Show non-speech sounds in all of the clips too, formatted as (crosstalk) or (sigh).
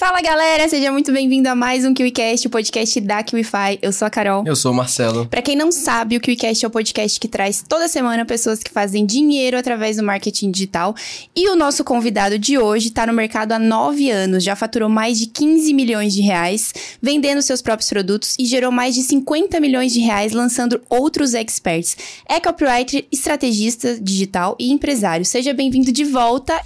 Fala galera, seja muito bem-vindo a mais um KiwiCast, o podcast da KiwiFi. Eu sou a Carol. Eu sou o Marcelo. Pra quem não sabe, o KiwiCast é o podcast que traz toda semana pessoas que fazem dinheiro através do marketing digital. E o nosso convidado de hoje tá no mercado há nove anos, já faturou mais de 15 milhões de reais, vendendo seus próprios produtos e gerou mais de 50 milhões de reais lançando outros experts. É copywriter, estrategista digital e empresário. Seja bem-vindo de volta.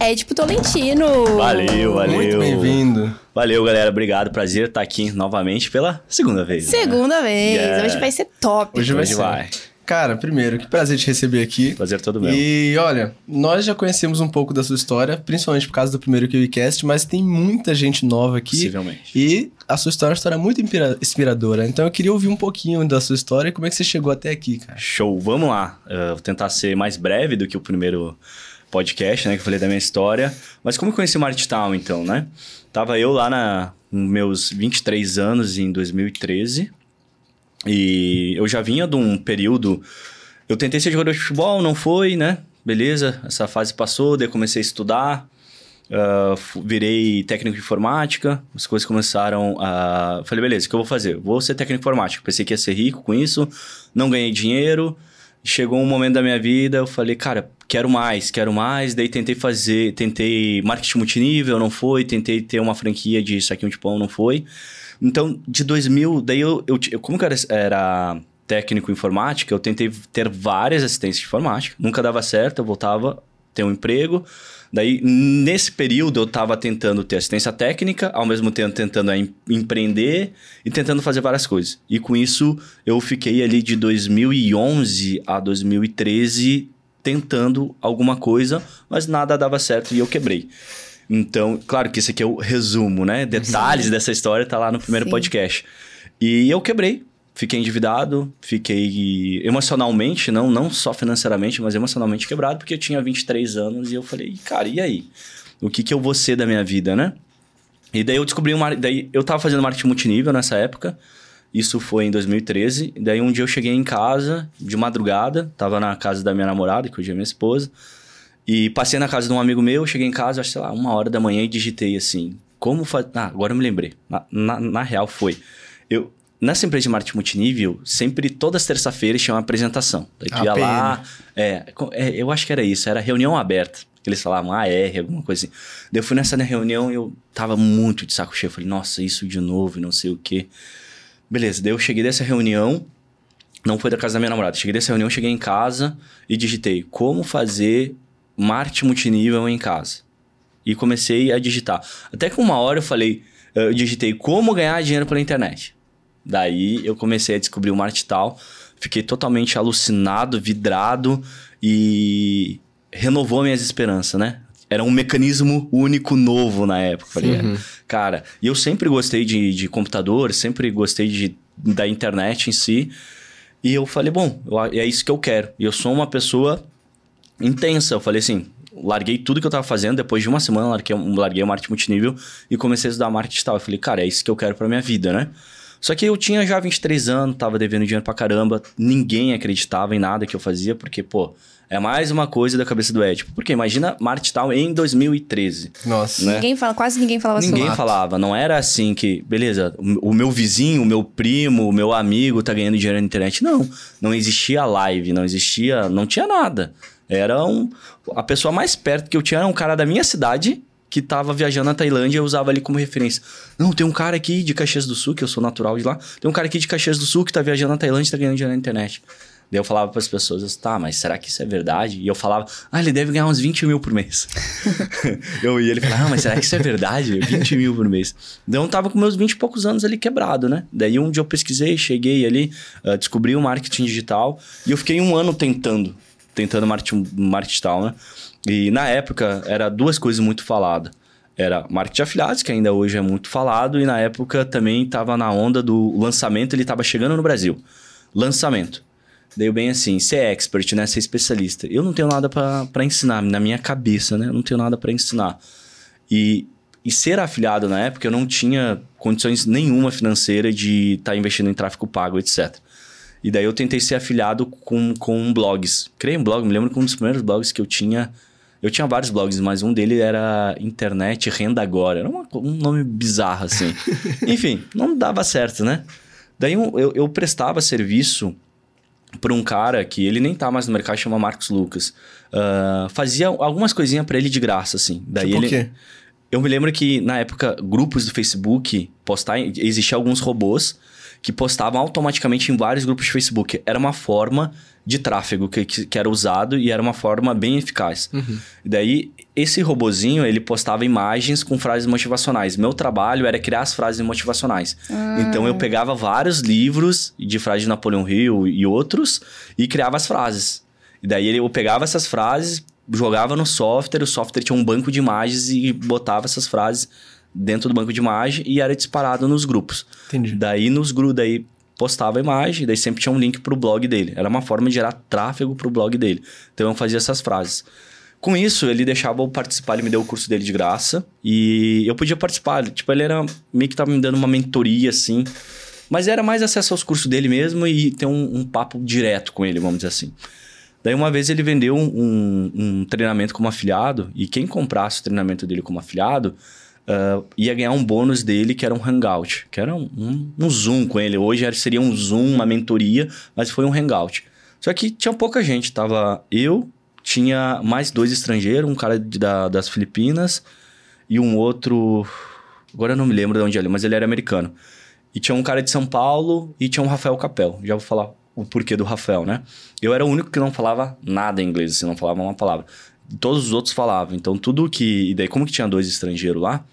É tipo Tolentino. Valeu, valeu. Muito bem-vindo. Valeu, galera. Obrigado. Prazer estar aqui novamente pela segunda vez. né? Segunda vez. Yeah. Hoje vai ser top. Hoje vai ser. vai. Cara, primeiro, que prazer te receber aqui. Prazer todo meu. E olha, nós já conhecemos um pouco da sua história, principalmente por causa do primeiro KiwiCast, mas tem muita gente nova aqui. Possivelmente. E a sua história é uma história muito inspira- inspiradora. Então eu queria ouvir um pouquinho da sua história e como é que você chegou até aqui, cara. Show. Vamos lá. Uh, vou tentar ser mais breve do que o primeiro podcast, né? Que eu falei da minha história. Mas como eu conheci o Marketown, então, né? Tava eu lá na, nos meus 23 anos, em 2013. E eu já vinha de um período... Eu tentei ser jogador de futebol, não foi, né? Beleza, essa fase passou, daí comecei a estudar. fu- virei técnico de informática, as coisas começaram a... Falei, beleza, o que eu vou fazer? Vou ser técnico de informática. Pensei que ia ser rico com isso, não ganhei dinheiro. Chegou um momento da minha vida, eu falei, cara, quero mais, quero mais. Daí tentei fazer, tentei marketing multinível, não foi. Tentei ter uma franquia de saquinho de pão, não foi. Então, de 2000, daí eu, eu, como que era, era técnico informática, eu tentei ter várias assistências de informática. Nunca dava certo, eu voltava ter um emprego. Daí, nesse período, eu estava tentando ter assistência técnica, ao mesmo tempo tentando em- empreender e tentando fazer várias coisas. E com isso, eu fiquei ali de 2011 a 2013 tentando alguma coisa, mas nada dava certo e eu quebrei. Então, claro que esse aqui é o resumo, né? Detalhes dessa história tá lá no primeiro Sim. podcast. E eu quebrei. Fiquei endividado, fiquei emocionalmente, não, não só financeiramente, mas emocionalmente quebrado, porque eu tinha 23 anos e eu falei, cara, e aí? O que, que eu vou ser da minha vida, né? E daí eu descobri uma. Daí eu tava fazendo marketing multinível nessa época. Isso foi em 2013. E daí um dia eu cheguei em casa, de madrugada, tava na casa da minha namorada, que hoje é minha esposa. E passei na casa de um amigo meu, cheguei em casa, acho, sei lá, uma hora da manhã e digitei assim. Como fazer. Ah, agora eu me lembrei. Na, na, na real foi. Nessa empresa de marketing multinível, sempre, todas as terça-feiras tinha uma apresentação. Daí tu ia lá. É, é, eu acho que era isso, era reunião aberta. Que eles falavam AR, alguma coisa assim. Daí eu fui nessa reunião e eu tava muito de saco cheio. Eu falei, nossa, isso de novo e não sei o quê. Beleza, daí eu cheguei dessa reunião, não foi da casa da minha namorada. Cheguei dessa reunião, cheguei em casa e digitei como fazer marketing multinível em casa. E comecei a digitar. Até que uma hora eu falei, eu digitei como ganhar dinheiro pela internet. Daí eu comecei a descobrir o marketing tal, fiquei totalmente alucinado, vidrado e renovou minhas esperanças, né? Era um mecanismo único novo na época. Falei, é, cara, e eu sempre gostei de, de computador, sempre gostei de, da internet em si. E eu falei, bom, eu- é isso que eu quero. E eu sou uma pessoa intensa. Eu falei assim, larguei tudo que eu tava fazendo. Depois de uma semana, larguei, larguei o marketing multinível e comecei a estudar marketing digital. Eu falei, cara, é isso que eu quero pra minha vida, né? Só que eu tinha já 23 anos, tava devendo dinheiro pra caramba. Ninguém acreditava em nada que eu fazia, porque, pô, é mais uma coisa da cabeça do Ed. Porque imagina marketing digital em 2013. Nossa. Né? Ninguém fala, quase ninguém falava Ninguém sobre. falava, não era assim que, beleza, o o meu vizinho, o meu primo, o meu amigo tá ganhando dinheiro na internet. Não, não existia live, não existia, não tinha nada. Era um, a pessoa mais perto que eu tinha era um cara da minha cidade que tava viajando na Tailândia e eu usava ali como referência. Não, tem um cara aqui de Caxias do Sul, que eu sou natural de lá, tem um cara aqui de Caxias do Sul que tá viajando na Tailândia e tá ganhando dinheiro na internet. Daí eu falava pras pessoas, eu, tá, mas será que isso é verdade? E eu falava, ah, ele deve ganhar uns 20 mil por mês. (laughs) eu ia ele falava, ah, mas será que isso é verdade? 20 mil por mês. Então eu tava com meus 20 e poucos anos ali quebrado, né? Daí um dia eu pesquisei, cheguei ali, ah, descobri o marketing digital e eu fiquei um ano tentando, tentando marketing, marketing digital, né? E na época era duas coisas muito faladas. Era marketing de afiliados, que ainda hoje é muito falado, e na época também estava na onda do lançamento, ele estava chegando no Brasil. Lançamento. Deu bem assim, ser expert, né? Ser especialista. Eu não tenho nada para ensinar, na minha cabeça, né? Eu não tenho nada para ensinar. E, e ser afiliado na época, eu não tinha condições nenhuma financeira de estar investindo em tráfego pago, etc. E daí eu tentei ser afiliado com, com blogs. Criei um blog, me lembro que um dos primeiros blogs que eu tinha Eu tinha vários blogs, mas um dele era Internet Renda Agora. Era uma, um nome bizarro, assim. (laughs) Enfim, não dava certo, né? Daí eu, eu prestava serviço para um cara que ele nem tá mais no mercado, chama Marcos Lucas. Uh, fazia algumas coisinhas para ele de graça, assim. Daí tipo ele, o quê? Eu me lembro que na época, grupos do Facebook, postar, existiam alguns robôs que postavam automaticamente em vários grupos de Facebook. Era uma forma de tráfego que, que, que era usado e era uma forma bem eficaz. Uhum. E daí, esse robozinho, ele postava imagens com frases motivacionais. Meu trabalho era criar as frases motivacionais. Ah. Então, eu pegava vários livros de frases de Napoleão Hill e outros e criava as frases. E daí, eu pegava essas frases, jogava no software, o software tinha um banco de imagens e botava essas frases dentro do banco de imagem e era disparado nos grupos. Entendi. Daí nos grupos, daí postava a imagem, daí sempre tinha um link pro blog dele. Era uma forma de gerar tráfego pro blog dele. Então eu fazia essas frases. Com isso, ele deixava eu participar, ele me deu o curso dele de graça e eu podia participar. Tipo, ele era meio que tava me dando uma mentoria assim. Mas era mais acesso aos cursos dele mesmo e ter um, um papo direto com ele, vamos dizer assim. Daí uma vez ele vendeu um, um, um treinamento como afiliado e quem comprasse o treinamento dele como afiliado uh, ia ganhar um bônus dele que era um hangout, que era um, um, um Zoom com ele. Hoje seria um Zoom, uma mentoria, mas foi um hangout. Só que tinha pouca gente, tava eu, tinha mais dois estrangeiros, um cara de, da, das Filipinas e um outro. Agora eu não me lembro de onde ele, mas ele era americano. E tinha um cara de São Paulo e tinha um Rafael Capel. Já vou falar o porquê do Rafael, né? Eu era o único que não falava nada em inglês, assim, não falava uma palavra. Todos os outros falavam. Então, tudo que. E daí, como que tinha dois estrangeiros lá,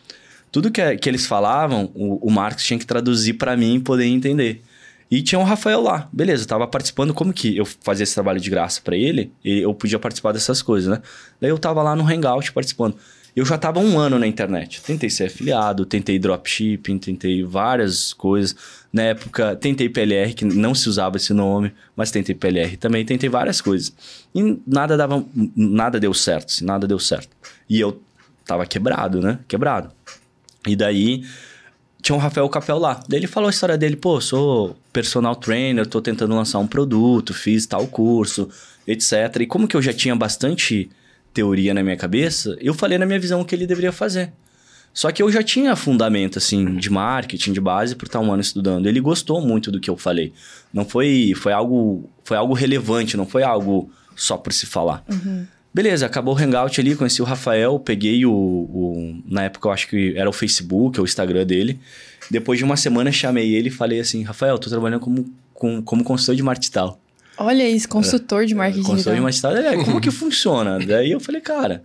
tudo que, que eles falavam, o, o Marcos tinha que traduzir para mim poder entender. E tinha o Rafael lá. Beleza, eu tava participando. Como que eu fazia esse trabalho de graça para ele? Eu podia participar dessas coisas, né? Daí eu tava lá no Hangout participando. Eu já tava um ano na internet. Tentei ser afiliado, tentei dropshipping, tentei várias coisas. Na época, tentei PLR, que não se usava esse nome, mas tentei PLR também, tentei várias coisas. E nada dava. Nada deu certo, assim, nada deu certo. E eu tava quebrado, né? Quebrado. E daí tinha um Rafael Capel lá. Daí ele falou a história dele, pô, sou personal trainer, tô tentando lançar um produto, fiz tal curso, etc. E como que eu já tinha bastante teoria na minha cabeça, eu falei na minha visão o que ele deveria fazer. Só que eu já tinha fundamento, assim, de marketing, de base, por estar um ano estudando. Ele gostou muito do que eu falei. Não foi, foi algo, foi algo relevante, não foi algo só por se falar. Uhum. Beleza, acabou o Hangout ali, conheci o Rafael, peguei o, o, Na época eu acho que era o Facebook, o Instagram dele. Depois de uma semana chamei ele e falei assim: Rafael, tô trabalhando como, como, como consultor de marketing Olha isso, consultor de marketing Consultor de digital. marketing é, como que funciona? (laughs) Daí eu falei, cara,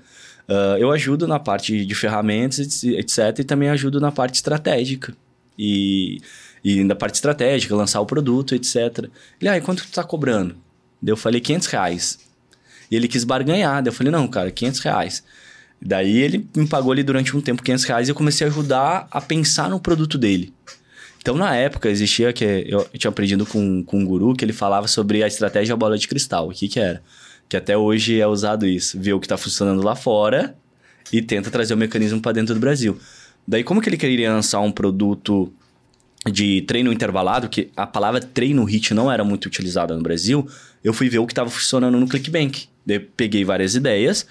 uh, eu ajudo na parte de ferramentas, etc. E também ajudo na parte estratégica. E, e na parte estratégica, lançar o produto, etc. Ele, ah, e quanto tu tá cobrando? Daí eu falei, 500 reais. E ele quis barganhar. Daí eu falei, não, cara, 500 reais. Daí ele me pagou ali durante um tempo 500 reais e eu comecei a ajudar a pensar no produto dele. Então, na época, existia que eu, tinha aprendido com, com um guru que ele falava sobre a estratégia bola de cristal. O que que era? Que até hoje é usado isso. Ver o que está funcionando lá fora e tenta trazer o mecanismo para dentro do Brasil. Daí, como que ele queria lançar um produto de treino intervalado, que a palavra treino HIT não era muito utilizada no Brasil, eu fui ver o que estava funcionando no ClickBank. Daí, peguei várias ideias,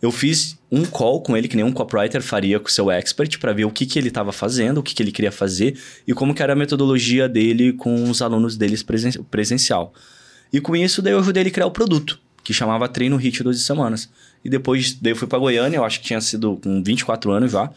eu fiz um call com ele, que nenhum copywriter faria com o seu expert, para ver o que, que ele estava fazendo, o que, que ele queria fazer e como que era a metodologia dele com os alunos deles presen presencial. E com isso, daí eu ajudei ele a criar o produto, que chamava Treino Hit 12 Semanas. E depois, daí eu fui para Goiânia, eu acho que tinha sido com 24 anos já.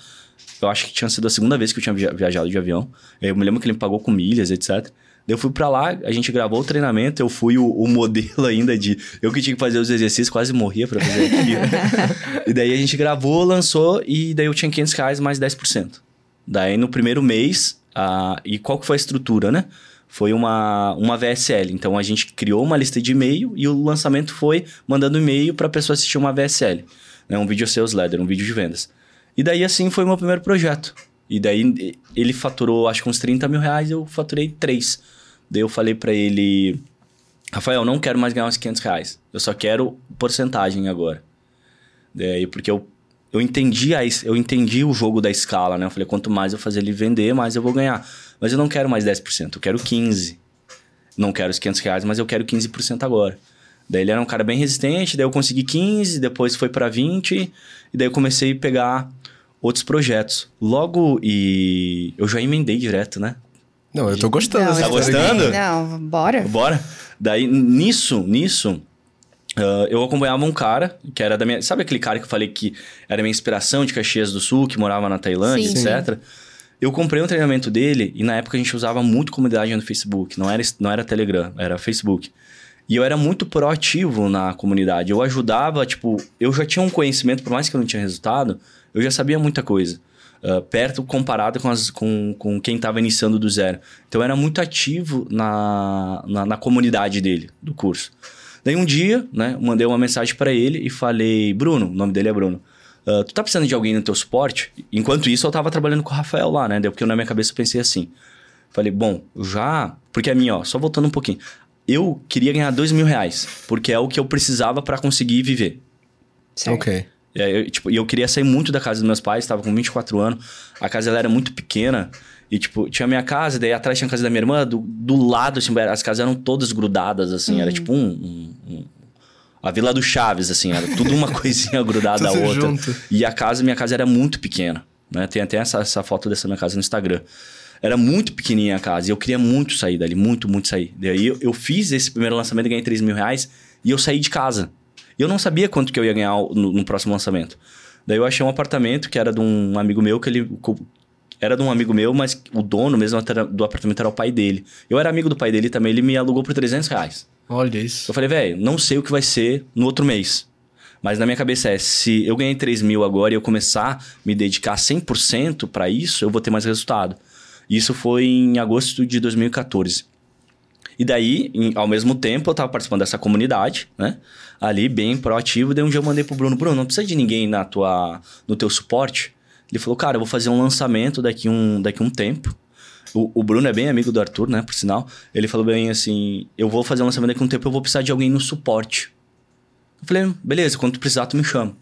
Eu acho que tinha sido a segunda vez que eu tinha viajado de avião. Eu me lembro que ele me pagou com milhas, etc. Daí eu fui pra lá, a gente gravou o treinamento, eu fui o, o, modelo ainda de. Eu que tinha que fazer os exercícios, quase morria pra fazer aquilo. (laughs) e daí a gente gravou, lançou, e daí eu tinha 500 reais mais 10%. Daí no primeiro mês, uh, e qual que foi a estrutura, né? Foi uma, uma VSL. Então a gente criou uma lista de e-mail e o lançamento foi mandando e-mail pra pessoa assistir uma VSL. Né? Um vídeo sales letter, um vídeo de vendas. E daí assim foi o meu primeiro projeto. E daí ele faturou acho que uns 30 mil reais, eu faturei 3. Daí eu falei para ele, Rafael, não quero mais ganhar uns 500 reais. Eu só quero porcentagem agora. Daí, porque eu, eu, entendi a, eu entendi o jogo da escala, né? Eu falei, quanto mais eu fazer ele vender, mais eu vou ganhar. Mas eu não quero mais 10%, eu quero 15%. Não quero os 500 reais, mas eu quero 15% agora. Daí ele era um cara bem resistente, daí eu consegui 15, depois foi pra 20, e daí eu comecei a pegar outros projetos. Logo, e eu já emendei direto, né? Não, eu tô gostando. Não, Tá aqui. gostando? Não, bora. Bora? Daí, nisso, nisso, ah, eu acompanhava um cara, que era da minha... Sabe aquele cara que eu falei que era minha inspiração de Caxias do Sul, que morava na Tailândia, Sim. etc? Eu comprei um treinamento dele e na época a gente usava muito comunidade no Facebook. Não era, não era Telegram, era Facebook. E eu era muito proativo na comunidade. Eu ajudava, tipo, eu já tinha um conhecimento, por mais que eu não tinha resultado, eu já sabia muita coisa. ah, perto comparado com, as, com, com quem estava iniciando do zero. Então eu era muito ativo na, na, na comunidade dele, do curso. Daí um dia, né, eu mandei uma mensagem para ele e falei, Bruno, o nome dele é Bruno, ah, tu tá precisando de alguém no teu suporte? Enquanto isso, eu tava trabalhando com o Rafael lá, né? Daí porque na minha cabeça eu pensei assim. Falei, bom, eu já. Porque a minha, ó, só voltando um pouquinho. Eu queria ganhar dois mil reais, porque é o que eu precisava para conseguir viver. Certo. Ok. E eu, tipo, eu queria sair muito da casa dos meus pais, tava com 24 anos. A casa ela era muito pequena. E, tipo, tinha a minha casa, daí atrás tinha a casa da minha irmã, do, do lado, assim, as casas eram todas grudadas, assim, era tipo um, um- um- A Vila do Chaves, assim, era tudo uma (laughs) coisinha grudada à outra. junto. E a casa, minha casa era muito pequena, né? Tem até essa, essa foto dessa minha casa no Instagram. Era muito pequenininha a casa e eu queria muito sair dali, muito, muito sair. Daí eu, eu fiz esse primeiro lançamento ganhei 3 mil reais e eu saí de casa. E eu não sabia quanto que eu ia ganhar no, no próximo lançamento. Daí eu achei um apartamento que era de um amigo meu, que ele. Era de um amigo meu, mas o dono mesmo do apartamento era o pai dele. Eu era amigo do pai dele também, ele me alugou por 300 reais. Olha isso. Eu falei, velho, não sei o que vai ser no outro mês. Mas na minha cabeça é, se eu ganhei 3 mil agora e eu começar a me dedicar 100% para isso, eu vou ter mais resultado. Isso foi em agosto de 2014. E daí, em- ao mesmo tempo, eu tava participando dessa comunidade, né? Ali, bem proativo. Daí um dia eu mandei pro Bruno, Bruno, não precisa de ninguém na tua, no teu suporte? Ele falou, cara, eu vou fazer um lançamento daqui um, daqui um tempo. O, o Bruno é bem amigo do Arthur, né? Por sinal. Ele falou bem assim: eu vou fazer um lançamento daqui um tempo, eu vou precisar de alguém no suporte. Eu falei, beleza, quando tu precisar, tu me chama.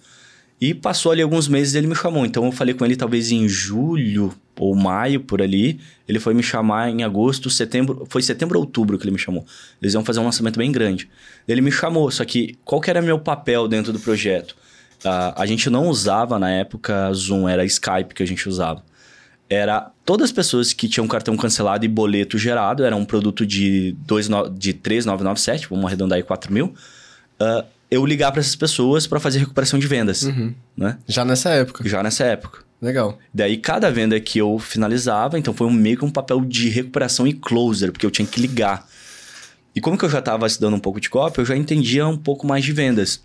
E passou ali alguns meses ele me chamou. Então eu falei com ele talvez em julho ou maio, por ali. Ele foi me chamar em agosto, setembro. Foi setembro ou outubro que ele me chamou. Eles iam fazer um lançamento bem grande. Ele me chamou, só que qual que era meu papel dentro do projeto? Ah, a gente não usava na época Zoom, era Skype que a gente usava. Era todas as pessoas que tinham cartão cancelado e boleto gerado, era um produto de, dois no- de 3,997, vamos arredondar aí 4 mil. ah, eu ligar para essas pessoas para fazer recuperação de vendas, né? Já nessa época. Já nessa época. Legal. Daí, cada venda que eu finalizava, então foi um, meio que um papel de recuperação e closer, porque eu tinha que ligar. E como que eu já estava estudando um pouco de copy, eu já entendia um pouco mais de vendas.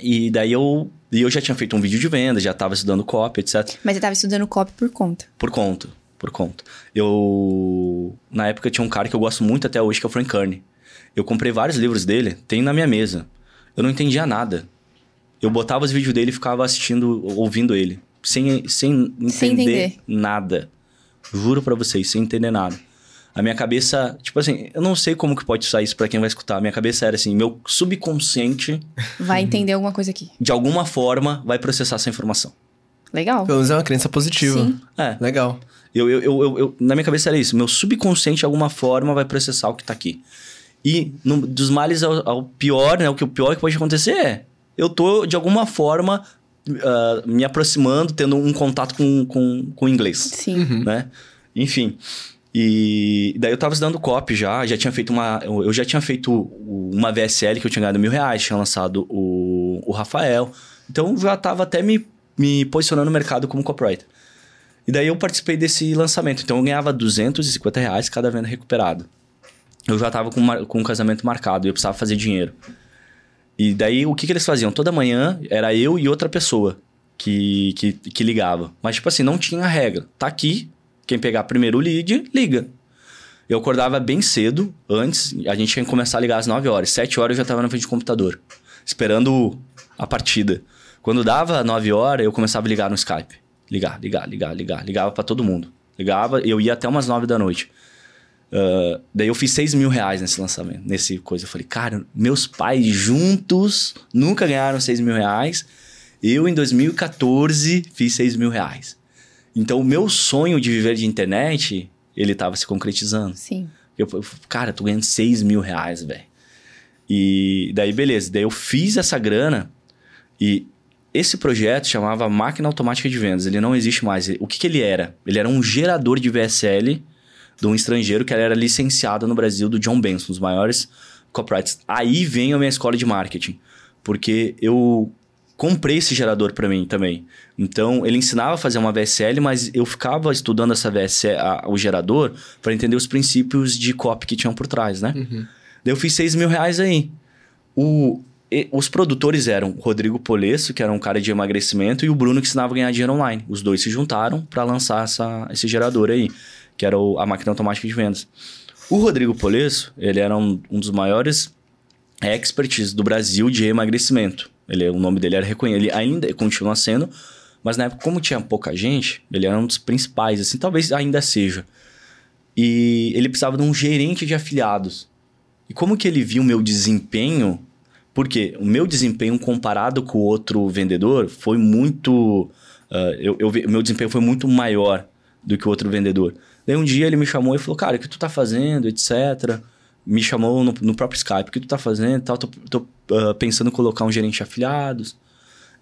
E daí eu, e eu já tinha feito um vídeo de vendas, já estava estudando copy, etc. Mas você tava estudando copy por conta. Por conta, por conta. Eu, na época, tinha um cara que eu gosto muito até hoje, que é o Frank Kearney. Eu comprei vários livros dele, tem na minha mesa. Eu não entendia nada. Eu botava os vídeos dele e ficava assistindo, ouvindo ele. Sem, sem, entender, Sem entender. nada. Juro pra vocês, sem entender nada. A minha cabeça, tipo assim, eu não sei como que pode sair isso pra quem vai escutar. A minha cabeça era assim, meu subconsciente, Vai entender alguma coisa aqui. de alguma forma, vai processar essa informação. Legal. Pelo menos é uma crença positiva. Sim. É, Legal. Eu, eu, eu, eu- eu- na minha cabeça era isso. Meu subconsciente, de alguma forma, vai processar o que tá aqui. E no- dos males ao, ao pior, né? O que o pior que pode acontecer é... Eu tô, de alguma forma, ah, me aproximando, tendo um contato com, com, com o inglês, Sim. né? Enfim. E daí eu tava estudando copy já. Já tinha feito uma... Eu eu já tinha feito uma VSL que eu tinha ganhado mil reais. Tinha lançado o, o Rafael. Então, já tava até me, me posicionando no mercado como copywriter. E daí eu participei desse lançamento. Então eu ganhava 250 reais cada venda recuperado. Eu já tava com, mar- com um casamento marcado e eu precisava fazer dinheiro. E daí o que, que eles faziam? Toda manhã era eu e outra pessoa que, que, que ligava. Mas tipo assim, não tinha regra. Tá aqui, quem pegar primeiro o lead, liga. Eu acordava bem cedo, antes, a gente tinha que começar a ligar às 9 horas. 7 horas eu já tava na frente do computador, esperando a partida. Quando dava 9 horas, eu começava a ligar no Skype. Ligar, ligar, ligar, ligar. Ligava pra todo mundo. Ligava, eu ia até umas 9 da noite. Ah, daí eu fiz 6 mil reais nesse lançamento, nesse coisa. Eu falei, cara, meus pais juntos nunca ganharam 6 mil reais. Eu, em 2014, fiz 6 mil reais. Então, o meu sonho de viver de internet, ele tava se concretizando. Sim. Eu, eu- cara, tô ganhando 6 mil reais, velho. E daí, beleza. Daí eu fiz essa grana e esse projeto chamava Máquina Automática de Vendas. Ele não existe mais. O que, que ele era? Ele era um gerador de VSL de um estrangeiro que era licenciado no Brasil, do John Benson, um dos maiores copyrights. Aí vem a minha escola de marketing. Porque eu comprei esse gerador para mim também. Então, ele ensinava a fazer uma VSL, mas eu ficava estudando essa VSL, a, o gerador, para entender os princípios de copy que tinham por trás, né? Uhum. Daí eu fiz 6 mil reais aí. O, e, os produtores eram o Rodrigo Polesso, que era um cara de emagrecimento, e o Bruno, que ensinava a ganhar dinheiro online. Os dois se juntaram para lançar essa, esse gerador aí, que era o, a máquina automática de vendas. O Rodrigo Polesso, ele era um, um dos maiores experts do Brasil de emagrecimento. Ele, o nome dele era reconhecido, ele ainda continua sendo, mas na época, como tinha pouca gente, ele era um dos principais, assim, talvez ainda seja. E ele precisava de um gerente de afiliados. E como que ele viu o meu desempenho? Porque o meu desempenho comparado com o outro vendedor foi muito. Uh, eu, eu, meu desempenho foi muito maior do que o outro vendedor. Daí um dia ele me chamou e falou: Cara, o que tu tá fazendo, etc. Me chamou no, no próprio Skype: O que tu tá fazendo tal. Tô, tô uh, pensando em colocar um gerente de afiliados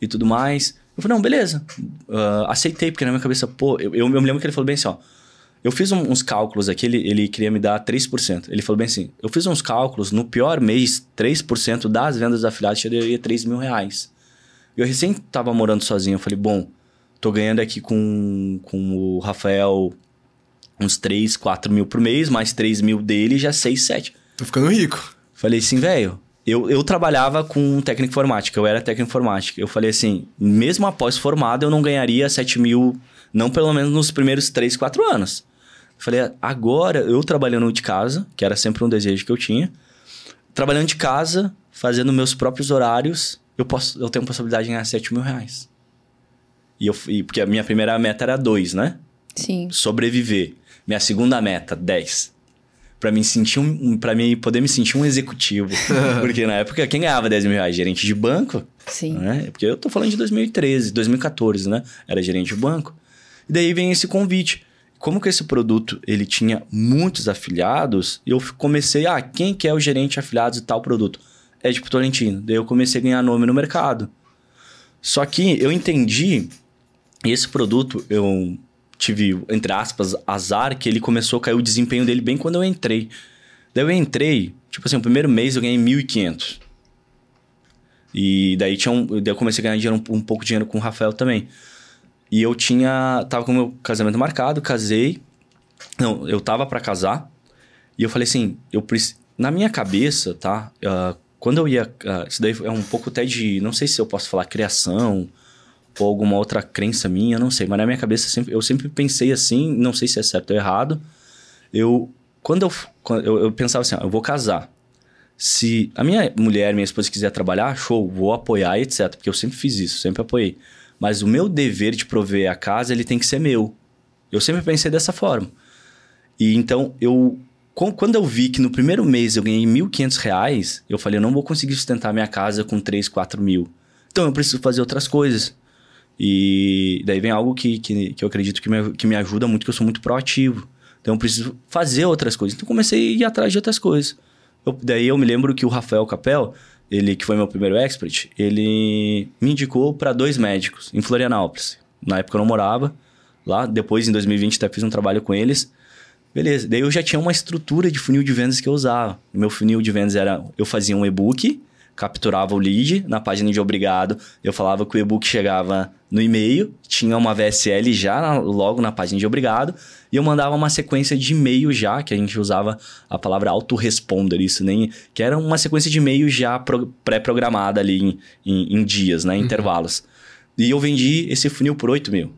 e tudo mais. Eu falei: Não, beleza. Uh, aceitei, porque na minha cabeça, pô, eu, eu, eu me lembro que ele falou bem assim: Ó eu fiz um, uns cálculos aqui, ele, ele queria me dar 3%. Ele falou bem assim: eu fiz uns cálculos, no pior mês, 3% das vendas da afiliados daria 3 mil reais. Eu recém estava morando sozinho, eu falei: bom, tô ganhando aqui com, com o Rafael uns 3, 4 mil por mês, mais 3 mil dele, já 6, 7. Tô ficando rico. Falei assim, velho. Eu, eu trabalhava com técnica informática, eu era técnico informática. Eu falei assim, mesmo após formado, eu não ganharia 7 mil, não pelo menos nos primeiros 3, 4 anos. Falei, agora eu trabalhando de casa, que era sempre um desejo que eu tinha, trabalhando de casa, fazendo meus próprios horários, eu, posso, eu tenho a possibilidade de ganhar 7 mil reais. E eu, e, porque a minha primeira meta era 2, né? Sim. Sobreviver. Minha segunda meta, 10. Pra mim, sentir um, pra mim poder me sentir um executivo. (laughs) porque na época, quem ganhava 10 mil reais? Gerente de banco? Sim. Né? Porque eu tô falando de 2013, 2014, né? Era gerente de banco. E daí vem esse convite como que esse produto ele tinha muitos afiliados, eu comecei, ah, quem que é o gerente afiliado de tal produto? É tipo Tolentino. Daí eu comecei a ganhar nome no mercado. Só que eu entendi, esse produto eu tive, entre aspas, azar, que ele começou a cair o desempenho dele bem quando eu entrei. Daí eu entrei, tipo assim, o primeiro mês eu ganhei 1.500. E daí, tinha um, daí eu comecei a ganhar dinheiro, um, um pouco de dinheiro com o Rafael também. E eu tinha. Tava com o meu casamento marcado, casei. Não, eu tava para casar. E eu falei assim, eu na minha cabeça, tá? Uh, quando eu ia. Uh, isso daí é um pouco até de. Não sei se eu posso falar criação ou alguma outra crença minha, não sei. Mas na minha cabeça sempre, eu sempre pensei assim, não sei se é certo ou errado. Eu. Quando eu, quando eu, eu pensava assim, eu vou casar. Se a minha mulher, minha esposa quiser trabalhar, show, vou apoiar, etc. Porque eu sempre fiz isso, sempre apoiei. Mas o meu dever de prover a casa, ele tem que ser meu. Eu sempre pensei dessa forma. E então, eu quando eu vi que no primeiro mês eu ganhei R$ 1.500, eu falei, eu não vou conseguir sustentar minha casa com 3, 4 mil. Então eu preciso fazer outras coisas. E daí vem algo que, que, que eu acredito que me, que me ajuda muito, que eu sou muito proativo. Então eu preciso fazer outras coisas. Então comecei a ir atrás de outras coisas. Eu, daí eu me lembro que o Rafael Capel, ele que foi meu primeiro expert, ele me indicou para dois médicos em Florianópolis. Na época eu não morava lá, depois em 2020 até fiz um trabalho com eles. Beleza, daí eu já tinha uma estrutura de funil de vendas que eu usava. Meu funil de vendas era, eu fazia um e-book, capturava o lead na página de obrigado, eu falava que o e-book chegava no e-mail, tinha uma VSL já na, logo na página de obrigado, e eu mandava uma sequência de e-mail já, que a gente usava a palavra autoresponder, isso nem. que era uma sequência de e-mail já pré-programada ali em, em, em, dias, né? Uhum. Intervalos. E eu vendi esse funil por 8 mil.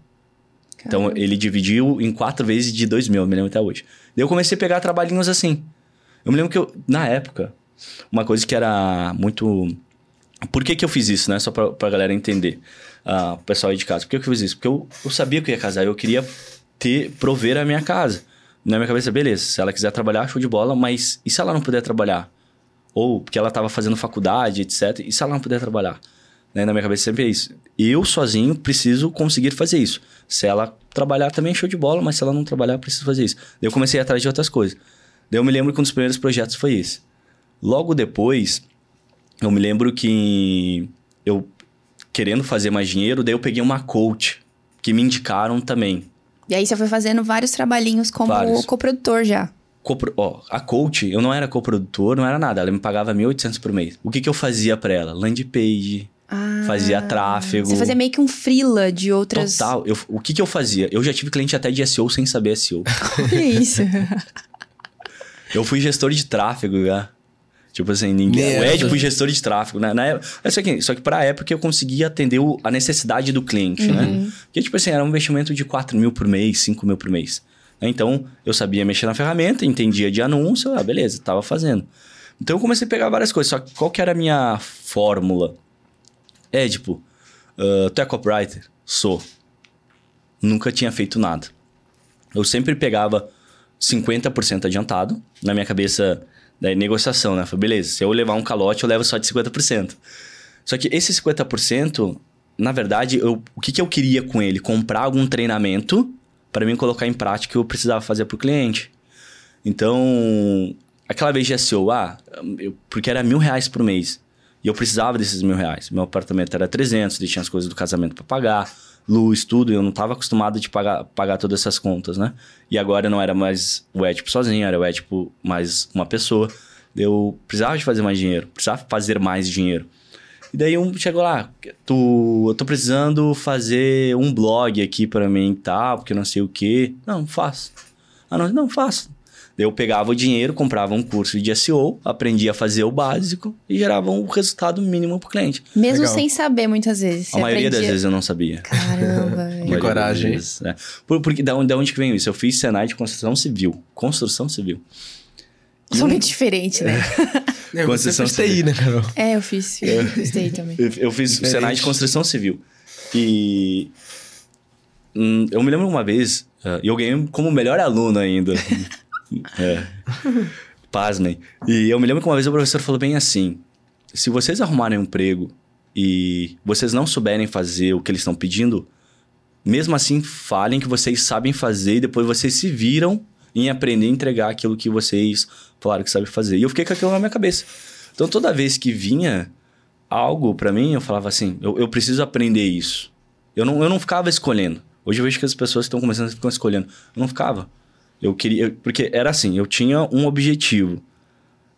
Então ele dividiu em quatro vezes de 2 mil, eu me lembro até hoje. Daí eu comecei a pegar trabalhinhos assim. Eu me lembro que eu, na época, uma coisa que era muito. Por que, que eu fiz isso, né? Só pra, pra galera entender. Uh, o pessoal aí de casa. Por que, que eu fiz isso? Porque eu, eu sabia que eu ia casar. Eu queria ter, prover a minha casa. Na minha cabeça, beleza. Se ela quiser trabalhar, show de bola. Mas e se ela não puder trabalhar? Ou porque ela estava fazendo faculdade, etc. E se ela não puder trabalhar? Né? Na minha cabeça sempre é isso. Eu sozinho preciso conseguir fazer isso. Se ela trabalhar também, show de bola. Mas se ela não trabalhar, preciso fazer isso. Daí eu comecei atrás de outras coisas. Daí eu me lembro que um dos primeiros projetos foi esse. Logo depois, eu me lembro que eu querendo fazer mais dinheiro, daí eu peguei uma coach que me indicaram também. E aí você foi fazendo vários trabalhinhos como Vários. coprodutor já. Copro- a coach, eu não era coprodutor, não era nada. Ela me pagava 1.800 por mês. O que, que eu fazia pra ela? Landing page, Ah, fazia tráfego. Você fazia meio que um freela de outras. Total. Eu- o que, que eu fazia? Eu já tive cliente até de SEO sem saber SEO. Olha (laughs) isso. Eu fui gestor de tráfego já. Tipo assim, ninguém. O Merda. Ed foi gestor de tráfego, né? Na época, é só que, só que pra época eu conseguia atender o- a necessidade do cliente, né? Porque, tipo assim, era um investimento de 4 mil por mês, 5 mil por mês. né? Então, eu sabia mexer na ferramenta, entendia de anúncio, ah, beleza, tava fazendo. Então, eu comecei a pegar várias coisas. Só que qual que era a minha fórmula? É, tipo, ah, tu é copywriter? Sou. Nunca tinha feito nada. Eu sempre pegava 50% adiantado. Na minha cabeça, da negociação, né? Falei, beleza, se eu levar um calote, eu levo só de 50%. Só que esse 50%, na verdade, eu, o que, que eu queria com ele? Comprar algum treinamento para mim colocar em prática o que eu precisava fazer para o cliente. Então, aquela vez de SEO, ah, eu- porque era mil reais por mês. E eu precisava desses mil reais. Meu apartamento era 300, daí tinha as coisas do casamento para pagar, luz, tudo. Eu não estava acostumado de pagar, pagar todas essas contas, né? E agora não era mais o Edipo sozinho, era o Edipo mais uma pessoa. Eu precisava de fazer mais dinheiro, precisava fazer mais dinheiro. E daí um chegou lá, tu, eu tô precisando fazer um blog aqui para mim tal, porque não sei o quê. Não, faço. Ah, não, não, faço. Eu pegava o dinheiro, comprava um curso de SEO, aprendia a fazer o básico e gerava um resultado mínimo pro cliente. Mesmo Legal. sem saber, muitas vezes. a Você maioria das aprendia- vezes eu não sabia. Caramba, (laughs) das coragem. vezes, é. Por, porque da onde, da onde que vem isso? Eu fiz Senai de construção civil. Construção civil. Totalmente diferente, né? (laughs) É, você Construção fez TI, né, Carol? É, eu fiz. Eu fiz TI também. Eu, eu fiz Diferente. Senai de construção civil. E. hum, eu me lembro uma vez, ah, e eu ganhei como melhor aluno ainda. (laughs) é. Pasmem. E eu me lembro que uma vez o professor falou bem assim: se vocês arrumarem um emprego e vocês não souberem fazer o que eles estão pedindo, mesmo assim falem que vocês sabem fazer e depois vocês se viram em aprender a entregar aquilo que vocês falaram que sabem fazer. E eu fiquei com aquilo na minha cabeça. Então toda vez que vinha algo pra mim, eu falava assim, eu, eu preciso aprender isso. Eu não, eu não ficava escolhendo. Hoje eu vejo que as pessoas que estão começando ficam escolhendo. Eu não ficava. Eu queria. porque era assim, eu tinha um objetivo.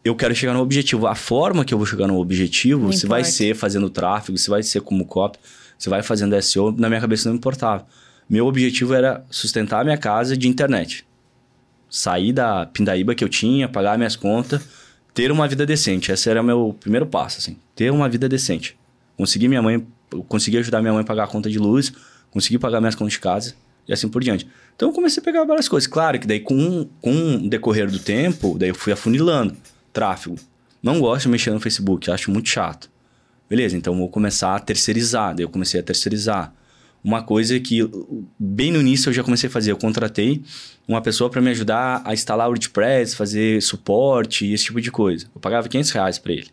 Eu quero chegar no objetivo. A forma que eu vou chegar no objetivo, Não se vai ser fazendo tráfego, se vai ser como copy, se vai fazendo SEO, na minha cabeça não importava. Meu objetivo era sustentar a minha casa de internet. Sair da pindaíba que eu tinha, pagar minhas contas, ter uma vida decente. Esse era o meu primeiro passo, assim. Ter uma vida decente. Conseguir minha mãe, conseguir ajudar minha mãe a pagar a conta de luz, conseguir pagar minhas contas de casa e assim por diante. Então eu comecei a pegar várias coisas. Claro que daí com, com o decorrer do tempo, daí eu fui afunilando. Tráfego. Não gosto de mexer no Facebook, acho muito chato. Beleza, então vou começar a terceirizar. Daí eu comecei a terceirizar. Uma coisa que bem no início eu já comecei a fazer, eu contratei uma pessoa para me ajudar a instalar o WordPress, fazer suporte esse tipo de coisa. Eu pagava 500 reais para ele.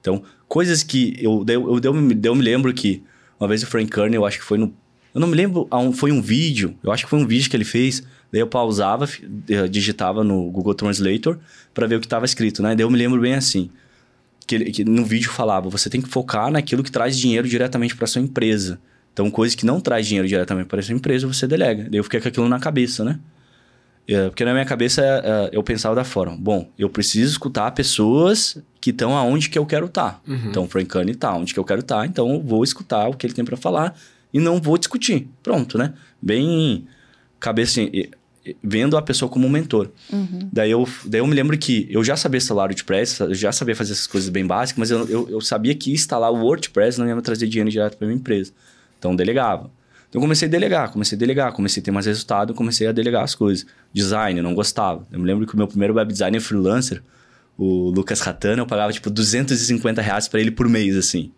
Então, coisas que eu, eu, eu, eu, me- lembro que uma vez o Frank Kernel, eu acho que foi no. Eu não me lembro, foi um vídeo, eu acho que foi um vídeo que ele fez. Daí eu pausava, eh, digitava no Google Translator para ver o que estava escrito, né? Daí eu me lembro bem assim. Que, ele- que no vídeo falava, você tem que focar naquilo que traz dinheiro diretamente para sua empresa. Então, coisas que não traz dinheiro diretamente para sua empresa, você delega. Daí eu fiquei com aquilo na cabeça, né? É, porque na minha cabeça é, eu pensava da forma: bom, eu preciso escutar pessoas que estão aonde que eu quero estar. Então, o Frank Kern está onde que eu quero estar, então eu vou escutar o que ele tem para falar e não vou discutir. Pronto, né? Bem, cabeça assim, vendo a pessoa como um mentor. Daí, eu, daí eu me lembro que eu já sabia instalar o WordPress, eu já sabia fazer essas coisas bem básicas, mas eu, eu, eu sabia que instalar o WordPress não ia me trazer dinheiro direto para minha empresa. Então, eu delegava. Então, eu comecei a delegar, comecei a delegar, comecei a ter mais resultado, comecei a delegar as coisas. Design, eu não gostava. Eu me lembro que o meu primeiro web designer freelancer, o Lucas Ratana, eu pagava tipo 250 reais para ele por mês, assim.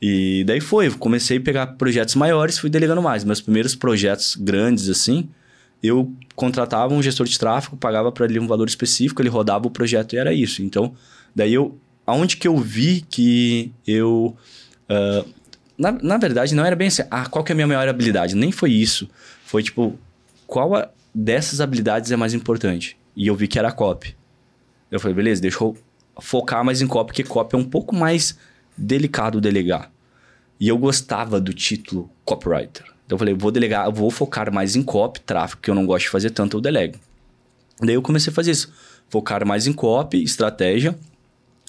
E daí foi, comecei a pegar projetos maiores, fui delegando mais. Meus primeiros projetos grandes, assim, eu contratava um gestor de tráfego, pagava para ele um valor específico, ele rodava o projeto e era isso. Então, daí eu. Aonde que eu vi que eu. ah, na, na verdade, não era bem assim, ah, qual que é a minha maior habilidade? Nem foi isso. Foi tipo, qual a- dessas habilidades é mais importante? E eu vi que era a copy. Eu falei, beleza, deixa eu focar mais em copy, porque copy é um pouco mais delicado delegar. E eu gostava do título copywriter. Então eu falei, vou delegar, vou focar mais em copy, tráfego, que eu não gosto de fazer tanto, eu delego. Daí eu comecei a fazer isso. Focar mais em copy, estratégia.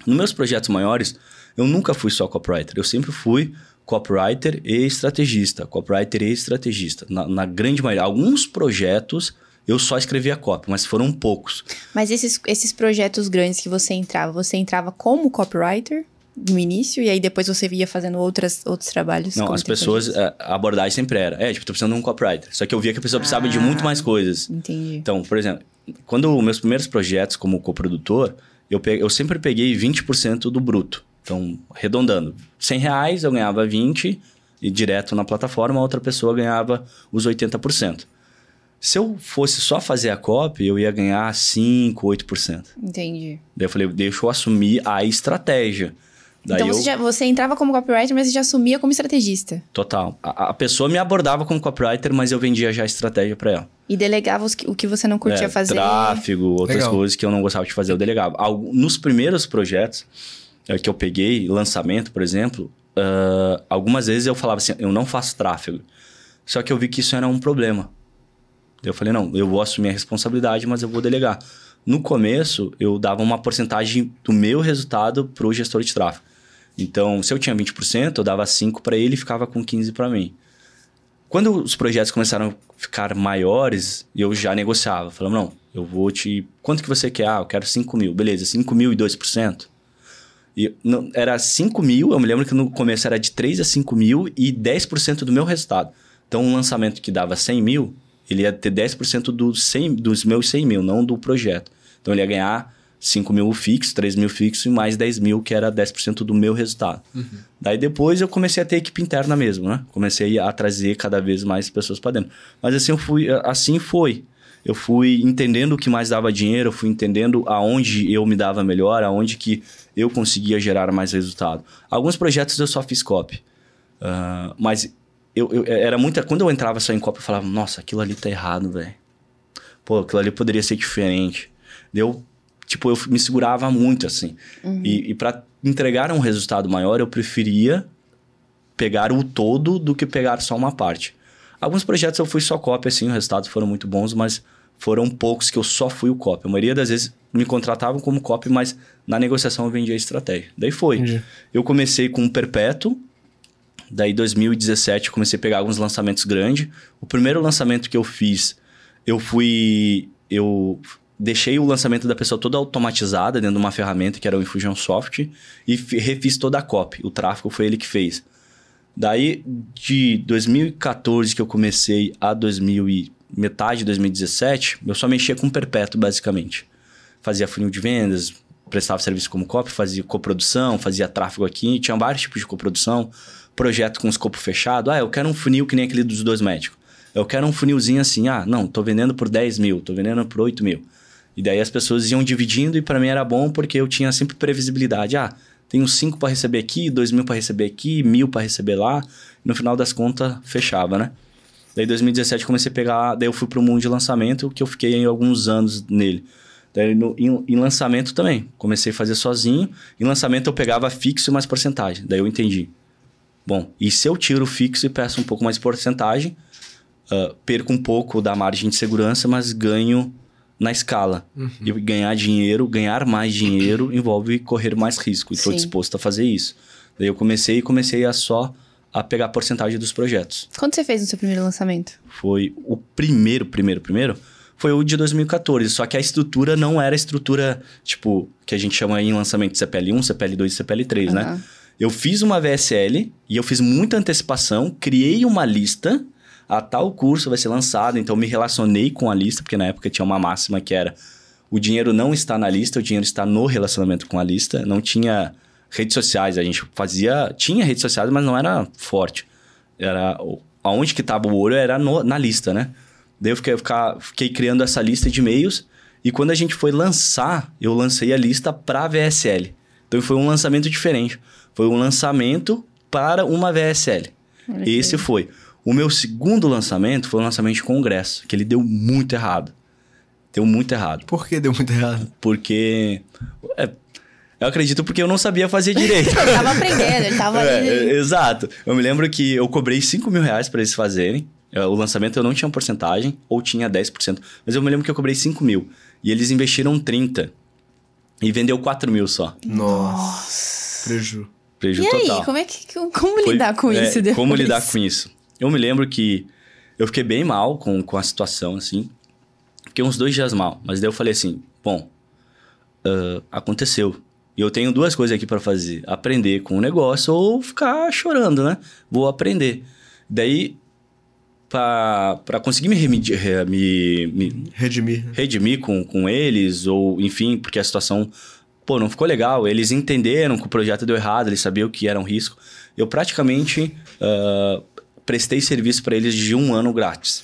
Nos meus projetos maiores, eu nunca fui só copywriter. Eu sempre fui copywriter e estrategista. Copywriter e estrategista. Na, na grande maioria. Alguns projetos eu só escrevia copy, mas foram poucos. Mas esses, esses projetos grandes que você entrava, você entrava como copywriter? No início e aí depois você via fazendo outras, outros trabalhos? Não, as pessoas, a abordagem sempre era, é, tipo, tô precisando de um copywriter. Só que eu via que a pessoa precisava ah, de muito mais coisas. Entendi. Então, por exemplo, quando meus primeiros projetos como coprodutor, eu, peguei, eu sempre peguei 20% do bruto. Então, arredondando, 100 reais eu ganhava 20 e direto na plataforma, a outra pessoa ganhava os 80%. Se eu fosse só fazer a copy, eu ia ganhar 5, 8%. Entendi. Daí eu falei, deixa eu assumir a estratégia. Daí então você, eu... já, você entrava como copywriter, mas você já assumia como estrategista. Total. A, a pessoa me abordava como copywriter, mas eu vendia já a estratégia para ela. E delegava os, o que você não curtia é, fazer. Tráfego, outras Legal. coisas que eu não gostava de fazer, eu delegava. Nos primeiros projetos é, que eu peguei, lançamento, por exemplo, uh, algumas vezes eu falava assim, eu não faço tráfego. Só que eu vi que isso era um problema. Eu falei, não, eu vou assumir a responsabilidade, mas eu vou delegar. No começo, eu dava uma porcentagem do meu resultado para o gestor de tráfego. Então, se eu tinha 20%, eu dava 5 para ele e ficava com 15 para mim. Quando os projetos começaram a ficar maiores, eu já negociava. Falava, não, eu vou te... Quanto que você quer? Ah, eu quero 5 mil. Beleza, 5 mil e 2%. E não, era 5 mil, eu me lembro que no começo era de 3 a 5 mil e 10% do meu resultado. Então, um lançamento que dava 100 mil, ele ia ter 10% do 100, dos meus 100 mil, não do projeto. Então, ele ia ganhar 5 mil fixo, 3 mil fixo e mais 10 mil, que era 10% do meu resultado. Uhum. Daí depois eu comecei a ter equipe interna mesmo, né? Comecei a trazer cada vez mais pessoas para dentro. Mas assim, eu fui, assim foi. Eu fui entendendo o que mais dava dinheiro, eu fui entendendo aonde eu me dava melhor, aonde que eu conseguia gerar mais resultado. Alguns projetos eu só fiz copy. Uh, mas eu, eu, era muita. Quando eu entrava só em copy, eu falava, nossa, aquilo ali tá errado, velho. Pô, aquilo ali poderia ser diferente. Eu tipo, eu me segurava muito, assim. Uhum. E, e para entregar um resultado maior, eu preferia pegar o todo do que pegar só uma parte. Alguns projetos eu fui só cópia, assim, os resultados foram muito bons, mas foram poucos que eu só fui o copy. A maioria das vezes me contratavam como copy, mas na negociação eu vendia a estratégia. Daí foi. Entendi. Eu comecei com um perpétuo, daí 2017 comecei a pegar alguns lançamentos grandes. O primeiro lançamento que eu fiz, eu fui... Eu deixei o lançamento da pessoa toda automatizada dentro de uma ferramenta que era o Infusionsoft e refiz toda a copy. O tráfego foi ele que fez. Daí, de 2014 que eu comecei a 2000 e metade de 2017, eu só mexia com perpétuo, basicamente. Fazia funil de vendas, prestava serviço como copy, fazia coprodução, fazia tráfego aqui, tinha vários tipos de coprodução, projeto com escopo fechado. Ah, eu quero um funil que nem aquele dos dois médicos. Eu quero um funilzinho assim, ah, não, tô vendendo por 10 mil, tô vendendo por 8 mil. E daí as pessoas iam dividindo e para mim era bom porque eu tinha sempre previsibilidade. Ah, tenho 5 para receber aqui, 2 mil para receber aqui, mil para receber lá. No final das contas, fechava, né? Daí 2017 comecei a pegar, daí eu fui pro mundo de lançamento, que eu fiquei em alguns anos nele. Daí no, em, em, lançamento também, comecei a fazer sozinho. Em lançamento eu pegava fixo e mais porcentagem. Daí eu entendi. Bom, e se eu tiro fixo e peço um pouco mais de porcentagem, uh, perco um pouco da margem de segurança, mas ganho na escala. Uhum. E ganhar dinheiro, ganhar mais dinheiro envolve correr mais risco. E estou disposto a fazer isso. Daí eu comecei e comecei a só a pegar a porcentagem dos projetos. Quando você fez no seu primeiro lançamento? Foi o primeiro, primeiro, primeiro. Foi o de 2014. Só que a estrutura não era a estrutura, tipo, que a gente chama em lançamento de CPL1, CPL2 e CPL3, uhum. né? Eu fiz uma VSL e eu fiz muita antecipação, criei uma lista a tal curso vai ser lançado, então me relacionei com a lista, porque na época tinha uma máxima que era o dinheiro não está na lista, o dinheiro está no relacionamento com a lista. Não tinha redes sociais, a gente fazia, tinha redes sociais, mas não era forte. Era aonde que estava o ouro era no, na lista, né? Daí eu fiquei, ficar, fiquei criando essa lista de e-mails e quando a gente foi lançar, eu lancei a lista para VSL. Então foi um lançamento diferente. Foi um lançamento para uma VSL. Esse foi. O meu segundo lançamento foi um lançamento de congresso, que ele deu muito errado. Deu muito errado. Por que deu muito errado? Porque é, Eu acredito porque eu não sabia fazer direito. (laughs) ele tava aprendendo, ele tava É, ali. é, exato. Eu me lembro que eu cobrei 5 mil reais pra eles fazerem. É, O lançamento eu não tinha porcentagem, ou tinha 10%. Mas eu me lembro que eu cobrei 5 mil. E eles investiram 30. E vendeu 4 mil só. Nossa. Preju. Prejuízo E aí, total. como é que como Foi- lidar com é, isso depois? Como lidar com isso? Eu me lembro que eu fiquei bem mal com, com a situação, assim. Fiquei uns dois dias mal. Mas daí eu falei assim, bom, ah, aconteceu. E eu tenho duas coisas aqui pra fazer. Aprender com o negócio ou ficar chorando, né? Vou aprender. Daí, pra pra conseguir me, remedi- re- me, me, Redimir. redimir com, com eles, ou enfim, porque a situação, pô, não ficou legal. Eles entenderam que o projeto deu errado, eles sabiam que era um risco. Eu praticamente ah, prestei serviço para eles de um ano grátis,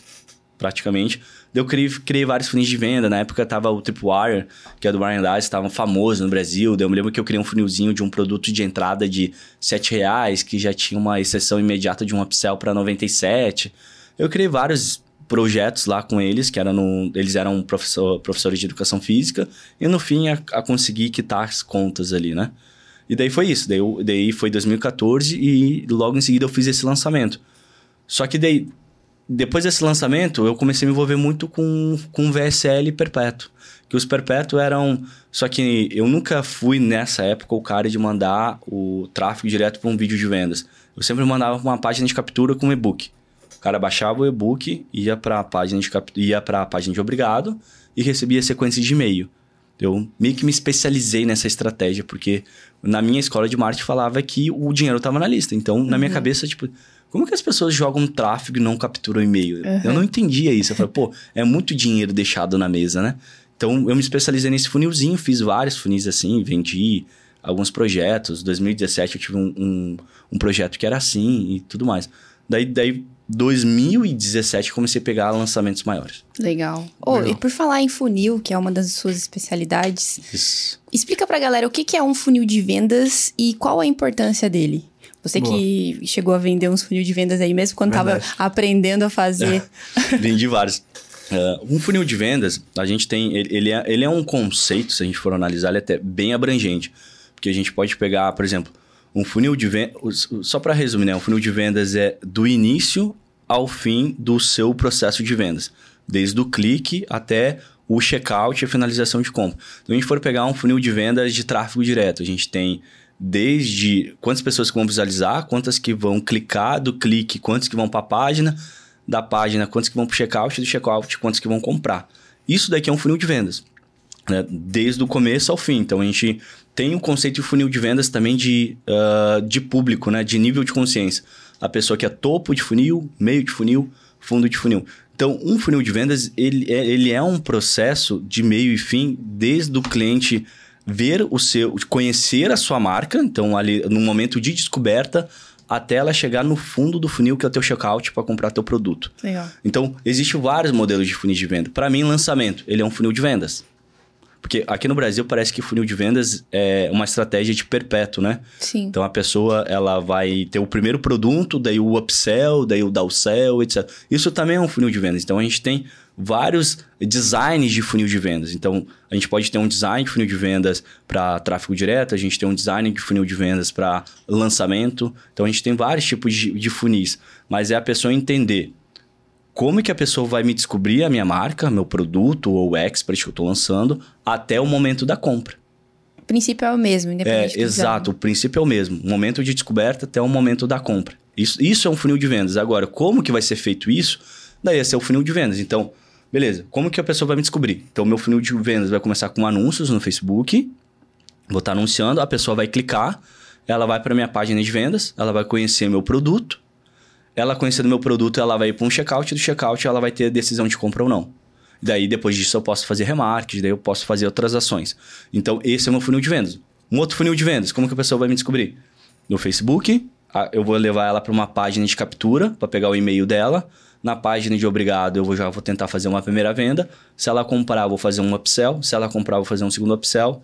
praticamente. Eu criei, criei vários funis de venda. Na época tava o Tripwire, que é do Brian Dice, estava famoso no Brasil. Eu me lembro que eu criei um funilzinho de um produto de entrada de 7 reais, que já tinha uma exceção imediata de um upsell para 97. Eu criei vários projetos lá com eles, que era no, eles eram professor, professores de educação física, e no fim a, a conseguir quitar as contas ali, né? E daí foi isso, daí, daí foi 2014 e logo em seguida eu fiz esse lançamento. Só que daí, depois desse lançamento, eu comecei a me envolver muito com, com VSL perpétuo. Que os perpétuos eram. Só que eu nunca fui nessa época o cara de mandar o tráfego direto para um vídeo de vendas. Eu sempre mandava uma página de captura com e-book. O cara baixava o e-book, ia para a página de cap... ia para a página de obrigado e recebia sequência de e-mail. Eu meio que me especializei nessa estratégia, porque na minha escola de marketing falava que o dinheiro estava na lista. Então, na minha cabeça, tipo, como que as pessoas jogam tráfego e não capturam e-mail? Eu não entendia isso. Eu falei, pô, é muito dinheiro deixado na mesa, né? Então, eu me especializei nesse funilzinho, fiz vários funis assim, vendi alguns projetos. 2017 eu tive um, um, um projeto que era assim e tudo mais. Daí, daí 2017 comecei a pegar lançamentos maiores. Legal. Oh, Legal. e por falar em funil, que é uma das suas especialidades, Isso. explica pra galera o que é um funil de vendas e qual a importância dele. Você Boa. que chegou a vender uns funil de vendas aí mesmo quando Verdade. tava aprendendo a fazer. (laughs) Vendi vários. Uh, um funil de vendas, a gente tem. Ele, ele é, ele é um conceito, se a gente for analisar, ele é até bem abrangente. Porque a gente pode pegar, por exemplo, um funil de vendas. Só para resumir, né? Um funil de vendas é do início ao fim do seu processo de vendas. Desde o clique até o checkout e a finalização de compra. Então, a gente for pegar um funil de vendas de tráfego direto, a gente tem desde quantas pessoas que vão visualizar, quantas que vão clicar do clique, quantas que vão para a página, da página, quantos que vão para o checkout, do checkout, quantos que vão comprar. Isso daqui é um funil de vendas, né? desde o começo ao fim. Então a gente tem o conceito de funil de vendas também de, ah, de público, né? de nível de consciência. A pessoa que é topo de funil, meio de funil, fundo de funil. Então, um funil de vendas, ele é, ele é um processo de meio e fim, desde o cliente ver o seu, conhecer a sua marca, então ali no momento de descoberta, até ela chegar no fundo do funil, que é o teu checkout, para comprar teu produto. Legal. Então, existem vários modelos de funil de venda. Para mim, lançamento, ele é um funil de vendas. Porque aqui no Brasil parece que funil de vendas é uma estratégia de perpétuo, né? Sim. Então a pessoa ela vai ter o primeiro produto, daí o upsell, daí o downsell, etc. Isso também é um funil de vendas. Então a gente tem vários designs de funil de vendas. Então a gente pode ter um design de funil de vendas para tráfego direto, a gente tem um design de funil de vendas para lançamento. Então a gente tem vários tipos de, de funis. Mas é a pessoa entender como que a pessoa vai me descobrir a minha marca, meu produto ou o expert que eu estou lançando, até o momento da compra. O princípio é o mesmo, independente É, do exato. O princípio é o mesmo. O momento de descoberta até o momento da compra. Isso, isso é um funil de vendas. Agora, como que vai ser feito isso? Daí esse é o funil de vendas. Então, beleza. Como que a pessoa vai me descobrir? Então, meu funil de vendas vai começar com anúncios no Facebook. Vou estar anunciando, a pessoa vai clicar, ela vai para minha página de vendas, ela vai conhecer meu produto. Ela conhecendo meu produto, ela vai para um checkout, do checkout ela vai ter a decisão de compra ou não. Daí, depois disso, eu posso fazer remarketing, daí eu posso fazer outras ações. Então, esse é o meu funil de vendas. Um outro funil de vendas, como que a pessoa vai me descobrir? No Facebook, eu vou levar ela para uma página de captura, para pegar o e-mail dela. Na página de obrigado, eu vou, já vou tentar fazer uma primeira venda. Se ela comprar, eu vou fazer um upsell. Se ela comprar, eu vou fazer um segundo upsell.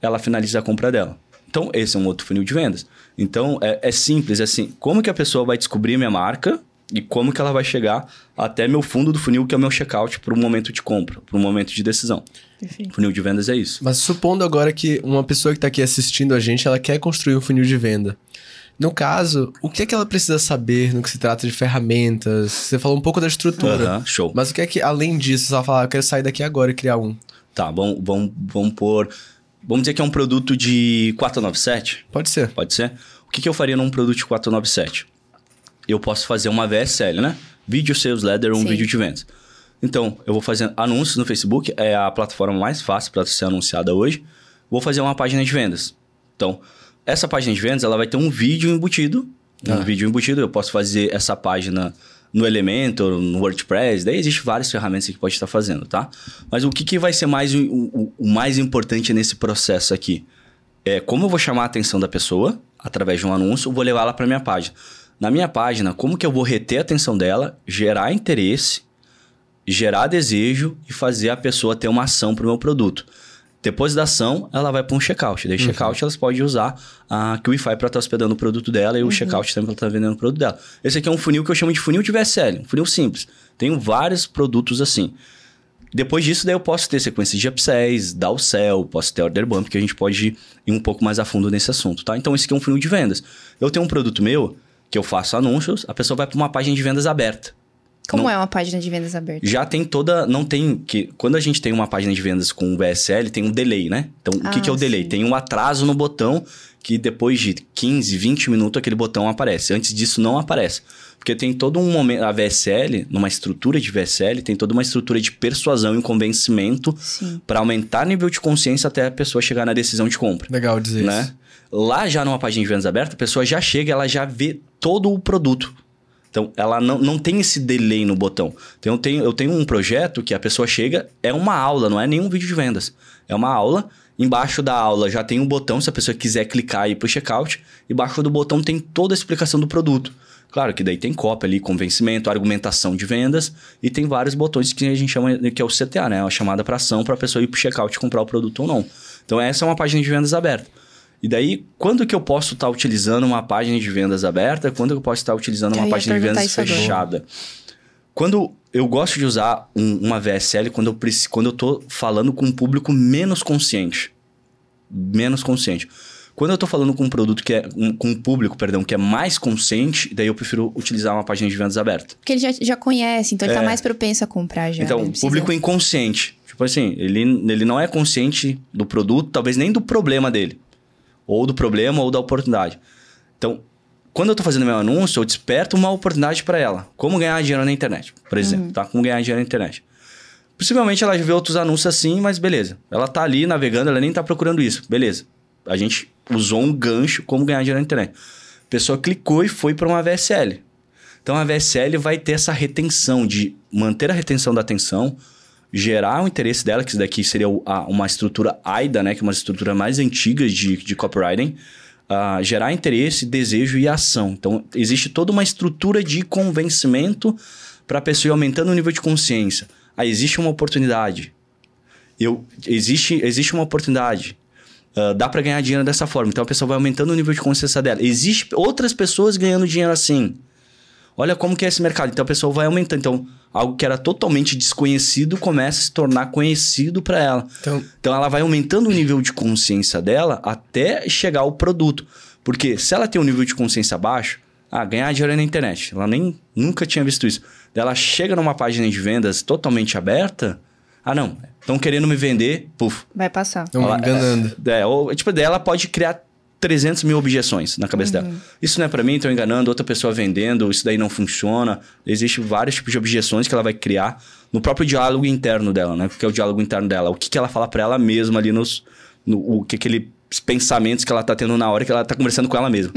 Ela finaliza a compra dela. Então, esse é um outro funil de vendas. Então, é, é simples, é assim, como que a pessoa vai descobrir minha marca? e como que ela vai chegar até meu fundo do funil, que é o meu checkout, para o momento de compra, para o momento de decisão. Perfeito. Funil de vendas é isso. Mas supondo agora que uma pessoa que está aqui assistindo a gente, ela quer construir um funil de venda. No caso, o que é que ela precisa saber no que se trata de ferramentas? Você falou um pouco da estrutura. Aham, show. Mas o que é que, além disso, se ela falar, ah, eu quero sair daqui agora e criar um? Tá, vamos, vamos, vamos pôr. Vamos dizer que é um produto de 497? Pode ser. Pode ser? O que, que eu faria num produto de 497? Eu posso fazer uma VSL, né? Vídeo Sales Letter, um Sim. vídeo de vendas. Então, eu vou fazer anúncios no Facebook, é a plataforma mais fácil para ser anunciada hoje. Vou fazer uma página de vendas. Então, essa página de vendas, ela vai ter um vídeo embutido. Um Ah. vídeo embutido, eu posso fazer essa página no Elementor, no WordPress, daí existe várias ferramentas que pode estar fazendo, tá? Mas o que, que vai ser mais o, o- o mais importante nesse processo aqui? É como eu vou chamar a atenção da pessoa através de um anúncio, vou levar ela para minha página. Na minha página, como que eu vou reter a atenção dela, gerar interesse, gerar desejo e fazer a pessoa ter uma ação para o meu produto. Depois da ação, ela vai para um checkout. Daí, checkout, elas podem usar a QIFI para estar hospedando o produto dela e o checkout também para estar vendendo o produto dela. Esse aqui é um funil que eu chamo de funil de VSL, um funil simples. Tenho vários produtos assim. Depois disso, daí eu posso ter sequências de upsells, downsell, posso ter order bump, que a gente pode ir um pouco mais a fundo nesse assunto, tá? Então, esse aqui é um funil de vendas. Eu tenho um produto meu, que eu faço anúncios, a pessoa vai para uma página de vendas aberta. Como Não- é uma página de vendas aberta? Já tem toda. Não tem. que Quando a gente tem uma página de vendas com VSL, tem um delay, né? Então, o que, Ah, que é o delay? sim. Tem um atraso no botão que depois de 15, 20 minutos aquele botão aparece. Antes disso, não aparece. Porque tem todo um momento. A VSL, numa estrutura de VSL, tem toda uma estrutura de persuasão e convencimento para aumentar o nível de consciência até a pessoa chegar na decisão de compra Legal dizer né? isso. Lá já numa página de vendas aberta, a pessoa já chega, ela já vê todo o produto. Então, ela não, não tem esse delay no botão. Então, eu tenho, eu tenho um projeto que a pessoa chega, é uma aula, não é nenhum vídeo de vendas. É uma aula. Embaixo da aula já tem um botão, se a pessoa quiser clicar e ir pro checkout. Embaixo do botão tem toda a explicação do produto. Claro que daí tem cópia ali, convencimento, argumentação de vendas e tem vários botões que a gente chama que é o CTA, né? A chamada para ação para a pessoa ir pro checkout e comprar o produto ou não. Então essa é uma página de vendas aberta. E daí, quando que eu posso estar utilizando uma página de vendas aberta? Quando que eu posso estar utilizando Eu uma página de vendas isso agora. fechada? Quando eu gosto de usar um- uma VSL quando eu, quando eu tô falando com um público menos consciente. Menos consciente. Quando eu tô falando com um produto que é. um- com um público, perdão, que é mais consciente, daí eu prefiro utilizar uma página de vendas aberta. Porque ele já, já conhece, então ele tá É. mais propenso a comprar já. Então, precisa- público inconsciente. Tipo assim, ele, ele não é consciente do produto, talvez nem do problema dele. Ou do problema ou da oportunidade. Então, quando eu tô fazendo meu anúncio, eu desperto uma oportunidade para ela. Como ganhar dinheiro na internet, por exemplo, tá? Como ganhar dinheiro na internet. Possivelmente ela já vê outros anúncios assim, mas beleza. Ela tá ali navegando, ela nem tá procurando isso. Beleza. A gente usou um gancho como ganhar dinheiro na internet. A pessoa clicou e foi para uma VSL. Então a VSL vai ter essa retenção de manter a retenção da atenção, gerar o interesse dela, que isso daqui seria uma estrutura AIDA, né, que é uma estrutura mais antiga de, de copywriting, ah, gerar interesse, desejo e ação. Então existe toda uma estrutura de convencimento para a pessoa ir aumentando o nível de consciência. Ah, existe uma oportunidade. Eu, existe, existe uma oportunidade. Ah, dá para ganhar dinheiro dessa forma. Então a pessoa vai aumentando o nível de consciência dela. Existem outras pessoas ganhando dinheiro assim. Olha como que é esse mercado. Então a pessoa vai aumentando. Então, algo que era totalmente desconhecido começa a se tornar conhecido para ela. Então, Então ela vai aumentando o nível de consciência dela até chegar ao produto. Porque se ela tem um nível de consciência baixo, ah, ganhar dinheiro na internet. Ela nem nunca tinha visto isso. Daí ela chega numa página de vendas totalmente aberta. Ah, não. Estão querendo me vender. Puf. Vai passar. estão enganando. É, ou, tipo, daí ela pode criar 300 mil objeções na cabeça dela. Isso não é pra mim, estão enganando, outra pessoa vendendo, isso daí não funciona. Existem vários tipos de objeções que ela vai criar no próprio diálogo interno dela, né? O que é o diálogo interno dela? O que, que ela fala pra ela mesma ali nos... No, o que aquele pensamentos que ela tá tendo na hora que ela tá conversando com ela mesma.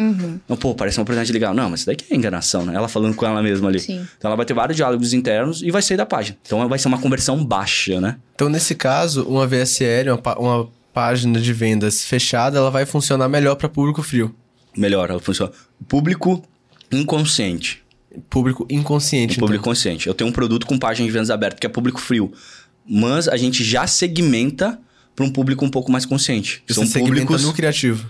Não, pô, parece uma oportunidade legal. Não, mas isso daí que é enganação, né? Ela falando com ela mesma ali. Sim. Então ela vai ter vários diálogos internos e vai sair da página. Então vai ser uma conversão baixa, né? Então, nesse caso, uma VSL, uma, uma página de vendas fechada, ela vai funcionar melhor para público frio. Melhor, ela funciona. Público inconsciente. Público inconsciente. Público então. consciente. Eu tenho um produto com página de vendas aberta, que é público frio. Mas a gente já segmenta para um público um pouco mais consciente. Você segmenta no criativo.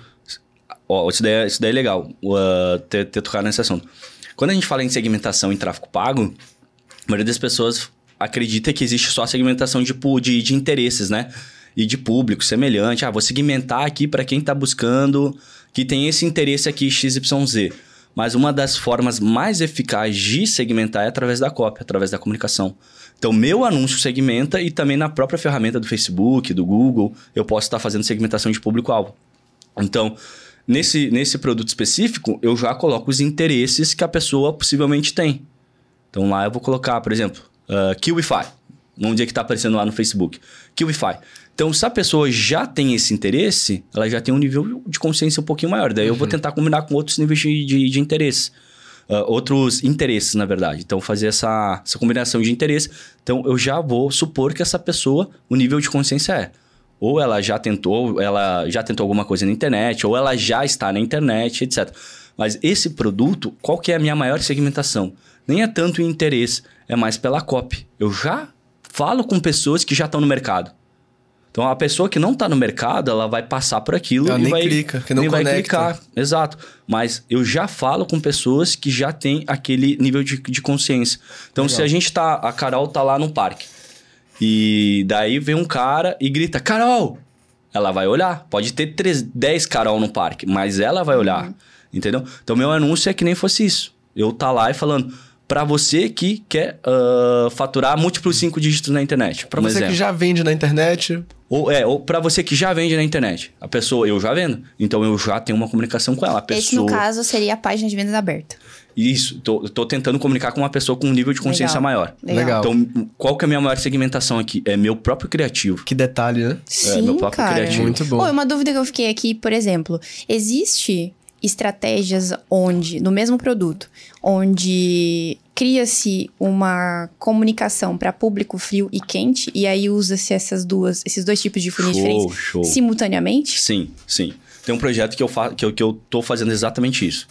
Ó, isso daí, é- isso daí é legal, uh, ter, ter tocado nesse assunto. Quando a gente fala em segmentação em tráfego pago, a maioria das pessoas acredita que existe só segmentação de, de, de interesses, né? E de público semelhante. Ah, vou segmentar aqui para quem está buscando, que tem esse interesse aqui XYZ. Mas uma das formas mais eficazes de segmentar é através da cópia, através da comunicação. Então, meu anúncio segmenta e também na própria ferramenta do Facebook, do Google, eu posso estar fazendo segmentação de público-alvo. Então, nesse, nesse produto específico, eu já coloco os interesses que a pessoa possivelmente tem. Então, lá eu vou colocar, por exemplo, uh, KiwiFi. Vamos dizer que está aparecendo lá no Facebook. KiwiFi. Então, se a pessoa já tem esse interesse, ela já tem um nível de consciência um pouquinho maior. Daí uhum. eu vou uhum. tentar combinar com outros níveis de, de, de interesse. Uh, outros interesses, na verdade. Então, fazer essa, essa combinação de interesse. Então, eu já vou supor que essa pessoa, o nível de consciência é. Ou ela já tentou, ela já tentou alguma coisa na internet, ou ela já está na internet, etc. Mas esse produto, qual que é a minha maior segmentação? Nem é tanto o interesse, é mais pela copy. Eu já falo com pessoas que já estão no mercado. Então a pessoa que não está no mercado, ela vai passar por aquilo ela e nem vai clica, que não nem conecta. vai clicar. Exato. Mas eu já falo com pessoas que já têm aquele nível de, de consciência. Então Legal. se a gente tá, a Carol tá lá no parque e daí vem um cara e grita: "Carol!" Ela vai olhar. Pode ter 3, 10 Carol no parque, mas ela vai olhar. Uhum. Entendeu? Então meu anúncio é que nem fosse isso. Eu tá lá e falando: para você que quer uh, faturar múltiplos cinco dígitos na internet. Para um você exemplo. que já vende na internet. Ou, é, ou para você que já vende na internet. A pessoa, eu já vendo. Então eu já tenho uma comunicação com ela. A pessoa... Esse, no caso, seria a página de vendas aberta. Isso, tô, tô tentando comunicar com uma pessoa com um nível de consciência Legal. maior. Legal. Então, qual que é a minha maior segmentação aqui? É meu próprio criativo. Que detalhe, né? Sim, é meu próprio cara. criativo. Muito bom. Oh, uma dúvida que eu fiquei aqui, por exemplo, existe estratégias onde, no mesmo produto, onde cria-se uma comunicação para público frio e quente e aí usa-se essas duas, esses dois tipos de show, diferentes show. simultaneamente? Sim, sim. Tem um projeto que eu faço que eu, que eu tô fazendo exatamente isso.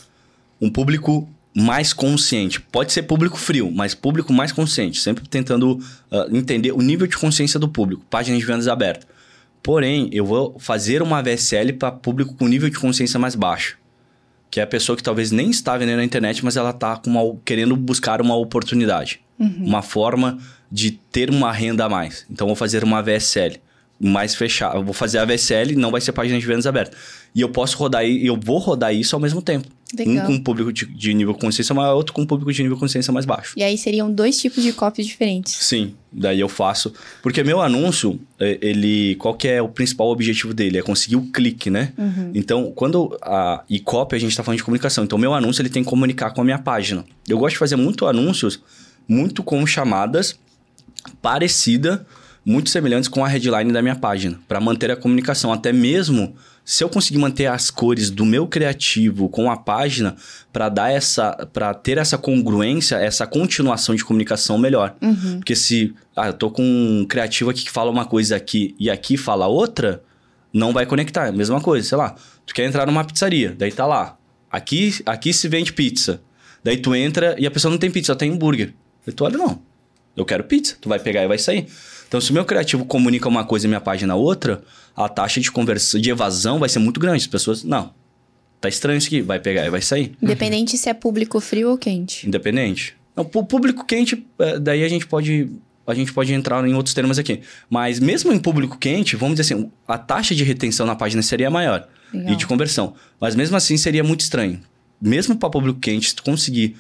Um público mais consciente. Pode ser público frio, mas público mais consciente, sempre tentando uh, entender o nível de consciência do público. Página de vendas aberta. Porém, eu vou fazer uma VSL para público com nível de consciência mais baixo que é a pessoa que talvez nem está vendendo na internet, mas ela está querendo buscar uma oportunidade, uhum. uma forma de ter uma renda a mais. Então, vou fazer uma VSL mais fechada. Vou fazer a VSL, não vai ser página de vendas aberta. E eu posso rodar, eu vou rodar isso ao mesmo tempo. Legal. Um com público de, de nível consciência maior, outro com público de nível consciência mais baixo. E aí seriam dois tipos de copies diferentes. Sim, daí eu faço. Porque meu anúncio, é, ele. Qual que é o principal objetivo dele? É conseguir o clique, né? Uhum. Então, quando. A, e copy, a gente está falando de comunicação. Então, meu anúncio ele tem que comunicar com a minha página. Eu gosto de fazer muito anúncios, muito com chamadas parecida, muito semelhantes com a headline da minha página, para manter a comunicação. Até mesmo se eu conseguir manter as cores do meu criativo com a página para dar essa para ter essa congruência, essa continuação de comunicação melhor. Uhum. Porque se ah, eu tô com um criativo aqui que fala uma coisa aqui e aqui fala outra, não vai conectar. É mesma coisa, sei lá. Tu quer entrar numa pizzaria, daí tá lá. Aqui, aqui se vende pizza. Daí tu entra e a pessoa não tem pizza, só tem hambúrguer. Daí tu olha, não. Eu quero pizza. Tu vai pegar e vai sair. Então, se o meu criativo comunica uma coisa e minha página outra, a taxa de conversão, de evasão vai ser muito grande. As pessoas, não, tá estranho isso aqui, vai pegar e vai sair. Independente uhum. se é público frio ou quente. Independente. Não, público quente, é, daí a gente pode a gente pode entrar em outros termos aqui. Mas mesmo em público quente, vamos dizer assim, a taxa de retenção na página seria maior Legal. e de conversão. Mas mesmo assim seria muito estranho. Mesmo para público quente, se tu conseguir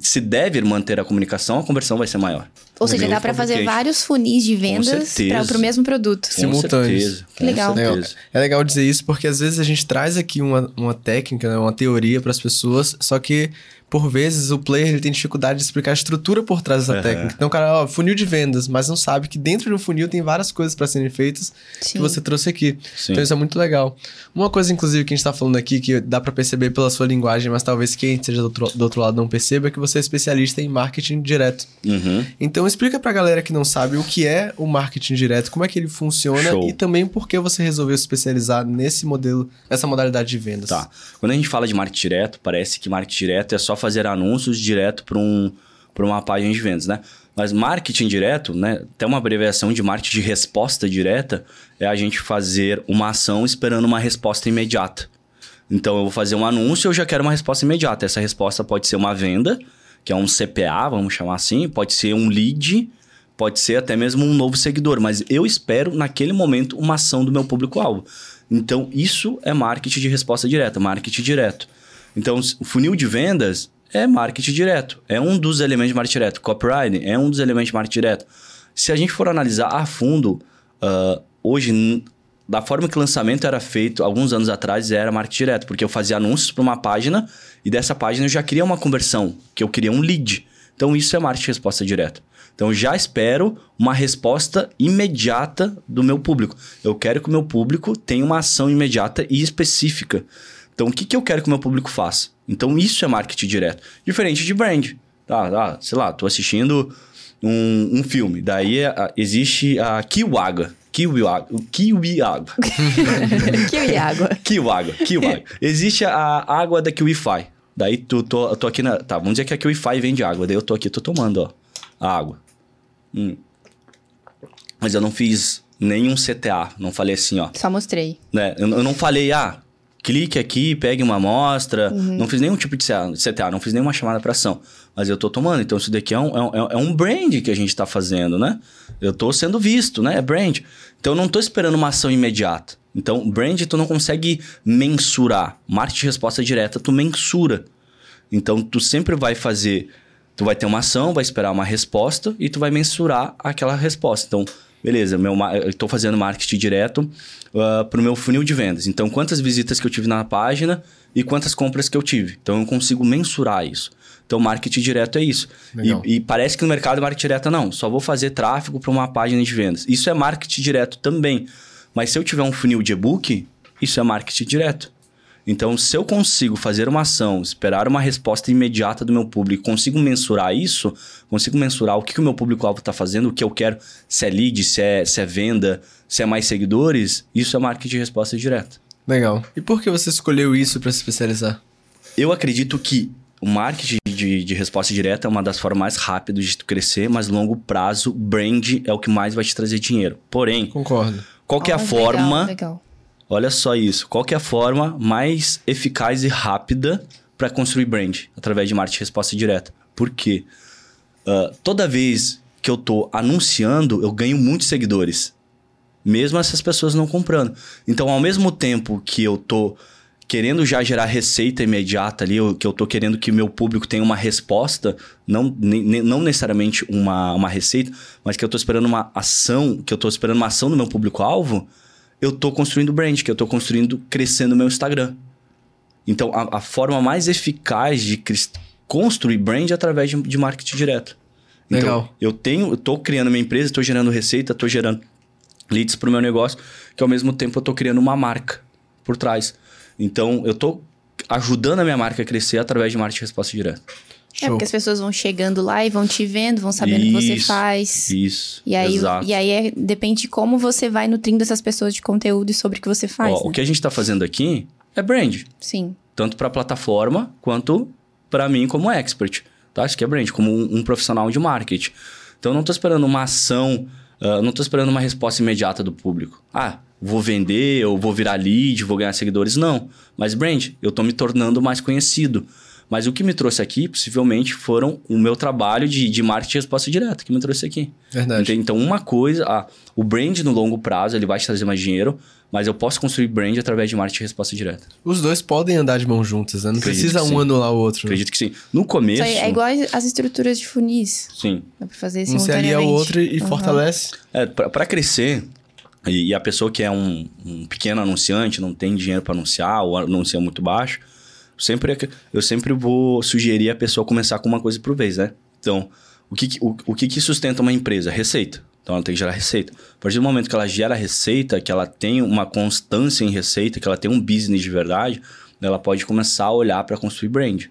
se deve manter a comunicação, a conversão vai ser maior. Ou seja, dá para fazer vários funis de vendas para o mesmo produto. Simultâneos. Que legal. É, é, legal dizer isso porque às vezes a gente traz aqui uma, uma técnica, né, uma teoria para as pessoas, só que por vezes o player ele tem dificuldade de explicar a estrutura por trás dessa uhum. técnica. Então, o cara, ó, funil de vendas, mas não sabe que dentro do funil tem várias coisas para serem feitas Sim. que você trouxe aqui. Sim. Então, isso é muito legal. Uma coisa, inclusive, que a gente tá falando aqui, que dá para perceber pela sua linguagem, mas talvez quem seja do outro, do outro lado não perceba, é que você é especialista em marketing direto. Uhum. Então, explica pra galera que não sabe o que é o marketing direto, como é que ele funciona Show. e também por que você resolveu se especializar nesse modelo, nessa modalidade de vendas. Tá. Quando a gente fala de marketing direto, parece que marketing direto é só fazer anúncios direto para um, uma página de vendas, né? Mas marketing direto, né? Até uma abreviação de marketing de resposta direta é a gente fazer uma ação esperando uma resposta imediata. Então eu vou fazer um anúncio, eu já quero uma resposta imediata. Essa resposta pode ser uma venda, que é um CPA, vamos chamar assim, pode ser um lead, pode ser até mesmo um novo seguidor, mas eu espero naquele momento uma ação do meu público-alvo. Então isso é marketing de resposta direta, marketing direto. Então o funil de vendas é marketing direto, é um dos elementos de marketing direto. Copywriting é um dos elementos de marketing direto. Se a gente for analisar a fundo, uh, hoje da forma que o lançamento era feito alguns anos atrás era marketing direto, porque eu fazia anúncios para uma página e dessa página eu já queria uma conversão, que eu queria um lead. Então isso é marketing resposta direta. Então já espero uma resposta imediata do meu público. Eu quero que o meu público tenha uma ação imediata e específica. Então o que, que eu quero que o meu público faça? Então isso é marketing direto. Diferente de brand. Tá, tá sei lá, tô assistindo um, um filme. Daí a, existe a Kiwaga. Kiwi água. Kiwi água. (laughs) kiwi água. Kiwi água. Kiwi água. Existe a água da Kiwify. Daí tu, tô, tô aqui na... Tá, vamos dizer que a Kiwify vende água. Daí eu tô aqui, tô tomando, ó, a água. Hum. Mas eu não fiz nenhum CTA. Não falei assim, ó. Só mostrei. Né? Eu, eu não falei, ah, clique aqui, pegue uma amostra. Uhum. Não fiz nenhum tipo de CTA, não fiz nenhuma chamada para ação. Mas eu tô tomando. Então, isso daqui é um, é um, é um brand que a gente tá fazendo, né? Eu tô sendo visto, né? É brand. Então, eu não tô esperando uma ação imediata. Então, brand tu não consegue mensurar. Marketing de resposta direta, tu mensura. Então, tu sempre vai fazer... Tu vai ter uma ação, vai esperar uma resposta e tu vai mensurar aquela resposta. Então, beleza, meu, eu estou fazendo marketing direto uh, ah, para o meu funil de vendas. Então, quantas visitas que eu tive na página e quantas compras que eu tive. Então, eu consigo mensurar isso. Então, marketing direto é isso. E, e, parece que no mercado marketing direto não. Só vou fazer tráfego para uma página de vendas. Isso é marketing direto também. Mas se eu tiver um funil de e-book, isso é marketing direto. Então, se eu consigo fazer uma ação, esperar uma resposta imediata do meu público, consigo mensurar isso, consigo mensurar o que, que o meu público-alvo está fazendo, o que eu quero, se é lead, se é, se é venda, se é mais seguidores, isso é marketing de resposta direta. Legal. E por que você escolheu isso para se especializar? Eu acredito que o marketing de, de, resposta direta é uma das formas mais rápidas de tu crescer, mas longo prazo, brand é o que mais vai te trazer dinheiro. Porém, concordo. Qual que é a forma? Legal. Olha só isso. Qual que é a forma mais eficaz e rápida para construir brand através de marketing resposta direta? Por quê? Uh, toda vez que eu tô anunciando, eu ganho muitos seguidores. Mesmo essas pessoas não comprando. Então, ao mesmo tempo que eu tô querendo já gerar receita imediata ali, que eu tô querendo que meu público tenha uma resposta, não, ne, não necessariamente uma, uma receita, mas que eu tô esperando uma ação, que eu tô esperando uma ação do meu público-alvo, eu tô construindo brand, que eu tô construindo, crescendo o meu Instagram. Então, a, a forma mais eficaz de construir brand é através de, de marketing direto. Então, Legal. eu tenho, eu tô criando minha empresa, estou gerando receita, estou gerando leads para o meu negócio, que ao mesmo tempo eu estou criando uma marca por trás. Então, eu estou ajudando a minha marca a crescer através de marketing resposta direta. É porque as pessoas vão chegando lá e vão te vendo, vão sabendo o que você faz. Isso. E aí, exato. E aí é, depende de como você vai nutrindo essas pessoas de conteúdo e sobre o que você faz. Ó, né? O que a gente está fazendo aqui é brand. Sim. Tanto para a plataforma quanto para mim como expert. Tá? Isso aqui é brand, como um, um profissional de marketing. Então, eu não estou esperando uma ação, uh, não estou esperando uma resposta imediata do público. Ah, vou vender, ou vou virar lead, vou ganhar seguidores. Não. Mas brand, eu estou me tornando mais conhecido. Mas o que me trouxe aqui, possivelmente, foram o meu trabalho de, de marketing de resposta direta que me trouxe aqui. Verdade. Então, uma coisa, ah, o brand no longo prazo, ele vai te trazer mais dinheiro, mas eu posso construir brand através de marketing de resposta direta. Os dois podem andar de mãos juntas, né? Não Acredito precisa um anular o outro. Né? Acredito que sim. No começo... é igual as estruturas de funis. Sim. Dá pra fazer Um se alia ao outro e uhum. fortalece. É, para crescer, e, e, a pessoa que é um, um pequeno anunciante, não tem dinheiro para anunciar, ou anuncia muito baixo, sempre, eu sempre vou sugerir a pessoa começar com uma coisa por vez, né? Então, o que, o, o que, que sustenta uma empresa? Receita. Então, ela tem que gerar receita. A partir do momento que ela gera receita, que ela tem uma constância em receita, que ela tem um business de verdade, ela pode começar a olhar para construir brand.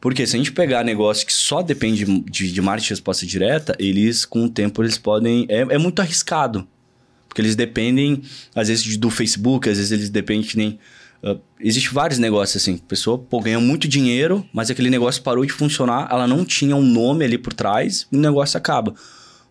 Porque se a gente pegar negócio que só depende de, de marketing resposta direta, eles, com o tempo, eles podem... É, é muito arriscado. Porque eles dependem, às vezes, do Facebook, às vezes eles dependem Uh, Existem vários negócios assim. A pessoa pô, ganha muito dinheiro, mas aquele negócio parou de funcionar, ela não tinha um nome ali por trás e o negócio acaba.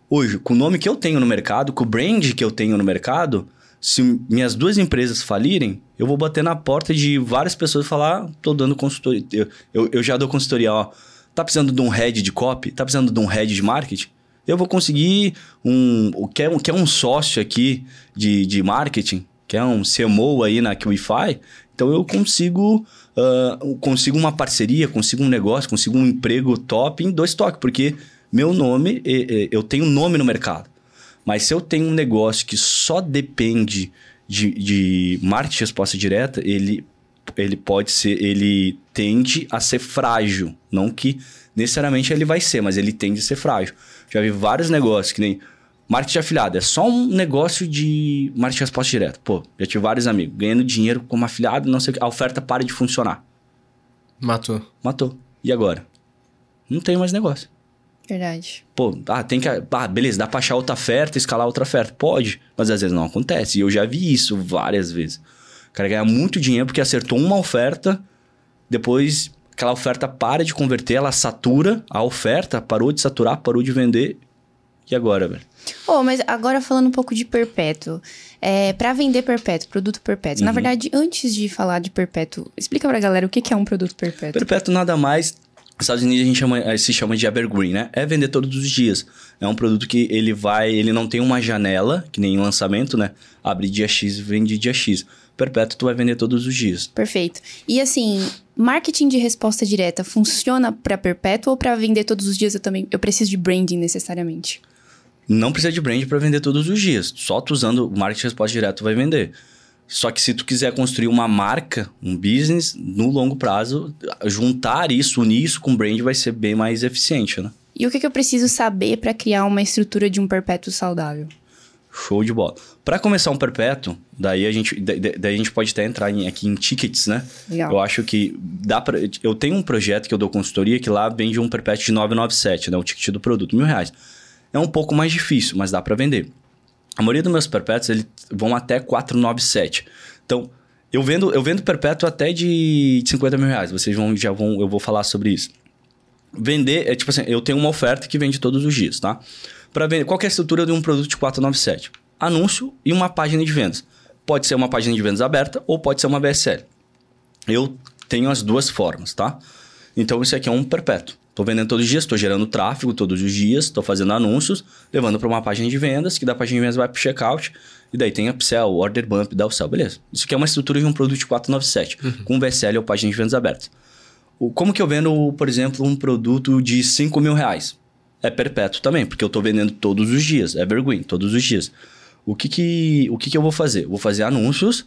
Hoje, com o nome que eu tenho no mercado, com o brand que eu tenho no mercado, Se minhas duas empresas falirem, eu vou bater na porta de várias pessoas e falar: ah, tô dando consultoria. Eu, eu, eu já dou consultoria, ó. Tá precisando de um head de copy? Tá precisando de um head de marketing? Eu vou conseguir um. Quer um, quer um sócio aqui de, de marketing? Quer um CMO aí na QIFI? Então eu consigo, uh, consigo uma parceria, consigo um negócio, consigo um emprego top em dois toques, porque meu nome, eu tenho nome no mercado. Mas se eu tenho um negócio que só depende de, de marketing resposta direta, ele, ele pode ser, ele tende a ser frágil. Não que necessariamente ele vai ser, mas ele tende a ser frágil. Já vi vários negócios que nem marketing de afiliado. É só um negócio de marketing de resposta direta. Pô, já tive vários amigos ganhando dinheiro como afiliado, não sei o que. A oferta para de funcionar. Matou. Matou. E agora? Não tem mais negócio. Verdade. Pô, ah, tem que. Ah, beleza, dá pra achar outra oferta, escalar outra oferta. Pode, mas às vezes não acontece. E eu já vi isso várias vezes. O cara ganha muito dinheiro porque acertou uma oferta, depois aquela oferta para de converter, ela satura a oferta, parou de saturar, parou de vender. E agora, velho? Oh, mas agora falando um pouco de perpétuo. É, para vender perpétuo, produto perpétuo. Uhum. Na verdade, antes de falar de perpétuo, explica pra galera o que é um produto perpétuo. Perpétuo nada mais nos Estados Unidos a gente chama, eh, se chama de evergreen, né? É vender todos os dias. É um produto que ele vai, ele não tem uma janela, que nem em lançamento, né? Abre dia X e vende dia X. Perpétuo tu vai vender todos os dias. Perfeito. E assim, marketing de resposta direta funciona para perpétuo ou para vender todos os dias eu também eu preciso de branding necessariamente? Não precisa de branding para vender todos os dias. Só tu usando marketing de resposta direta tu vai vender. Só que se tu quiser construir uma marca, um business, no longo prazo, juntar isso, unir isso com brand vai ser bem mais eficiente, né? E o que, que eu preciso saber para criar uma estrutura de um perpétuo saudável? Show de bola. Para começar um perpétuo, daí a gente, daí a gente pode até entrar em, aqui em tickets, né? Legal. Eu acho que dá para. Eu tenho um projeto que eu dou consultoria que lá vende um perpétuo de 997, né? O ticket do produto, mil reais. É um pouco mais difícil, mas dá para vender. A maioria dos meus perpétuos eles vão até 497. Então, eu vendo, eu vendo perpétuo até de 50 mil reais. Vocês vão, já vão, eu vou falar sobre isso. Vender, é tipo assim, eu tenho uma oferta que vende todos os dias, tá? Para vender, qual é a estrutura de um produto de 497? Anúncio e uma página de vendas. Pode ser uma página de vendas aberta ou pode ser uma BSL. Eu tenho as duas formas, tá? Então, isso aqui é um perpétuo. Estou vendendo todos os dias, estou gerando tráfego todos os dias, estou fazendo anúncios, levando para uma página de vendas, que da página de vendas vai para o checkout, e daí tem upsell, order bump, downsell, beleza. Isso aqui é uma estrutura de um produto de 497, uhum. com VSL ou página de vendas abertas. O, como que eu vendo, por exemplo, um produto de 5 mil reais? É perpétuo também, porque eu estou vendendo todos os dias, evergreen, todos os dias. O que que, o que que eu vou fazer? Vou fazer anúncios,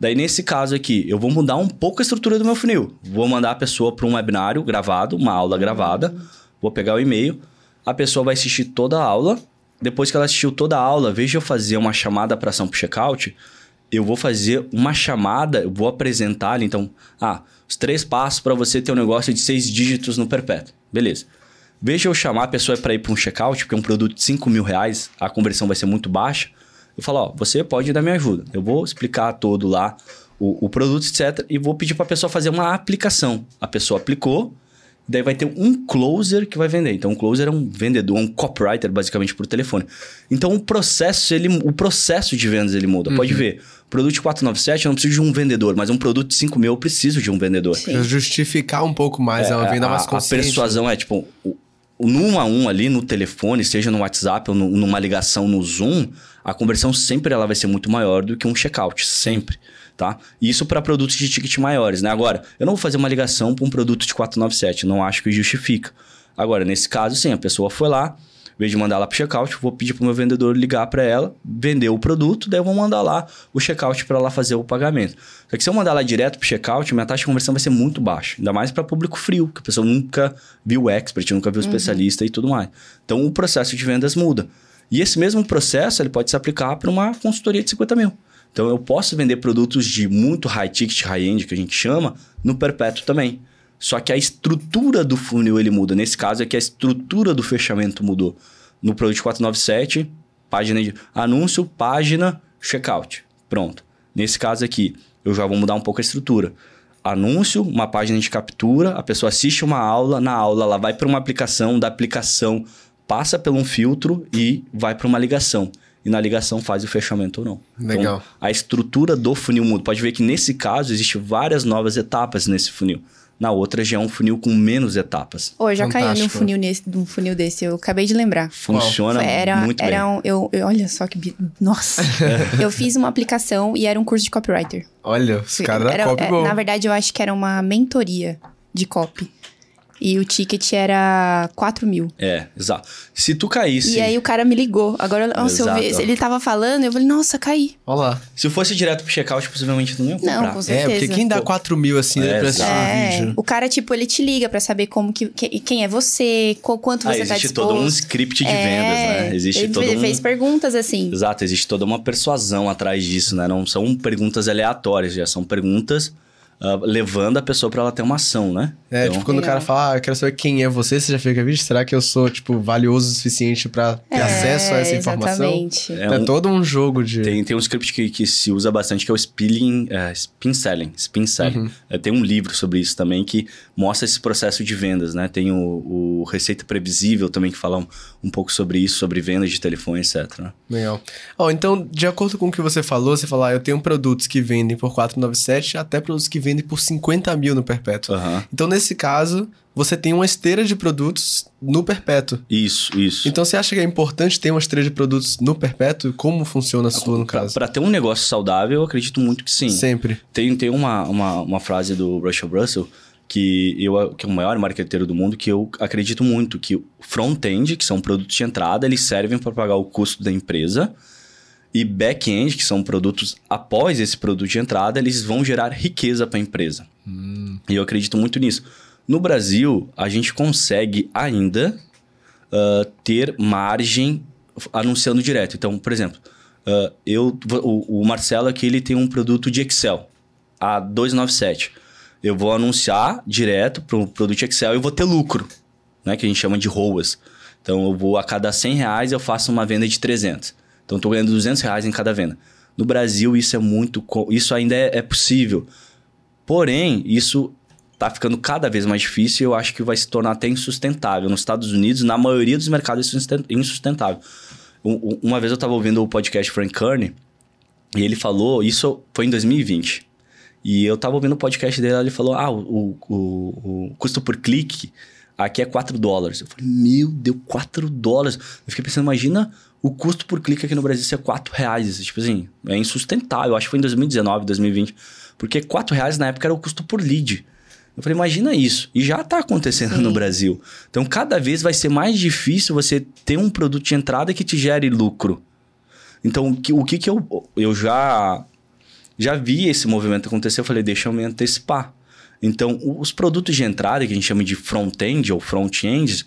Daí, nesse caso aqui, eu vou mudar um pouco a estrutura do meu funil. Vou mandar a pessoa para um webinário gravado, uma aula gravada. Vou pegar o e-mail. A pessoa vai assistir toda a aula. Depois que ela assistiu toda a aula, veja eu fazer uma chamada para ação para checkout. Eu vou fazer uma chamada, eu vou apresentar então, ah, os três passos para você ter um negócio de seis dígitos no perpétuo. Beleza. Veja eu chamar a pessoa para ir para um checkout, porque é um produto de 5 mil reais, a conversão vai ser muito baixa. Eu falo, ó, você pode dar minha ajuda. Eu vou explicar todo lá o, o produto, etc. E vou pedir para a pessoa fazer uma aplicação. A pessoa aplicou, daí vai ter um closer que vai vender. Então, um closer é um vendedor, um copywriter, basicamente, por telefone. Então, o processo, ele, o processo de vendas ele muda. Uhum. Pode ver. Produto de 497, eu não preciso de um vendedor, mas um produto de 5 mil eu preciso de um vendedor. Sim. Justificar um pouco mais, é, é uma venda mais consciente. A persuasão é, tipo, no um a um ali, no telefone, seja no WhatsApp ou no, numa ligação no Zoom, a conversão sempre ela vai ser muito maior do que um checkout, sempre, tá? Isso para produtos de ticket maiores, né? Agora, eu não vou fazer uma ligação para um produto de 497, não acho que justifica. Agora, nesse caso, sim, a pessoa foi lá, vez de mandar lá para o checkout, vou pedir para o meu vendedor ligar para ela, vender o produto, daí eu vou mandar lá o checkout para ela fazer o pagamento. Só que se eu mandar lá direto para o checkout, minha taxa de conversão vai ser muito baixa, ainda mais para público frio, que a pessoa nunca viu o expert, nunca viu o uhum. especialista e tudo mais. Então o processo de vendas muda. E esse mesmo processo ele pode se aplicar para uma consultoria de 50 mil. Então eu posso vender produtos de muito high ticket, high end, que a gente chama, no perpétuo também. Só que a estrutura do funil ele muda. Nesse caso é que a estrutura do fechamento mudou. No produto 497, página de anúncio, página, checkout. Pronto. Nesse caso aqui, eu já vou mudar um pouco a estrutura. Anúncio, uma página de captura, a pessoa assiste uma aula, na aula ela vai para uma aplicação, da aplicação passa por um filtro e vai para uma ligação. e na ligação faz o fechamento ou não. Legal. Então, a estrutura do funil muda. Pode ver que nesse caso existe várias novas etapas nesse funil. Na outra já é um funil com menos etapas. Ô, eu já caí num Fantástico. funil, nesse, num funil desse, eu acabei de lembrar. Funciona era, muito era bem. um, eu, eu- olha só que. Nossa! (laughs) eu fiz uma aplicação e era um curso de copywriter. Olha, os caras da Era- copy é, bom. Na verdade, eu acho que era uma mentoria de copy. E o ticket era 4 mil. É, exato. Se tu caísse. E aí o cara me ligou. Agora, nossa, eu vi, ele tava falando, eu falei, nossa, caí. Olha lá. Se fosse direto pro checkout, possivelmente não ia Não, comprar. com É, certeza. porque quem dá 4 mil assim É, pra assistir um É, vídeo? o cara, tipo, ele te liga pra saber como que, que- quem é você, quanto Ah, você tá existe disposto. todo um script de É, vendas, né? Existe ele todo fe- um... fez perguntas assim. Exato, existe toda uma persuasão atrás disso, né? Não são perguntas aleatórias, já são perguntas ah, levando a pessoa pra ela ter uma ação, né? É, Então, tipo, quando o cara fala, ah, eu quero saber quem é você, você já fica, vixe, será que eu sou, tipo, valioso o suficiente pra ter É, acesso a essa informação? Exatamente. É É, um- todo um jogo de... Tem, tem um script que, que se usa bastante que é o spilling, é, spin selling. Spin selling. Uhum. É, tem um livro sobre isso também que mostra esse processo de vendas, né? Tem o, o Receita Previsível também que fala um, um pouco sobre isso, sobre vendas de telefone, etc. né? Legal. Ó, então, de acordo com o que você falou, você falou, ah, eu tenho produtos que vendem por 497 até produtos que vendem por 50 mil no Perpétuo. Aham. Então, nesse caso, você tem uma esteira de produtos no Perpétuo. Isso, isso. Então, você acha que é importante ter uma esteira de produtos no Perpétuo? Como funciona a sua, no Pra- caso? Pra ter um negócio saudável, eu acredito muito que sim. Sempre. Tem, tem uma, uma, uma frase do Russell Russell, que, eu, que é o maior marqueteiro do mundo, que eu acredito muito que o front-end, que são produtos de entrada, eles servem para pagar o custo da empresa. E back-end, que são produtos após esse produto de entrada, eles vão gerar riqueza para a empresa. E eu acredito muito nisso. No Brasil, a gente consegue ainda ah, ter margem anunciando direto. Então, por exemplo, ah, eu, o, o Marcelo aqui ele tem um produto de Excel, a 297. Eu vou anunciar direto para o produto Excel e vou ter lucro, né? Que a gente chama de ROAS. Então, eu vou a cada 100 reais eu faço uma venda de 300. Então, estou ganhando 200 reais em cada venda. No Brasil, isso é muito... Isso ainda é, é possível. Porém, isso tá ficando cada vez mais difícil e eu acho que vai se tornar até insustentável. Nos Estados Unidos, na maioria dos mercados, isso é insusten- insustentável. Um- um- Uma vez eu estava ouvindo o podcast Frank Kearney e ele falou, isso foi em 2020. E eu tava ouvindo o podcast dele, ele falou: Ah, o, o, o custo por clique aqui é 4 dólares. Eu falei, meu, deu 4 dólares. Eu fiquei pensando, imagina o custo por clique aqui no Brasil ser 4 reais. Tipo assim, é insustentável. Eu acho que foi em 2019, 2020. Porque 4 reais na época era o custo por lead. Eu falei, imagina isso. E já tá acontecendo Sim. no Brasil. Então, cada vez vai ser mais difícil você ter um produto de entrada que te gere lucro. Então, o que, o que, que eu, eu já já vi esse movimento acontecer, eu falei, deixa eu me antecipar. Então, os produtos de entrada, que a gente chama de front-end ou front-end,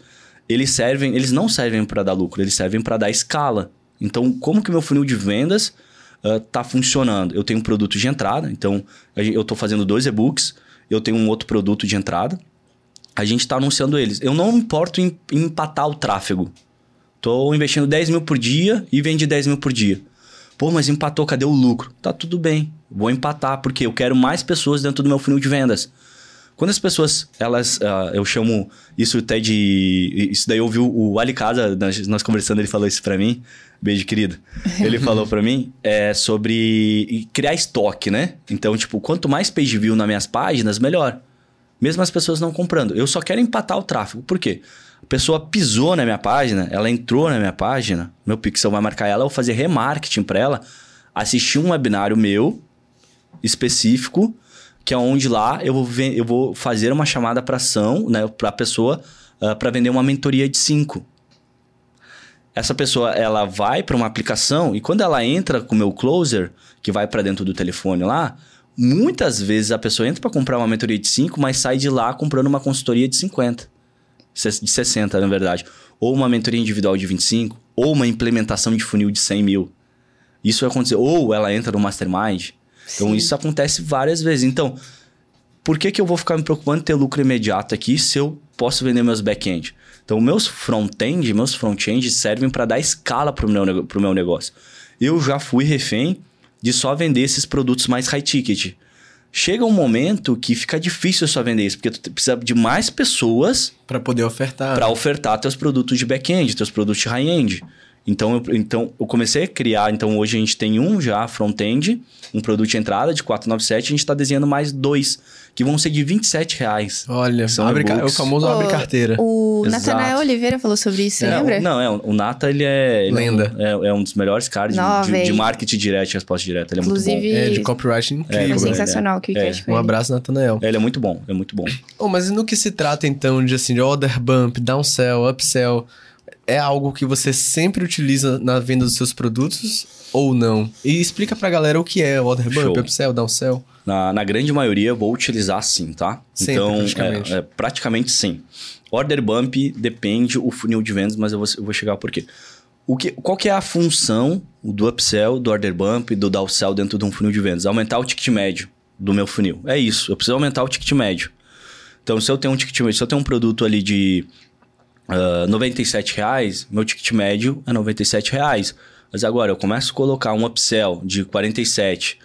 eles servem, eles não servem para dar lucro, eles servem para dar escala. Então, como que meu funil de vendas está funcionando? Eu tenho um produto de entrada, então eu estou fazendo dois e-books, eu tenho um outro produto de entrada, a gente está anunciando eles. Eu não importo em, em empatar o tráfego. Tô investindo 10 mil por dia e vendi 10 mil por dia. Pô, mas empatou, cadê o lucro? Tá tudo bem, vou empatar, porque eu quero mais pessoas dentro do meu funil de vendas. Quando as pessoas, elas, ah, eu chamo isso até de. Isso daí eu ouvi o Ali Casa, nós, nós conversando, ele falou isso pra mim. Beijo, querido. (laughs) Ele falou pra mim é, sobre criar estoque, né? Então, tipo, quanto mais page view nas minhas páginas, melhor. Mesmo as pessoas não comprando. Eu só quero empatar o tráfego. Por quê? Pessoa pisou na minha página, ela entrou na minha página, meu pixel vai marcar ela, eu vou fazer remarketing para ela, assistir um webinário meu específico, que é onde lá eu vou, eu vou fazer uma chamada para ação, né, para a pessoa, para vender uma mentoria de 5. Essa pessoa, ela vai para uma aplicação e quando ela entra com o meu closer, que vai para dentro do telefone lá, muitas vezes a pessoa entra para comprar uma mentoria de 5, mas sai de lá comprando uma consultoria de 50 de 60, na verdade. Ou uma mentoria individual de 25, ou uma implementação de funil de 100 mil. Isso vai acontecer. Ou ela entra no mastermind. Então, Sim. isso acontece várias vezes. Então, por que, que eu vou ficar me preocupando em ter lucro imediato aqui se eu posso vender meus back-end? Então, meus front-end, meus front-end servem para dar escala para o meu, pro meu negócio. Eu já fui refém de só vender esses produtos mais high ticket. Chega um momento que fica difícil só vender isso, porque tu precisa de mais pessoas Pra poder ofertar. para ofertar teus produtos de back-end, teus produtos de high-end. Então eu, então, eu comecei a criar. Então, hoje a gente tem um já front-end, um produto de entrada de 497. A gente está desenhando mais dois, que vão ser de 27 reais. Olha, São abre é o famoso abre Ô, carteira. O. Natanael Oliveira falou sobre isso, você É, lembra? o- Não, é, o Nata, ele é... ele é um- Lenda. É, é um dos melhores caras de, Não, de, de marketing direto e resposta direta. Ele é Inclusive, muito É, de copyright incrível. É, sensacional que o é. Cash Um abraço, Natanael. bom. Ele é muito bom, é muito bom. Oh, mas no que se trata então de assim, de order bump, downsell, upsell, é algo que você sempre utiliza na venda dos seus produtos ou não? E explica pra galera o que é order bump, upsell, downsell. Na, na grande maioria, eu vou utilizar sim, tá? Sempre, então, praticamente. É, é, praticamente sim. Order bump depende o funil de vendas, mas eu vou, eu vou chegar por quê. O que, qual que é a função do upsell, do order bump, do downsell dentro de um funil de vendas? Aumentar o ticket médio do meu funil. É isso, eu preciso aumentar o ticket médio. Então, se eu tenho um ticket médio, se eu tenho um produto ali de ah, 97 reais, meu ticket médio é 97 reais. Mas agora eu começo a colocar um upsell de 47,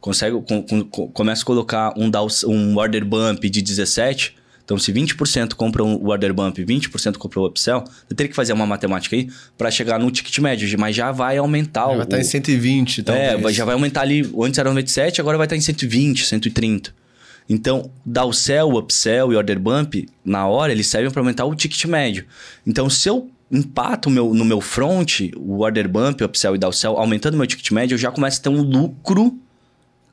consegue, com, com, com- começo a colocar um, down- um order bump de 17. Então, se 20% compram o order bump e 20% compram o upsell, eu teria que fazer uma matemática aí para chegar no ticket médio, mas já vai aumentar Vai o, estar em 120, talvez. é, já vai aumentar ali. Antes era 97, agora vai estar em 120, 130. Então, downsell, upsell e order bump, na hora, eles servem para aumentar o ticket médio. Então, se eu empato meu, no meu front, o order bump, o upsell e downsell, aumentando meu ticket médio, eu já começo a ter um lucro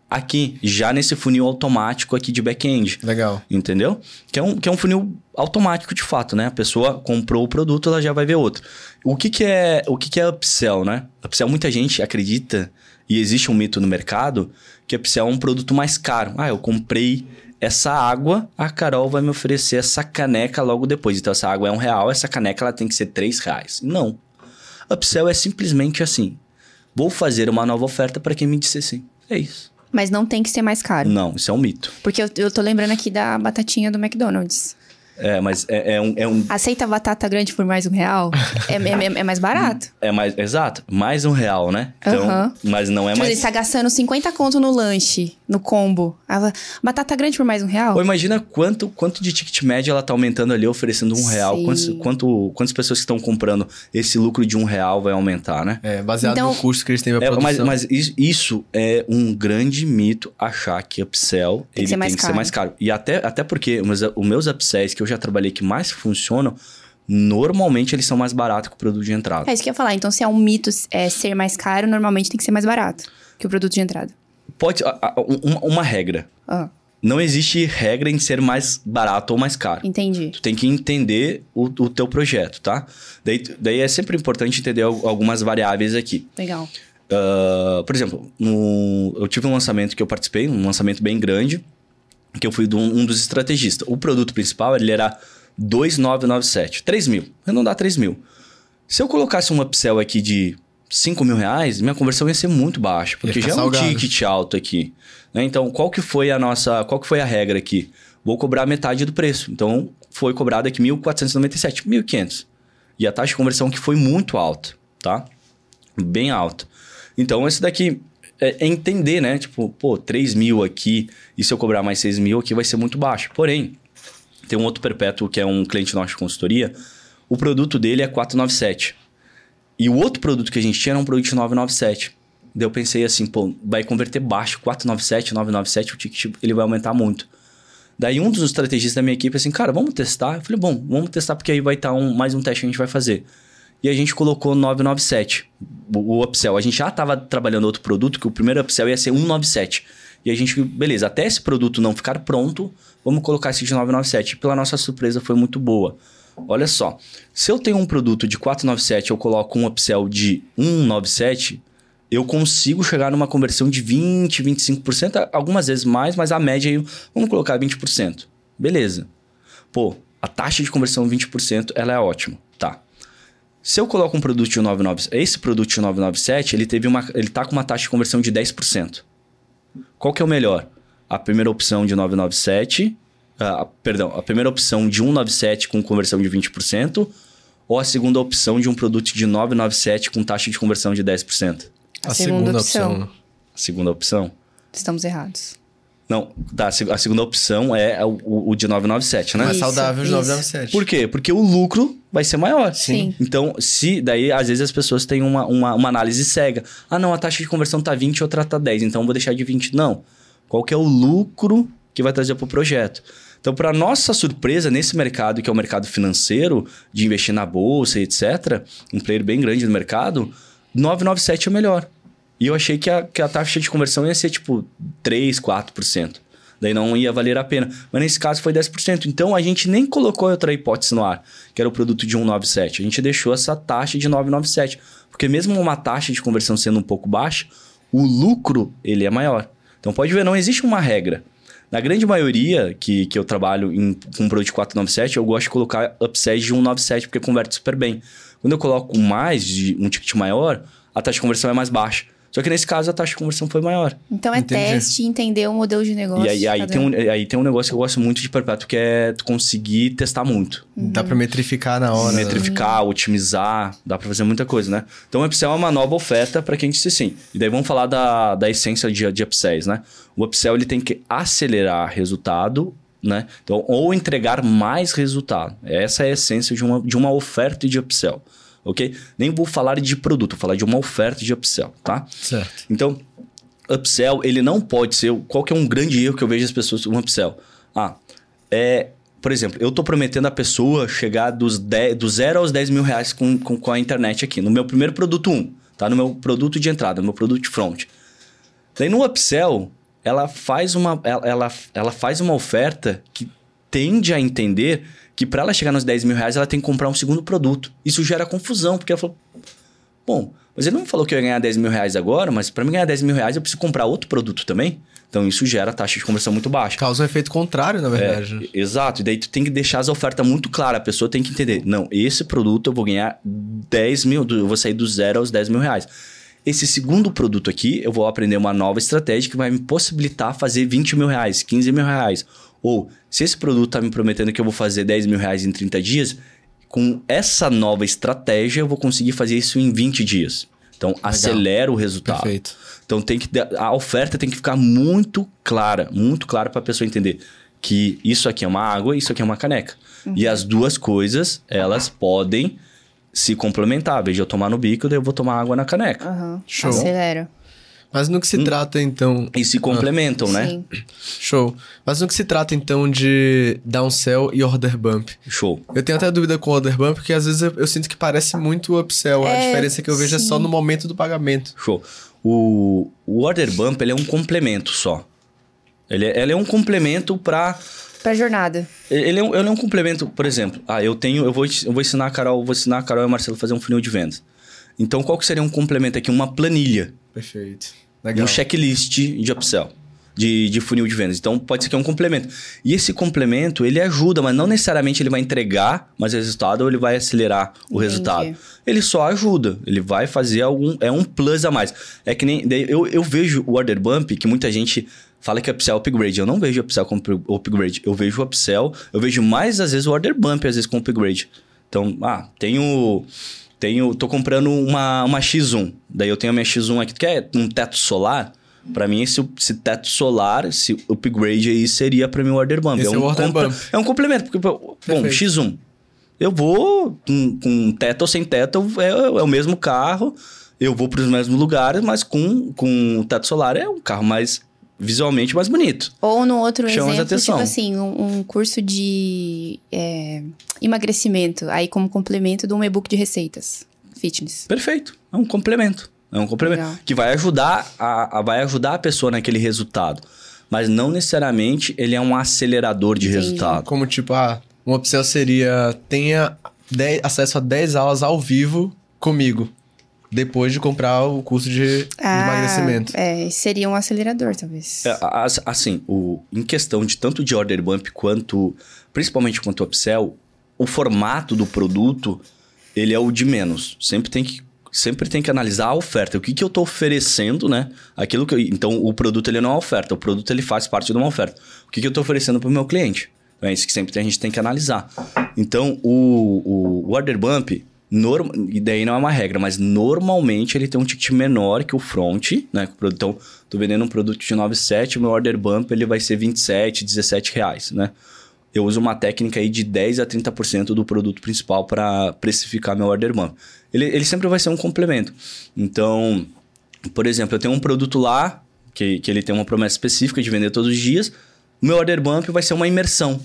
aqui, já nesse funil automático aqui de back-end. Legal. Entendeu? Que é, um, que é um funil automático de fato, né? A pessoa comprou o produto, ela já vai ver outro. O que, que é o que, que é upsell, né? Upsell, muita gente acredita, e existe um mito no mercado, que upsell é um produto mais caro. Ah, eu comprei essa água, a Carol vai me oferecer essa caneca logo depois. Então, essa água é um real, essa caneca ela tem que ser três reais. Não. Upsell é simplesmente assim. Vou fazer uma nova oferta para quem me disse sim. É isso. Mas não tem que ser mais caro. Não, isso é um mito. Porque eu, eu tô lembrando aqui da batatinha do McDonald's. É, mas é, é um, é um Aceita batata grande por mais um real? é, é- é mais barato. É mais, exato, mais um real, né? Então, Aham. mas não é tipo, mais. você tá gastando 50 conto no lanche, no combo. Ela, batata grande por mais um real? Ou imagina quanto, quanto de ticket médio ela tá aumentando ali, oferecendo um real. Sim. Quantos, quanto, quantas pessoas que estão comprando esse lucro de um real vai aumentar, né? É, baseado Então- no custo que eles têm pra É, produção. mas, mas is- isso é um grande mito achar que upsell Tem que ele ser mais tem que caro. ser mais caro. E até, até porque os meus, os meus upsells que eu já trabalhei que mais funcionam, normalmente eles são mais baratos que o produto de entrada. É isso que eu ia falar. Então, se é um mito é, ser mais caro, normalmente tem que ser mais barato que o produto de entrada. Pode. uma, uma regra. Ah, Não existe regra em ser mais barato ou mais caro. entendi. Tu tem que entender o, o teu projeto, tá? Daí, daí é sempre importante entender al- algumas variáveis aqui. Legal. Ah, por exemplo, no- eu tive um lançamento que eu participei, um lançamento bem grande, que eu fui de um, dos estrategistas. O produto principal, ele era 2,997. 3 mil. Arredondar 3 mil. Se eu colocasse um upsell aqui de 5 mil reais, minha conversão ia ser muito baixa, porque já é um ticket alto aqui. né? Então, qual que foi a nossa... Qual que foi a regra aqui? Vou cobrar metade do preço. Então, foi cobrado aqui 1.497, 1.500. E a taxa de conversão que foi muito alta, tá? Bem alta. Então, esse daqui é, é entender, né? Tipo, pô, 3 mil aqui, e se eu cobrar mais 6 mil aqui vai ser muito baixo. Porém, tem um outro perpétuo que é um cliente nosso de consultoria, o produto dele é 497. E o outro produto que a gente tinha era um produto de 997. Daí eu pensei assim, pô, vai converter baixo, 497, 997, o ticket ele vai aumentar muito. Daí um dos estrategistas da minha equipe assim, cara, vamos testar? Eu falei, bom, vamos testar porque aí vai estar um, mais um teste que a gente vai fazer. E a gente colocou 997, o, upsell. A gente já estava trabalhando outro produto, que o primeiro upsell ia ser 197. E a gente, beleza, até esse produto não ficar pronto, vamos colocar esse de 997. E pela nossa surpresa foi muito boa. Olha só, se eu tenho um produto de 497 eu coloco um upsell de 197, eu consigo chegar numa conversão de 20, 25%, algumas vezes mais, mas a média aí, vamos colocar 20%. Beleza. Pô, a taxa de conversão 20%, ela é ótima? Se eu coloco um produto de 997, esse produto de 997, ele teve uma ele tá com uma taxa de conversão de 10%. Qual que é o melhor? A primeira opção de 997, ah, perdão, a primeira opção de 197 com conversão de 20% ou a segunda opção de um produto de 997 com taxa de conversão de 10%? A segunda opção. A segunda opção? Estamos errados. Não, tá, a segunda opção é o, o de 997, né? Mais Isso, saudável de isso. 997. Por quê? Porque o lucro vai ser maior. Sim. Então, se daí, às vezes as pessoas têm uma, uma, uma análise cega. Ah, não, a taxa de conversão tá 20, outra tá 10, então eu vou deixar de 20. Não. Qual que é o lucro que vai trazer para o projeto? Então, para nossa surpresa, nesse mercado, que é o mercado financeiro, de investir na bolsa e etc., um player bem grande no mercado, 997 é o melhor. E eu achei que a, que a taxa de conversão ia ser tipo 3, 4%. Daí não ia valer a pena. Mas nesse caso foi 10%. Então a gente nem colocou outra hipótese no ar, que era o produto de 197. A gente deixou essa taxa de 997. Porque mesmo uma taxa de conversão sendo um pouco baixa, o lucro ele é maior. Então pode ver, não existe uma regra. Na grande maioria que, que eu trabalho em, com um produto de 497, eu gosto de colocar upside de 197 porque converte super bem. Quando eu coloco mais, de um ticket maior, a taxa de conversão é mais baixa. Só que nesse caso a taxa de conversão foi maior. Então é Entendi. teste, entender o modelo de negócio. E aí, aí, tem um, aí tem um negócio que eu gosto muito de perpétuo, que é tu conseguir testar muito. Dá pra metrificar na hora. né? Metrificar, otimizar, dá pra fazer muita coisa, né? Então o upsell é uma nova oferta para quem disse sim. E daí vamos falar da, da essência de, de upsells, né? O upsell ele tem que acelerar resultado, né? Então, ou entregar mais resultado. Essa é a essência de uma, de uma oferta de upsell, ok? Nem vou falar de produto, vou falar de uma oferta de upsell, tá? Certo. Então, upsell, ele não pode ser. Qual que é um grande erro que eu vejo as pessoas com upsell? Ah, é. Por exemplo, eu tô prometendo a pessoa chegar dos 10, do zero aos 10 mil reais com, com, com a internet aqui. No meu primeiro produto 1, tá? No meu produto de entrada, no meu produto de front. Daí no upsell, ela faz uma, ela, ela, ela faz uma oferta que tende a entender que para ela chegar nos 10 mil reais, ela tem que comprar um segundo produto. Isso gera confusão, porque ela falou, bom, mas ele não falou que eu ia ganhar 10 mil reais agora, mas para mim ganhar 10 mil reais eu preciso comprar outro produto também. Então isso gera taxa de conversão muito baixa. Causa um efeito contrário, na verdade. né? É, exato. E daí tu tem que deixar as ofertas muito claras. A pessoa tem que entender. Não, esse produto eu vou ganhar 10 mil, eu vou sair do zero aos 10 mil reais. Esse segundo produto aqui, eu vou aprender uma nova estratégia que vai me possibilitar fazer 20 mil reais, 15 mil reais. Ou, se esse produto está me prometendo que eu vou fazer 10 mil reais em 30 dias, com essa nova estratégia eu vou conseguir fazer isso em 20 dias. Então, acelera o resultado. Perfeito. Então tem que a oferta tem que ficar muito clara, muito clara para a pessoa entender que isso aqui é uma água, isso aqui é uma caneca. E as duas coisas, elas podem se complementar. Veja, eu tomar no bico, daí eu vou tomar água na caneca. Aham. Show. Acelera. Mas no que Hum. se trata, então. E se complementam, né? Sim. Show. Mas no que se trata, então, de downsell e order bump? Show. Eu tenho até dúvida com o order bump, porque às vezes eu, eu sinto que parece muito upsell. a É, diferença que eu vejo é só sim. no momento do pagamento. Show. O, o order bump, ele é um complemento só. Ele é, ele é um complemento para Pra jornada. Ele é, um, ele é um complemento, por exemplo. Ah, eu tenho, eu vou, eu vou ensinar a Carol, vou ensinar a Carol e o Marcelo a fazer um funil de vendas. Então, qual que seria um complemento aqui? Uma planilha, Perfeito. Legal. um checklist de upsell, de, de funil de vendas. Então, pode ser que é um complemento. E esse complemento, ele ajuda, mas não necessariamente ele vai entregar mais resultado ou ele vai acelerar o Entendi. resultado. Ele só ajuda, ele vai fazer algum, é um plus a mais. É que nem, eu, eu vejo o order bump, que muita gente fala que é upsell upgrade. Eu não vejo upsell como up- upgrade. Eu vejo o upsell, eu vejo mais às vezes o order bump, às vezes com upgrade. Então, ah, tenho. Tenho. tô comprando uma, uma X1. Daí eu tenho a minha X1 aqui, que é um teto solar. Pra mim, esse, esse teto solar, esse upgrade aí seria pra mim o order bump. Esse é um o order bump. É um complemento. Porque, bom, Perfeito. X1. Eu vou com, com teto ou sem teto, é, é o mesmo carro. Eu vou para os mesmos lugares, mas com, com teto solar é um carro mais visualmente mais bonito. Ou no outro Chama exemplo, atenção. tipo assim, um, um curso de é, emagrecimento, aí como complemento de um e-book de receitas. Fitness. Perfeito. É um complemento. É um complemento. Legal. Que vai ajudar a, a- vai ajudar a pessoa naquele resultado. Mas não necessariamente ele é um acelerador de Entendi. resultado. Como tipo, ah, um upsell seria tenha 10 acesso a 10 aulas ao vivo comigo. Depois de comprar o curso de, de emagrecimento. É, seria um acelerador, talvez. É, as- assim, o, em questão de tanto de order bump quanto, principalmente quanto upsell, o formato do produto, ele é o de menos. Sempre tem que, sempre tem que analisar a oferta. O que, que eu estou oferecendo, né? Aquilo que eu- então, o produto ele não é uma oferta. O produto ele faz parte de uma oferta. O que, que eu estou oferecendo para o meu cliente? É isso que sempre a gente tem que analisar. Então, o, o, o order bump, E daí não é uma regra, mas normalmente ele tem um ticket menor que o front, né? Então, tô vendendo um produto de 9,7, meu order bump ele vai ser 27, 17 reais, né? Eu uso uma técnica aí de 10 a 30% do produto principal para precificar meu order bump. Ele, ele sempre vai ser um complemento. Então, por exemplo, eu tenho um produto lá que, que ele tem uma promessa específica de vender todos os dias. Meu order bump vai ser uma imersão.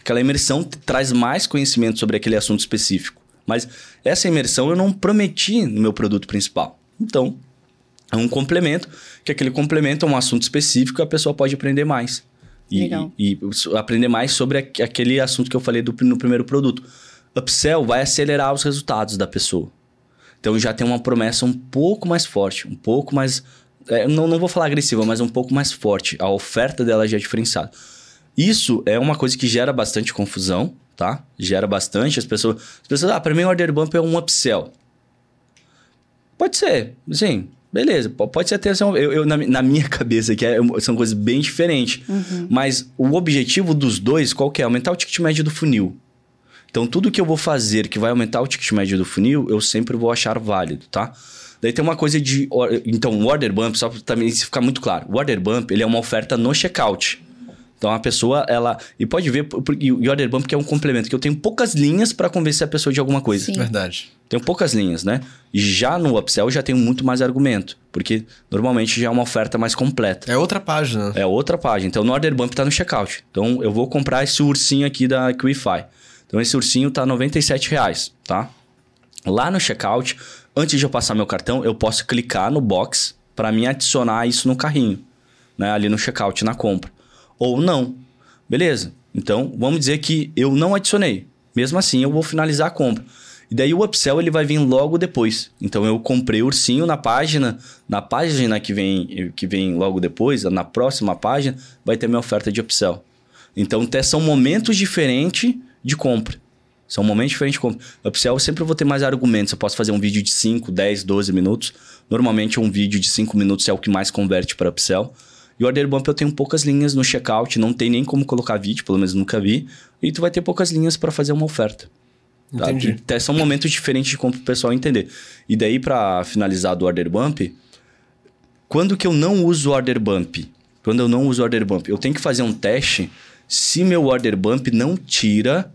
Aquela imersão traz mais conhecimento sobre aquele assunto específico. Mas essa imersão eu não prometi no meu produto principal. Então, é um complemento, que aquele complemento é um assunto específico e a pessoa pode aprender mais. E, e, e aprender mais sobre aquele assunto que eu falei do, no primeiro produto. Upsell vai acelerar os resultados da pessoa. Então já tem uma promessa um pouco mais forte, um pouco mais. é, não, não vou falar agressiva, mas um pouco mais forte. A oferta dela já é diferenciada. Isso é uma coisa que gera bastante confusão, tá? Gera bastante. As pessoas. As pessoas, ah, pra mim o order bump é um upsell. Pode ser, sim. Beleza, po- pode ser até. Eu, eu, na, na minha (laughs) cabeça, que é- são coisas bem diferentes. Mas o objetivo dos dois, qual que é? Aumentar o ticket médio do funil. Então, tudo que eu vou fazer que vai aumentar o ticket médio do funil, eu sempre vou achar válido, tá? Daí tem uma coisa de... Então, o order bump, só para também ficar muito claro. O order bump, ele é uma oferta no checkout. Então, a pessoa, ela... E pode ver, por- e o order bump que é um complemento, que eu tenho poucas linhas para convencer a pessoa de alguma coisa. Sim. Verdade. Tenho poucas linhas, né? E já no upsell, eu já tenho muito mais argumento. Porque, normalmente, já é uma oferta mais completa. É outra página. É outra página. Então, no order bump tá no checkout. Então, eu vou comprar esse ursinho aqui da Equify. Então, esse ursinho tá 97 reais, tá? Lá no checkout, antes de eu passar meu cartão, eu posso clicar no box para me adicionar isso no carrinho, né? Ali no checkout, na compra. Ou não. Beleza. Então, vamos dizer que eu não adicionei. Mesmo assim, eu vou finalizar a compra. E daí o upsell ele vai vir logo depois. Então eu comprei o ursinho na página, na página que vem que vem logo depois, na próxima página, vai ter minha oferta de upsell. Então são momentos diferentes de compra. São momentos diferentes de compra. Upsell eu sempre vou ter mais argumentos. Eu posso fazer um vídeo de 5, 10, 12 minutos. Normalmente um vídeo de 5 minutos é o que mais converte para upsell. E o Order Bump eu tenho poucas linhas no checkout, não tem nem como colocar vídeo, pelo menos nunca vi. E tu vai ter poucas linhas para fazer uma oferta. Tá? Entendi. Então, São momentos diferentes de compra pro pessoal entender. E daí, para finalizar do Order Bump, quando que eu não uso o Order Bump? Quando eu não uso o Order Bump, eu tenho que fazer um teste se meu Order Bump não tira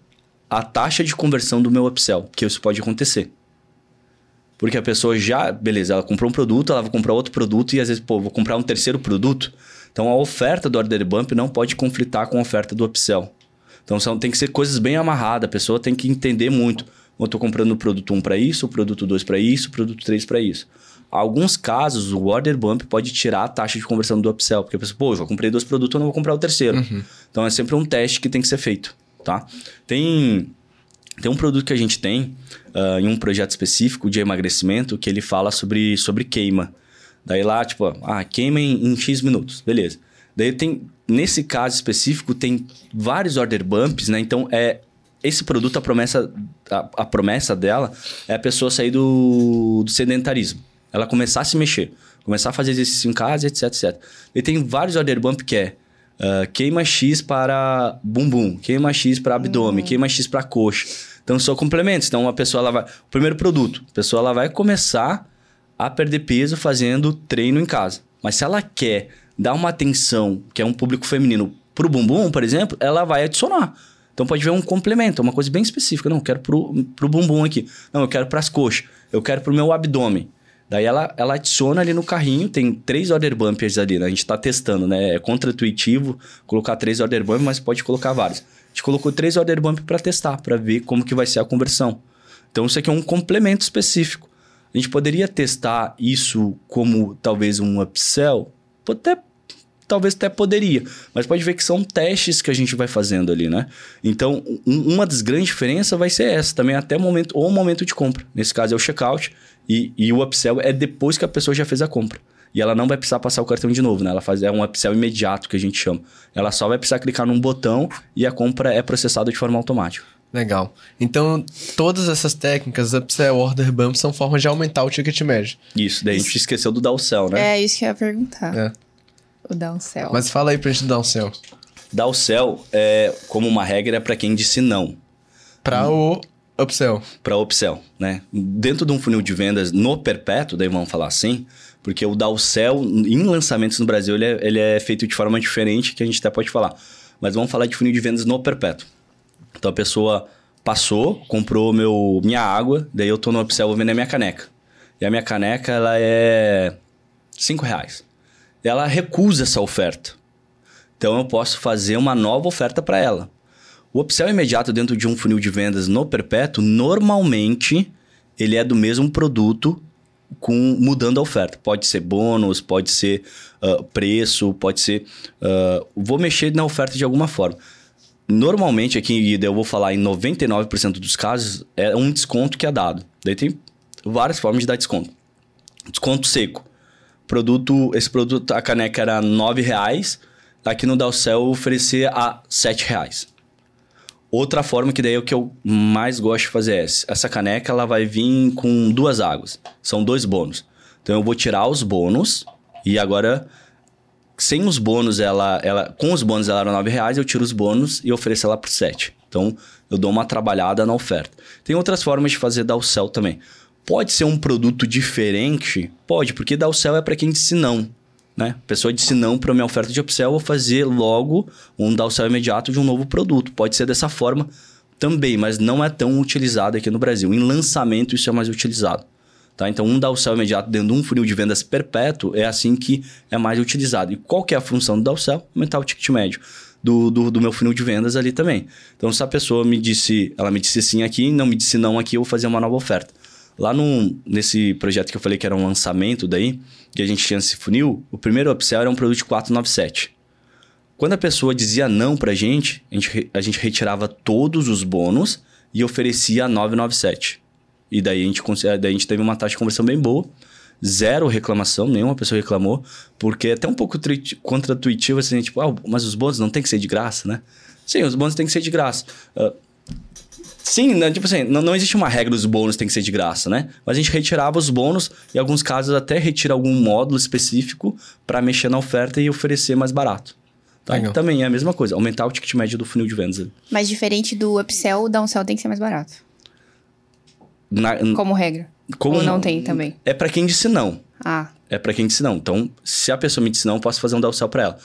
a taxa de conversão do meu upsell, que isso pode acontecer. Porque a pessoa já, beleza, ela comprou um produto, ela vai comprar outro produto e às vezes, pô, vou comprar um terceiro produto. Então a oferta do Order Bump não pode conflitar com a oferta do upsell. Então são, tem que ser coisas bem amarradas, a pessoa tem que entender muito. Eu estou comprando o produto 1 para isso, o produto 2 para isso, o produto 3 para isso. Alguns casos, o order bump pode tirar a taxa de conversão do upsell, porque a pessoa, pô, eu já comprei dois produtos, eu não vou comprar o terceiro. Então é sempre um teste que tem que ser feito, tá? Tem, tem um produto que a gente tem ah, em um projeto específico de emagrecimento que ele fala sobre, sobre queima. Daí lá, tipo, ah, queima em, em X minutos, beleza. Daí tem, nesse caso específico, tem vários order bumps, né? Então, é esse produto, a promessa, a, a promessa dela é a pessoa sair do, do sedentarismo. Ela começar a se mexer, começar a fazer exercício em casa, etc, etc. E tem vários order bump que é ah, queima X para bumbum, queima X para abdômen, queima X para coxa. Então, são complementos. Então, a pessoa, ela vai... O primeiro produto, a pessoa, ela vai começar a perder peso fazendo treino em casa. Mas se ela quer dar uma atenção, que é um público feminino, pro bumbum, por exemplo, ela vai adicionar. Então pode ver um complemento, uma coisa bem específica. Não, eu quero pro, pro bumbum aqui. Não, eu quero pras coxas. Eu quero pro meu abdômen. Daí ela, ela adiciona ali no carrinho, tem três order bumpers ali, né? A gente tá testando, né? É contra-intuitivo colocar três order bumpers, mas pode colocar vários. A gente colocou três order bumpers para testar, para ver como que vai ser a conversão. Então isso aqui é um complemento específico. A gente poderia testar isso como talvez um upsell? Até, talvez até poderia. Mas pode ver que são testes que a gente vai fazendo ali, né? Então, um- uma das grandes diferenças vai ser essa também, até o momento, ou o momento de compra. Nesse caso é o checkout e, e o upsell é depois que a pessoa já fez a compra. E ela não vai precisar passar o cartão de novo, né? Ela faz, é um upsell imediato que a gente chama. Ela só vai precisar clicar num botão e a compra é processada de forma automática. Legal. Então, todas essas técnicas, upsell, order bump, são formas de aumentar o ticket médio. Isso, daí a gente esqueceu do downsell, né? É isso que eu ia perguntar. É. O downsell. Mas fala aí pra gente um céu. Downsell, é, como uma regra, é para quem disse não. Pra o Upsell. para upsell, né? Dentro de um funil de vendas no perpétuo, daí vamos falar assim, porque o downsell em lançamentos no Brasil ele é, ele é feito de forma diferente, que a gente até pode falar. Mas vamos falar de funil de vendas no perpétuo. Então a pessoa passou, comprou meu, minha água, daí eu tô no upsell, vou vender minha caneca. E a minha caneca, ela é 5 reais. Ela recusa essa oferta. Então eu posso fazer uma nova oferta para ela. O upsell imediato dentro de um funil de vendas no perpétuo, normalmente ele é do mesmo produto com mudando a oferta. Pode ser bônus, pode ser uh, preço, pode ser. Uh, vou mexer na oferta de alguma forma. Normalmente, aqui eu vou falar em 99% dos casos, é um desconto que é dado. Daí tem várias formas de dar desconto. Desconto seco. Produto, esse produto, a caneca era 9 reais, aqui no Dalcel eu oferecer a 7 reais. Outra forma que daí é o que eu mais gosto de fazer é essa. Essa caneca ela vai vir com duas águas. São dois bônus. Então eu vou tirar os bônus e agora sem os bônus ela, ela com os bônus ela era nove reais eu tiro os bônus e ofereço ela por sete. Então eu dou uma trabalhada na oferta. Tem outras formas de fazer dar o céu também. Pode ser um produto diferente? Pode, porque dar o céu é para quem disse não. Né? A pessoa disse não para minha oferta de upsell, vou fazer logo um downsell imediato de um novo produto. Pode ser dessa forma também, mas não é tão utilizado aqui no Brasil. Em lançamento isso é mais utilizado. Tá? Então, um downsell imediato dentro de um funil de vendas perpétuo é assim que é mais utilizado. E qual que é a função do downsell? Aumentar o ticket médio. Do, do, do, meu funil de vendas ali também. Então, se a pessoa me disse, ela me disse sim aqui, não me disse não aqui, eu vou fazer uma nova oferta. Lá no, nesse projeto que eu falei que era um lançamento daí, que a gente tinha esse funil, o primeiro upsell era um produto de 497. Quando a pessoa dizia não pra gente, a gente, a gente retirava todos os bônus e oferecia 997. E daí a gente, daí a gente teve uma taxa de conversão bem boa. Zero reclamação, nenhuma pessoa reclamou, porque é até um pouco contra-intuitivo assim, tipo, ah, mas os bônus não tem que ser de graça, né? Sim, os bônus tem que ser de graça. Uh, Sim, né? tipo assim, não, não existe uma regra dos bônus tem que ser de graça, né? Mas a gente retirava os bônus, em alguns casos até retira algum módulo específico para mexer na oferta e oferecer mais barato. Tá? Também é a mesma coisa, aumentar o ticket médio do funil de vendas. Mas diferente do upsell, o downsell tem que ser mais barato. Na, como regra. Como, Ou não tem também? É para quem disse não. Ah. É para quem disse não. Então, se a pessoa me disse não, eu posso fazer um downsell para ela.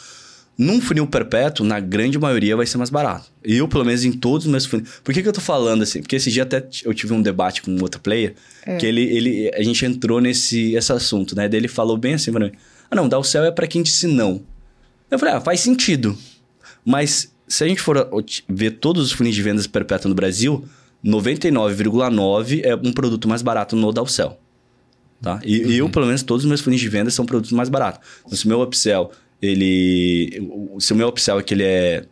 Num funil perpétuo, na grande maioria, vai ser mais barato. Eu, pelo menos, em todos os meus funis. Por que, que eu tô falando assim? Porque esse dia até eu tive um debate com um outro player, é. que ele, ele, a gente entrou nesse esse assunto, né? Daí ele falou bem assim pra mim: Ah, não, dar o céu é para quem disse não. Eu falei: Ah, faz sentido. Mas se a gente for ver todos os funis de vendas perpétua no Brasil, 99,9 é um produto mais barato no Dalcel. Tá? E uhum. eu, pelo menos, todos os meus funis de vendas são produtos mais baratos. Então, se o meu upsell ele. Se o meu upsell aqui ele é.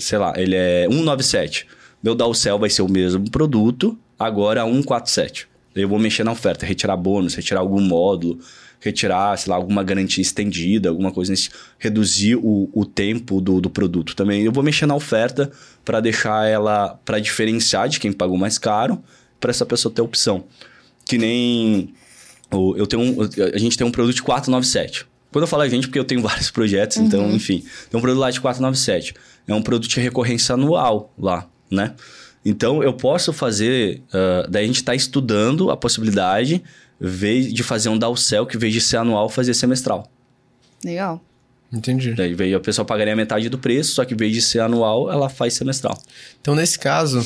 Sei lá, ele é 197. Meu downsell vai ser o mesmo produto, agora 147. Eu vou mexer na oferta, retirar bônus, retirar algum módulo, retirar, sei lá, alguma garantia estendida, alguma coisa nesse. Reduzir o, o tempo do, do produto também. Eu vou mexer na oferta para deixar ela. para diferenciar de quem pagou mais caro, para essa pessoa ter opção. Que nem. Eu tenho um, a gente tem um produto de 497. Quando eu falo a gente, porque eu tenho (laughs) vários projetos, então, uhum. então, enfim. Tem um produto lá de 497. É um produto de recorrência anual lá, né? Então, eu posso fazer... Uh, daí a gente está estudando a possibilidade de fazer um downsell que, em vez de ser anual, fazer semestral. Legal. Entendi. Daí veio, a pessoa pagaria metade do preço, só que em vez de ser anual, ela faz semestral. Então, nesse caso,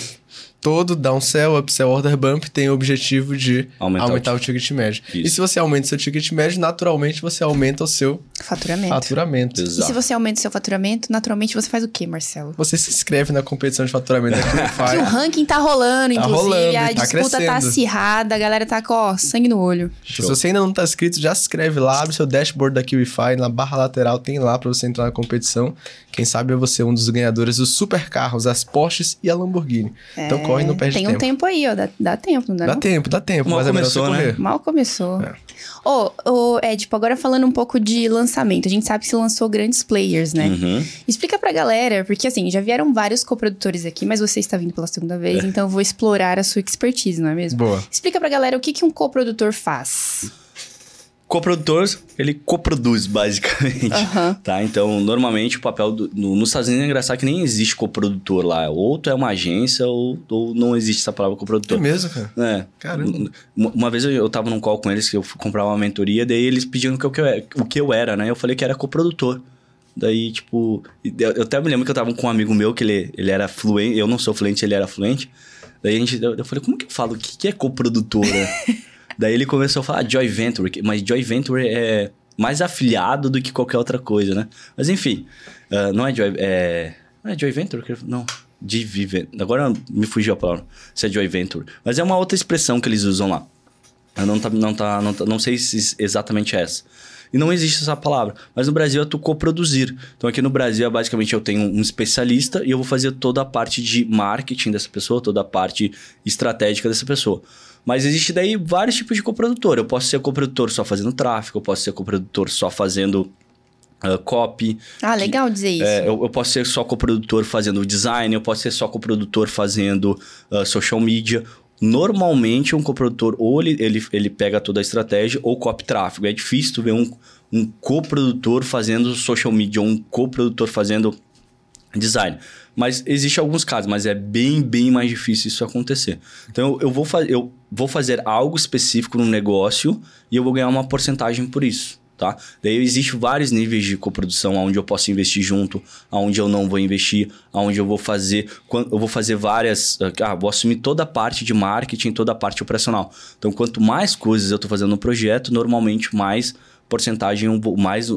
todo downsell, upsell, order bump tem o objetivo de aumentar, aumentar o, o, ticket médio. Isso. E se você aumenta o seu ticket médio, naturalmente você aumenta o seu faturamento. faturamento. Exato. E se você aumenta o seu faturamento, naturalmente você faz o quê, Marcelo? Você se inscreve na competição de faturamento da que (laughs) o ranking tá rolando, tá inclusive. Rolando, a tá disputa tá crescendo. tá acirrada, a galera tá com ó, sangue no olho. Show. Se você ainda não tá inscrito, já se inscreve lá, abre seu dashboard da QIFI, na barra lateral tem lá para você entrar na competição. Quem sabe é você um dos ganhadores dos super carros, as Porsches e a Lamborghini. É, então corre, não perde tem tempo. Tem um tempo aí, ó, dá, dá tempo, não dá Dá não? tempo, dá tempo, Mal mas começou, é né? Mal começou. É. Ô, oh, oh, Ed, tipo, agora falando um pouco de lançamento. A gente sabe que você lançou grandes players, né? Uhum. Explica pra galera, porque assim, já vieram vários coprodutores aqui, mas você está vindo pela segunda vez, é. então eu vou explorar a sua expertise, não é mesmo? Boa. Explica pra galera o que, que um coprodutor faz. Coprodutor, ele coproduz, basicamente. Aham. Tá? Então, normalmente o papel do, no, nos Estados Unidos é engraçado que nem existe coprodutor lá. Ou tu é uma agência, ou, ou não existe essa palavra É coprodutor. mesmo, cara? É. Caramba. Uma uma vez eu, eu tava num call com eles que eu fui comprar uma mentoria, daí eles pediram que eu, que eu, o que eu era, né? Eu falei que era coprodutor. Daí, tipo, eu, eu até me lembro que eu tava com um amigo meu que ele, ele era fluente, eu não sou fluente, ele era fluente. Daí a gente, eu, eu falei, como que eu falo? O que, que é coprodutora? (laughs) Daí ele começou a falar Joy Venture, mas Joy Venture é mais afiliado do que qualquer outra coisa, né? Mas enfim, ah, não é Joy, é, não é Joy Venture? Não. Agora me fugiu a palavra, se é Joy Venture. Mas é uma outra expressão que eles usam lá. Eu não, tá, não, tá, não, tá- não sei se exatamente é essa. E não existe essa palavra. Mas no Brasil é tu coproduzir. Então aqui no Brasil, é basicamente, eu tenho um especialista e eu vou fazer toda a parte de marketing dessa pessoa, toda a parte estratégica dessa pessoa. Mas existe daí vários tipos de coprodutor. Eu posso ser coprodutor só fazendo tráfego, eu posso ser coprodutor só fazendo ah, copy. Ah, legal dizer isso. É, eu, eu posso ser só coprodutor fazendo design, eu posso ser só coprodutor fazendo ah, social media. Normalmente, um coprodutor, ou ele, ele, ele pega toda a estratégia, ou copy tráfego. É difícil tu ver um, um coprodutor fazendo social media, ou um coprodutor fazendo design. Mas existe alguns casos, mas é bem, bem mais difícil isso acontecer. Então, eu, eu vou, fa eu vou fazer algo específico no negócio e eu vou ganhar uma porcentagem por isso. Tá? Daí existe vários níveis de coprodução onde eu posso investir junto, aonde eu não vou investir, aonde eu vou fazer, eu vou fazer várias, ah, vou assumir toda a parte de marketing, toda a parte operacional. Então, quanto mais coisas eu estou fazendo no projeto, normalmente mais porcentagem, mais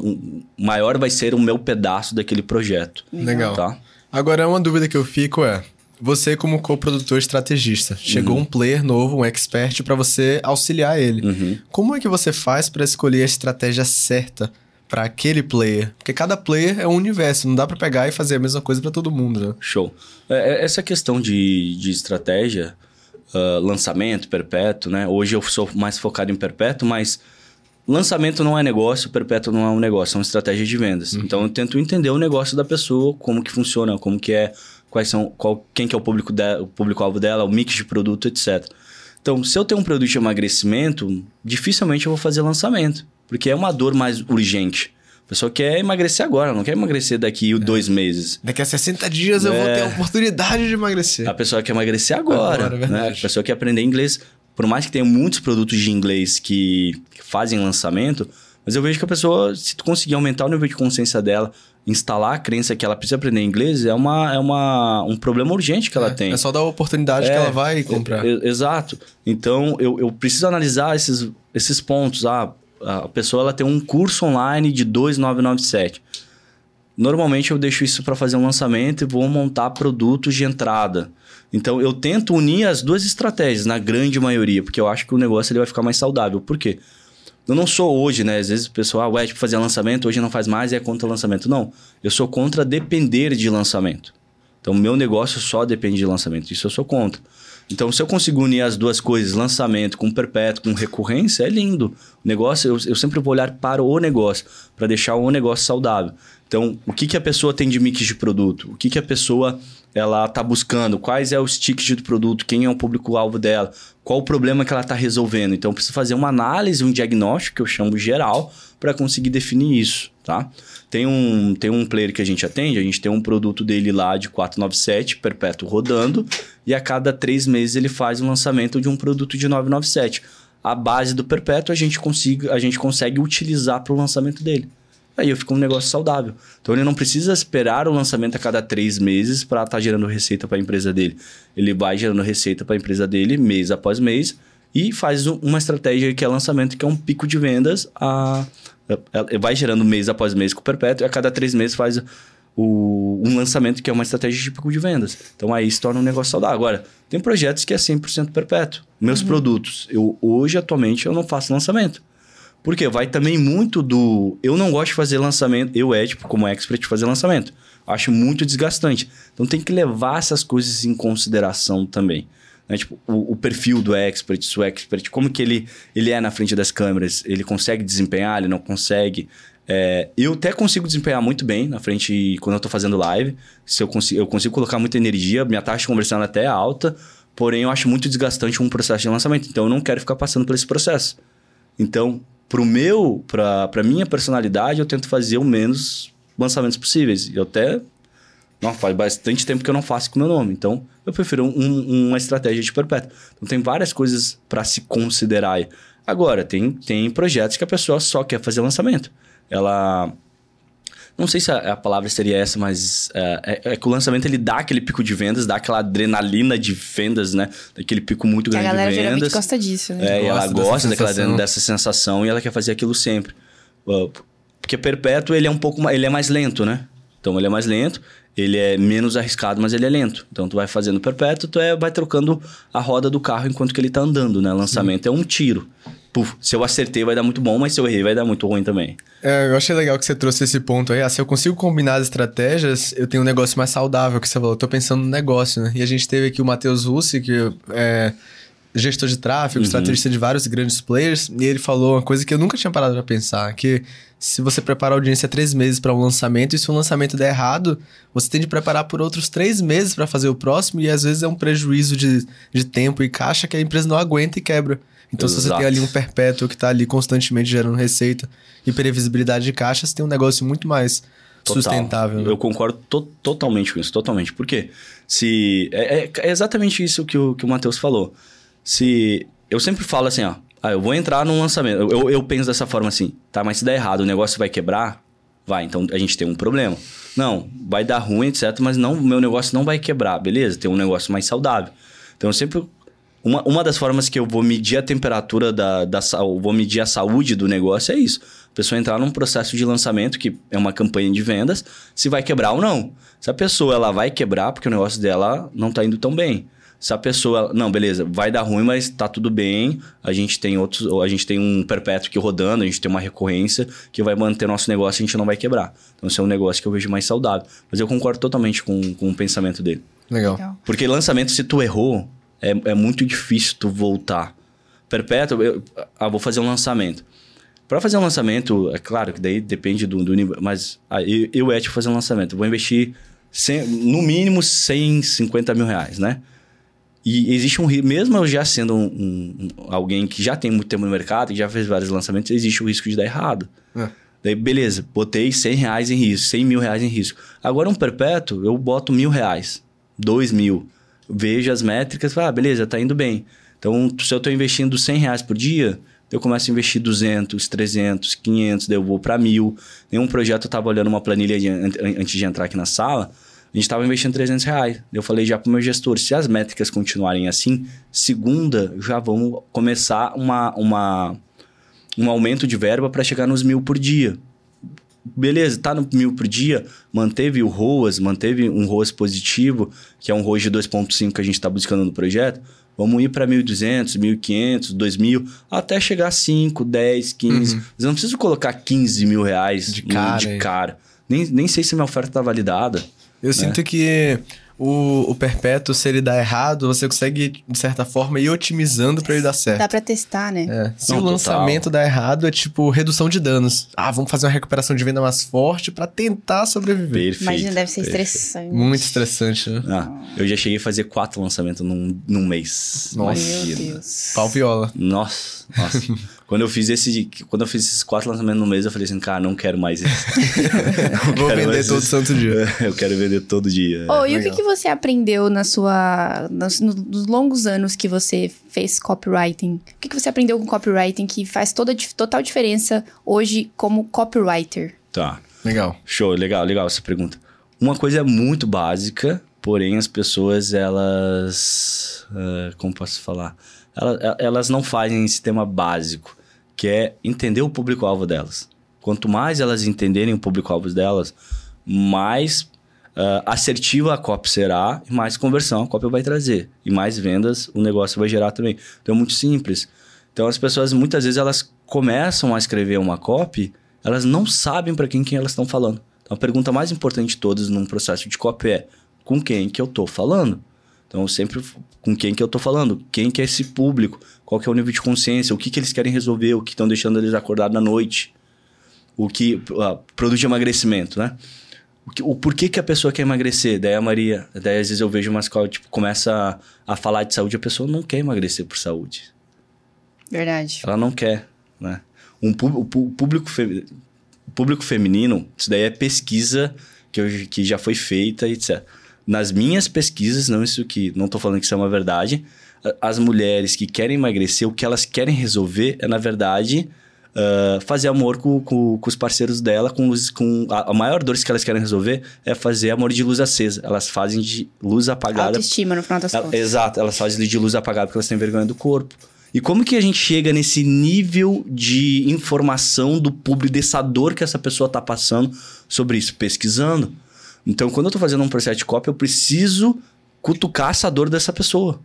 maior vai ser o meu pedaço daquele projeto. Legal. Tá? Agora, uma dúvida que eu fico é: você, como coprodutor estrategista, chegou um player novo, um expert, para você auxiliar ele. Uhum. Como é que você faz para escolher a estratégia certa para aquele player? Porque cada player é um universo, não dá para pegar e fazer a mesma coisa para todo mundo, né? Show. É, é- essa questão de, de estratégia, ah, lançamento, perpétuo, né? Hoje eu sou mais focado em perpétuo, mas lançamento não é negócio, perpétuo não é um negócio, é uma estratégia de vendas. Então eu tento entender o negócio da pessoa, como que funciona, como que é, quais são, qual, quem que é o público de, o público-alvo dela, o mix de produto, etc. Então, se eu tenho um produto de emagrecimento, dificilmente eu vou fazer lançamento, porque é uma dor mais urgente. A pessoa quer emagrecer agora, não quer emagrecer daqui dois meses. Daqui a 60 dias eu vou É. ter a oportunidade de emagrecer. A pessoa quer emagrecer agora, Agora, é né? A pessoa quer aprender inglês. Por mais que tenha muitos produtos de inglês que fazem lançamento, mas eu vejo que a pessoa, se tu conseguir aumentar o nível de consciência dela, instalar a crença que ela precisa aprender inglês, é, uma, é uma, um problema urgente que ela tem. É só dar a oportunidade que É, ela vai comprar. E- e- Exato. Então, eu, eu preciso analisar esses, esses pontos. Ah, a pessoa ela tem um curso online de 2,997. Normalmente eu deixo isso para fazer um lançamento e vou montar produtos de entrada. Então eu tento unir as duas estratégias na grande maioria, porque eu acho que o negócio ele vai ficar mais saudável. Por quê? Eu não sou hoje, né? Às vezes o pessoal, ah, ué, tipo, fazer lançamento, hoje não faz mais e é contra lançamento. Não. Eu sou contra depender de lançamento. Então, meu negócio só depende de lançamento. Isso eu sou contra. Então, se eu consigo unir as duas coisas, lançamento com perpétuo, com recorrência, é lindo. O negócio, eu, eu sempre vou olhar para o negócio, para deixar o negócio saudável. Então, o que, que a pessoa tem de mix de produto? O que, que a pessoa ela está buscando? Quais é os tickets do produto? Quem é o público-alvo dela? Qual o problema que ela está resolvendo? Então, eu preciso fazer uma análise, um diagnóstico, que eu chamo geral, para conseguir definir isso, tá? Tem um, tem um player que a gente atende, a gente tem um produto dele lá de 497, perpétuo rodando, e a cada três meses ele faz o lançamento de um produto de 997. A base do perpétuo a gente, consiga, a gente consegue utilizar para o lançamento dele. Aí eu fico um negócio saudável. Então ele não precisa esperar o lançamento a cada três meses para estar gerando receita para a empresa dele. Ele vai gerando receita para a empresa dele mês após mês e faz um- uma estratégia que é lançamento, que é um pico de vendas. A, vai gerando mês após mês com o perpétuo e a cada três meses faz o, um lançamento que é uma estratégia de pico de vendas. Então aí se torna um negócio saudável. Agora, tem projetos que é 100% perpétuo. Meus produtos, eu hoje atualmente eu não faço lançamento. Porque vai também muito do. Eu não gosto de fazer lançamento, eu é, tipo, como expert, de fazer lançamento. Acho muito desgastante. Então tem que levar essas coisas em consideração também. Né? Tipo, o, o perfil do expert, se o expert, como que ele, ele é na frente das câmeras? Ele consegue desempenhar, ele não consegue? É, eu até consigo desempenhar muito bem na frente quando eu tô fazendo live. Se eu, consigo, eu consigo colocar muita energia, minha taxa de conversão até é alta, porém eu acho muito desgastante um processo de lançamento. Então eu não quero ficar passando por esse processo. Então, pro meu, pra, pra minha personalidade, eu tento fazer o menos lançamentos possíveis. Eu até. Não, faz bastante tempo que eu não faço com meu nome. Então, eu prefiro um, uma estratégia de perpétuo. Então, tem várias coisas para se considerar aí. Agora, tem, tem projetos que a pessoa só quer fazer lançamento. Ela não sei se a, a palavra seria essa, mas é, é, é, que o lançamento ele dá aquele pico de vendas, dá aquela adrenalina de vendas, né? Daquele pico muito grande de vendas. A galera gosta disso, né? É, gosta ela gosta dessa daquela sensação. dessa sensação e ela quer fazer aquilo sempre. Porque perpétuo ele é um pouco ele é mais lento, né? Então ele é mais lento, ele é menos arriscado, mas ele é lento. Então tu vai fazendo perpétuo, tu é, vai trocando a roda do carro enquanto que ele tá andando, né? Lançamento Sim. é um tiro puf, se eu acertei vai dar muito bom, mas se eu errei vai dar muito ruim também. É, eu achei legal que você trouxe esse ponto aí. Ah, se eu consigo combinar as estratégias, eu tenho um negócio mais saudável, que você falou. Eu tô pensando no negócio, né? E a gente teve aqui o Matheus Russi, que é gestor de tráfego, uhum. estrategista de vários grandes players, e ele falou uma coisa que eu nunca tinha parado para pensar, que se você prepara a audiência três meses para um lançamento, e se o lançamento der errado, você tem de preparar por outros três meses para fazer o próximo, e às vezes é um prejuízo de, de tempo e caixa que a empresa não aguenta e quebra. Então, Exato. se você tem ali um perpétuo que está ali constantemente gerando receita e previsibilidade de caixa, você tem um negócio muito mais Total. sustentável. Né? Eu concordo to totalmente com isso, totalmente. Por quê? Se, é, é, é exatamente isso que o, que o Matheus falou. Se eu sempre falo assim, ó, ah, eu vou entrar num lançamento. Eu, eu penso dessa forma assim, tá, mas se der errado, o negócio vai quebrar? Vai, então a gente tem um problema. Não, vai dar ruim, etc, mas não, meu negócio não vai quebrar, beleza? Tem um negócio mais saudável. Então eu sempre uma, uma das formas que eu vou medir a temperatura da, da vou medir a saúde do negócio é isso. A pessoa entrar num processo de lançamento, que é uma campanha de vendas, se vai quebrar ou não. Se a pessoa ela vai quebrar porque o negócio dela não está indo tão bem. Se a pessoa, não, beleza, vai dar ruim, mas tá tudo bem. A gente tem outros, a gente tem um perpétuo aqui rodando, a gente tem uma recorrência que vai manter nosso negócio e a gente não vai quebrar. Então, esse é um negócio que eu vejo mais saudável. Mas eu concordo totalmente com, com o pensamento dele. Legal. Porque lançamento, se tu errou, é, é muito difícil tu voltar. Perpétuo, eu ah, vou fazer um lançamento. Para fazer um lançamento, é claro que daí depende do, do nível, mas ah, eu, eu é fazer um lançamento. Vou investir 100, no mínimo 150 mil reais, né? E existe um risco, mesmo eu já sendo um, um, alguém que já tem muito tempo no mercado, que já fez vários lançamentos, existe o risco de dar errado. É. Daí, beleza, botei 100 reais em risco, 100 mil reais em risco. Agora, um perpétuo, eu boto mil reais, dois mil vejo as métricas, ah, beleza, tá indo bem. Então, se eu estou investindo 100 reais por dia, eu começo a investir 200, 300, 500, daí eu vou para mil. Nenhum projeto eu estava olhando uma planilha de, antes de entrar aqui na sala, a gente estava investindo 300 reais. Eu falei já para o meu gestor, se as métricas continuarem assim, segunda já vamos começar uma, uma, um aumento de verba para chegar nos mil por dia beleza, tá no mil por dia, manteve o ROAS, manteve um ROAS positivo, que é um ROAS de 2.5 que a gente está buscando no projeto, vamos ir para 1.200, 1.500, 2.000, até chegar a 5, 10, 15. Uhum. Mas eu não preciso colocar 15 mil reais de cara. De cara. Nem, nem sei se minha oferta está validada. Eu né? sinto que o, o perpétuo, se ele dá errado, você consegue, de certa forma, ir otimizando para ele dar certo. Dá para testar, né? É. Se Não, o lançamento total. dá errado, é tipo redução de danos. Ah, vamos fazer uma recuperação de venda mais forte para tentar sobreviver. Perfeito. Imagina, deve ser perfeito. estressante. Muito estressante, né? Ah, eu já cheguei a fazer quatro lançamentos num, num mês. Nossa. Meu Deus. Pau viola. Nossa, nossa. (laughs) Quando eu fiz esse, quando eu fiz esses quatro lançamentos no mês, eu falei assim, cara, não quero mais isso. (laughs) Vou vender todo santo dia. (laughs) Eu quero vender todo dia. Oh, e o que, que você aprendeu na sua, nos, nos, longos anos que você fez copywriting? O que, que você aprendeu com copywriting que faz toda total diferença hoje como copywriter? Tá. Legal. Show, legal, legal essa pergunta. Uma coisa muito básica, porém as pessoas, elas... Uh, como posso falar? Elas, elas não fazem esse tema básico, que é entender o público-alvo delas. Quanto mais elas entenderem o público-alvo delas, mais uh, assertiva a copy será e mais conversão a copy vai trazer. E mais vendas o negócio vai gerar também. Então é muito simples. Então as pessoas muitas vezes elas começam a escrever uma copy, elas não sabem para quem, quem elas estão falando. Então a pergunta mais importante de todas num processo de copy é com quem que eu estou falando? Então, sempre com quem que eu tô falando, quem que é esse público, qual que é o nível de consciência, o que que eles querem resolver, o que estão deixando eles acordados na noite, o que uh, produz de emagrecimento, né? O, que, o porquê que a pessoa quer emagrecer. Daí a Maria, daí às vezes eu vejo uma escola, tipo, começa a, a falar de saúde, a pessoa não quer emagrecer por saúde. Verdade. Ela não quer, né? um o pú- público, fe- público feminino, isso daí é pesquisa que, eu- que já foi feita, etc. Nas minhas pesquisas, não isso que não estou falando que isso é uma verdade, as mulheres que querem emagrecer, o que elas querem resolver é, na verdade, ah, fazer amor com, com, com os parceiros dela, com luz, com a, a maior dor que elas querem resolver é fazer amor de luz acesa. Elas fazem de luz apagada Autoestima, no final das ela- contas. exato, elas fazem de luz apagada porque elas têm vergonha do corpo. E como que a gente chega nesse nível de informação do público, dessa dor que essa pessoa tá passando sobre isso? Pesquisando. Então, quando eu tô fazendo um processo de cópia, eu preciso cutucar essa dor dessa pessoa.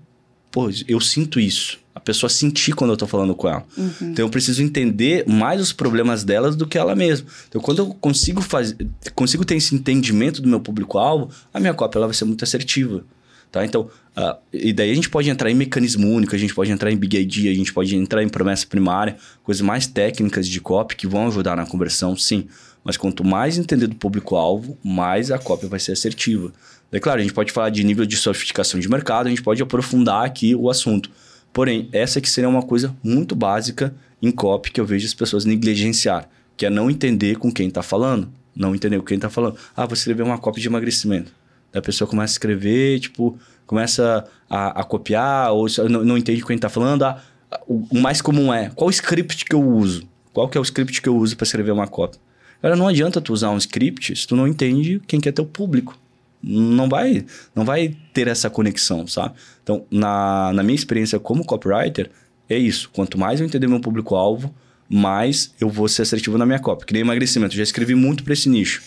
Pô, eu sinto isso. A pessoa sentir quando eu tô falando com ela. Então, eu preciso entender mais os problemas delas do que ela mesma. Então, quando eu consigo fazer, consigo ter esse entendimento do meu público-alvo, a minha cópia ela vai ser muito assertiva. Tá? Então, ah, e daí a gente pode entrar em mecanismo único, a gente pode entrar em Big ID, a gente pode entrar em promessa primária, coisas mais técnicas de copy que vão ajudar na conversão, sim. Mas quanto mais entender do público-alvo, mais a cópia vai ser assertiva. É claro, a gente pode falar de nível de sofisticação de mercado, a gente pode aprofundar aqui o assunto. Porém, essa aqui seria uma coisa muito básica em copy que eu vejo as pessoas negligenciar, que é não entender com quem está falando. Não entender com quem está falando. Ah, vou escrever uma cópia de emagrecimento. Daí a pessoa começa a escrever, tipo, começa a, a copiar, ou não, não entende com quem tá falando. Ah, o, o mais comum é, qual script que eu uso? Qual que é o script que eu uso para escrever uma cópia? Cara, não adianta tu usar um script se tu não entende quem que é teu público. Não vai, não vai ter essa conexão, sabe? Então, na, na minha experiência como copywriter, é isso. Quanto mais eu entender meu público-alvo, mais eu vou ser assertivo na minha cópia. Que nem emagrecimento. Eu já escrevi muito para esse nicho.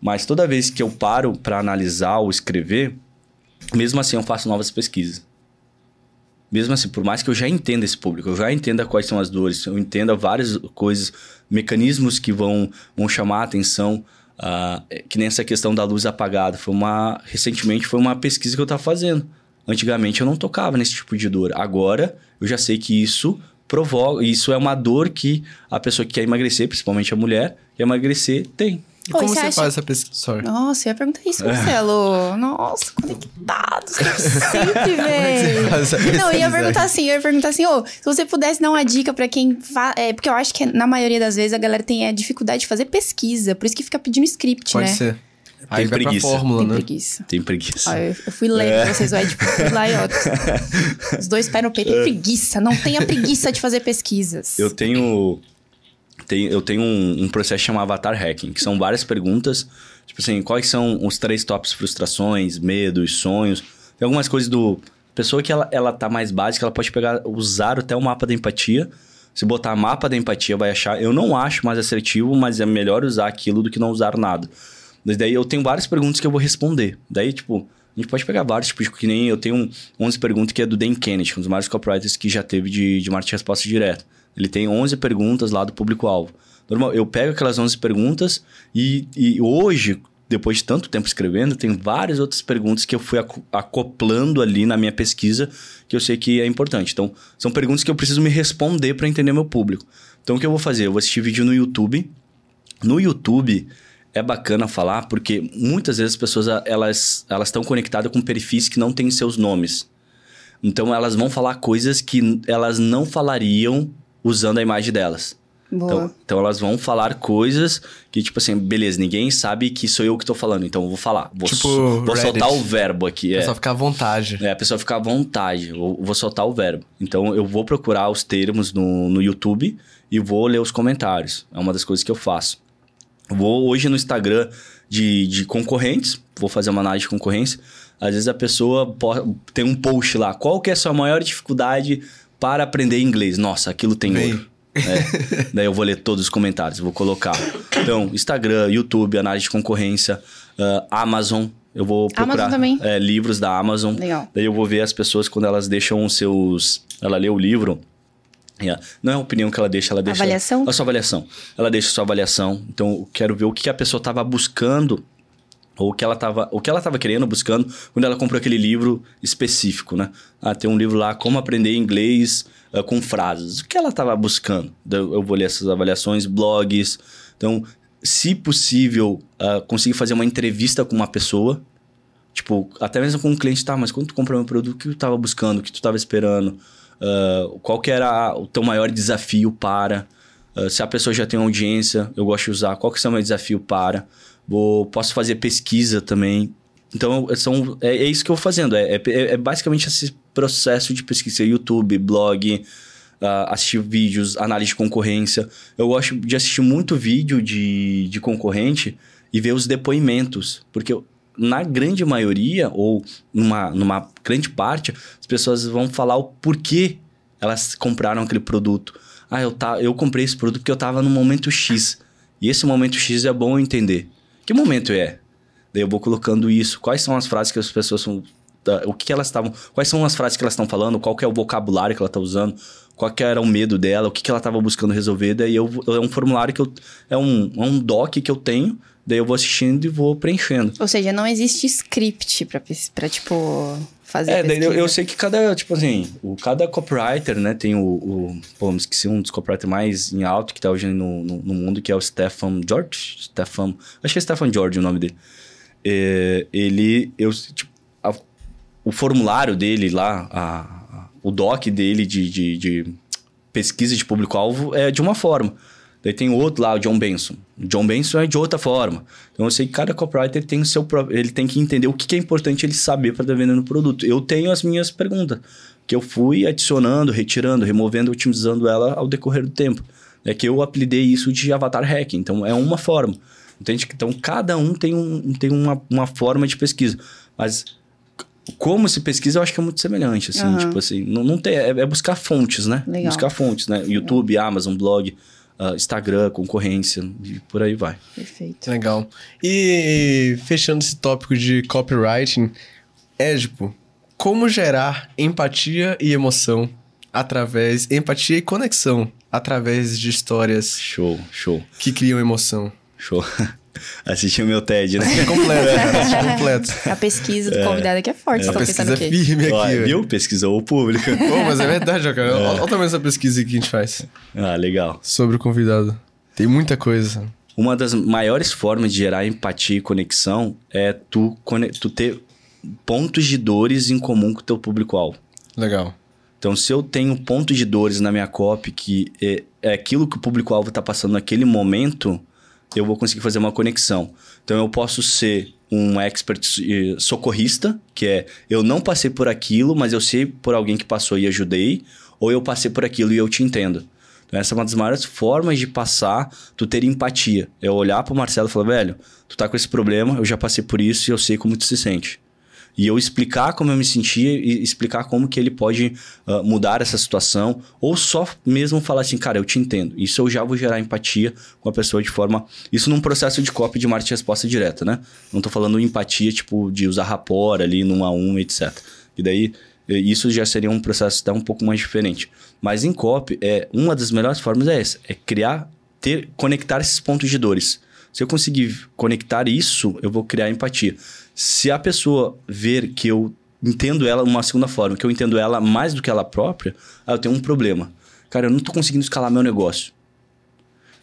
Mas toda vez que eu paro para analisar ou escrever, mesmo assim eu faço novas pesquisas. Mesmo assim, por mais que eu já entenda esse público, eu já entenda quais são as dores, eu entenda várias coisas, mecanismos que vão, vão chamar a atenção, ah, que nem essa questão da luz apagada. Foi uma, recentemente foi uma pesquisa que eu estava fazendo. Antigamente eu não tocava nesse tipo de dor. Agora eu já sei que isso provoca, isso é uma dor que a pessoa que quer emagrecer, principalmente a mulher, quer emagrecer, tem. E Oi, como você você acha- faz essa pesquisa? Sorry. Nossa, eu ia perguntar isso, Marcelo. Nossa, conectados, (laughs) sempre, é velho. Não, eu ia perguntar assim, eu ia perguntar assim, ô, se você pudesse dar uma dica pra quem faz. É, porque eu acho que na maioria das vezes a galera tem a dificuldade de fazer pesquisa, por isso que fica pedindo script, Pode né? ser. Aí vai preguiça. pra fórmula, Tem né? preguiça. Tem preguiça. Ó, eu, eu fui ler É. pra vocês, o Ed, tipo, fui lá e ó. (laughs) Os dois pés no peito. Tem preguiça, não tenha preguiça de fazer pesquisas. Eu tenho, eu tenho um, um processo chamado Avatar Hacking, que são várias perguntas. Tipo assim, quais são os três tops frustrações, medos, sonhos. Tem algumas coisas do... Pessoa que ela, ela tá mais básica, ela pode pegar, usar até o mapa da empatia. Se botar mapa da empatia, vai achar... Eu não acho mais assertivo, mas é melhor usar aquilo do que não usar nada. Mas daí eu tenho várias perguntas que eu vou responder. Daí, tipo... A gente pode pegar vários, tipo, que nem eu tenho um 11 perguntas que é do Dan Kennedy, um dos maiores copywriters que já teve de, de marketing resposta direta. Ele tem 11 perguntas lá do público-alvo. Normal, eu pego aquelas 11 perguntas e, e hoje, depois de tanto tempo escrevendo, tem várias outras perguntas que eu fui aco- acoplando ali na minha pesquisa que eu sei que é importante. Então, são perguntas que eu preciso me responder para entender meu público. Então, o que eu vou fazer? Eu vou assistir vídeo no YouTube. No YouTube é bacana falar porque muitas vezes as pessoas elas elas estão conectadas com perfis que não têm seus nomes. Então elas vão falar coisas que elas não falariam usando a imagem delas. Boa. Então, então elas vão falar coisas que, tipo assim, beleza, ninguém sabe que sou eu que tô falando, então eu vou falar. Vou, Tipo so- vou soltar o verbo aqui. É É. só ficar à vontade. É, a pessoa fica à vontade. Eu vou soltar o verbo. Então, eu vou procurar os termos no, no YouTube e vou ler os comentários. É uma das coisas que eu faço. Vou hoje no Instagram de, de concorrentes, vou fazer uma análise de concorrência. Às vezes a pessoa tem um post lá. Qual que é a sua maior dificuldade para aprender inglês? Nossa, aquilo tem Vem. ouro. É. (laughs) Daí eu vou ler todos os comentários, vou colocar. Então, Instagram, YouTube, análise de concorrência, ah, Amazon. Eu vou procurar é, livros da Amazon. Legal. Daí eu vou ver as pessoas quando elas deixam os seus. Ela lê o livro. Não é a opinião que ela deixa, ela deixa. Avaliação? A sua avaliação. Ela deixa a sua avaliação. Então eu quero ver o que a pessoa estava buscando. Ou o que ela estava o que ela tava querendo, buscando, quando ela comprou aquele livro específico, né? Ah, tem um livro lá, Como Aprender Inglês ah, com Frases. O que ela estava buscando? Daí Eu vou ler essas avaliações, blogs. Então, se possível, ah, conseguir fazer uma entrevista com uma pessoa, Tipo, até mesmo com um cliente, tá, mas quando tu comprou meu produto, o que tu tava buscando, o que tu tava esperando? Ah, qual que era o teu maior desafio para? Uh, se a pessoa já tem audiência, eu gosto de usar. Qual que é o meu desafio para? Vou, posso fazer pesquisa também. Então, são, é, é isso que eu vou fazendo. É, é, é basicamente esse processo de pesquisa. YouTube, blog, uh, assistir vídeos, análise de concorrência. Eu gosto de assistir muito vídeo de, de concorrente e ver os depoimentos. Porque na grande maioria, ou numa, numa grande parte, as pessoas vão falar o porquê elas compraram aquele produto. Ah, eu, tá, eu comprei esse produto porque eu estava no momento X. E esse momento X é bom entender. Que momento é? Daí eu vou colocando isso. Quais são as frases que as pessoas são. O que, elas estavam. Quais são as frases que elas estão falando? Qual é o vocabulário que ela está usando? Qual que era o medo dela? O que, que ela estava buscando resolver? Daí eu, é um formulário que eu. É um, é um doc que eu tenho Daí eu vou assistindo e vou preenchendo. Ou seja, não existe script pra tipo, fazer É, daí eu, eu, sei que cada, tipo assim, o, cada copywriter, né, tem o, o... Pô, me esqueci um dos copywriters mais em alto que tá hoje no, no, no, mundo, que é o Stefan George. Stefan... Acho que é Stefan George o nome dele. É, ele... Eu, tipo, a, o formulário dele lá, a, a, o doc dele de, de, de pesquisa de público-alvo é de uma forma. Daí tem outro lá, o John Benson. John Benson é de outra forma. Então eu sei que cada copywriter tem o seu próprio. Ele tem que entender o que é importante ele saber para estar vendendo o produto. Eu tenho as minhas perguntas, que eu fui adicionando, retirando, removendo, otimizando ela ao decorrer do tempo. É que eu apelidei isso de avatar hacking. Então é uma forma. Entende? Então cada um tem, um, tem uma, uma forma de pesquisa. Mas como se pesquisa, eu acho que é muito semelhante, assim, uhum. tipo assim, não, não tem, é, é buscar fontes, né? Legal. Buscar fontes, né? YouTube, Amazon, blog, uh, Instagram, concorrência e por aí vai. Perfeito. Legal. E fechando esse tópico de copywriting, Édipo, como gerar empatia e emoção através empatia e conexão através de histórias show show que criam emoção show (laughs) Assistiu o meu TED, né? É completo, cara. (laughs) completo. A pesquisa do convidado aqui é forte. É. A pesquisa é firme aqui. Ó, viu? Pesquisou o público. (laughs) Pô, mas é verdade, ó, cara. É. Olha o tamanho dessa pesquisa que a gente faz. Ah, legal. Sobre o convidado. Tem muita coisa. Uma das maiores formas de gerar empatia e conexão é tu, tu ter pontos de dores em comum com o teu público-alvo. Legal. Então, se eu tenho pontos de dores na minha copy que é, é aquilo que o público-alvo está passando naquele momento, eu vou conseguir fazer uma conexão. Então eu posso ser um expert eh, socorrista, que é eu não passei por aquilo, mas eu sei por alguém que passou e ajudei, ou eu passei por aquilo e eu te entendo. Então essa é uma das maiores formas de passar, tu ter empatia. É olhar pro Marcelo e falar, velho, tu tá com esse problema, eu já passei por isso e eu sei como tu se sente e eu explicar como eu me sentia e explicar como que ele pode uh, mudar essa situação ou só mesmo falar assim, cara, eu te entendo. Isso eu já vou gerar empatia com a pessoa de forma... Isso num processo de copy de marketing resposta direta, né? Não tô falando empatia, tipo, de usar rapport ali num a um, etc. E daí, eh, isso já seria um processo até um pouco mais diferente. Mas em copy, é, uma das melhores formas é essa, é criar, ter, conectar esses pontos de dores. Se eu conseguir conectar isso, eu vou criar empatia. Se a pessoa ver que eu entendo ela uma segunda forma, que eu entendo ela mais do que ela própria, aí eu tenho um problema. Cara, eu não tô conseguindo escalar meu negócio.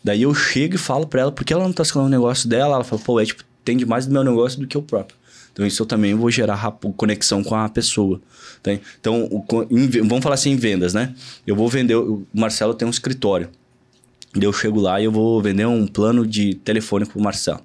Daí eu chego e falo para ela, porque ela não tá escalando o negócio dela, ela fala, pô, é tipo, tem mais do meu negócio do que o próprio. Então isso eu também vou gerar conexão com a pessoa. Tá? Então, o, em, vamos falar assim em vendas, né? Eu vou vender, o Marcelo tem um escritório. Daí eu chego lá e eu vou vender um plano de telefone pro Marcelo.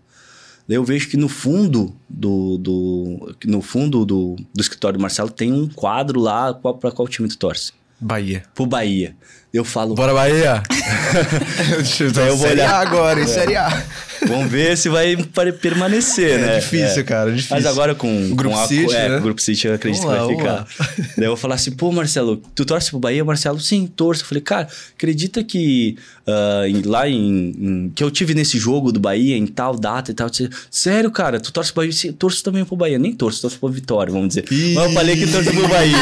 Daí eu vejo que no fundo do, do no fundo do, do escritório do Marcelo tem um quadro lá para qual time tu torce. Bahia. Pro Bahia. Eu falo. Bora, Bahia! (laughs) eu vou olhar agora, em. Série A. Vamos ver se vai permanecer, é né? É difícil, é. cara, é difícil. Mas agora com o Grupo com a, City, é, né? o Grupo City eu acredito vamos que vai lá, ficar. (laughs) Daí eu vou falar assim, pô, Marcelo, tu torce pro Bahia? Marcelo, sim, torço. Eu falei, cara, acredita que uh, lá em, em, que eu tive nesse jogo do Bahia, em tal data e tal. Disse, Sério, cara, tu torce pro Bahia? Sim, torço também pro Bahia. Nem torço, torço pro Vitória, vamos dizer. Mas eu falei que torço pro Bahia.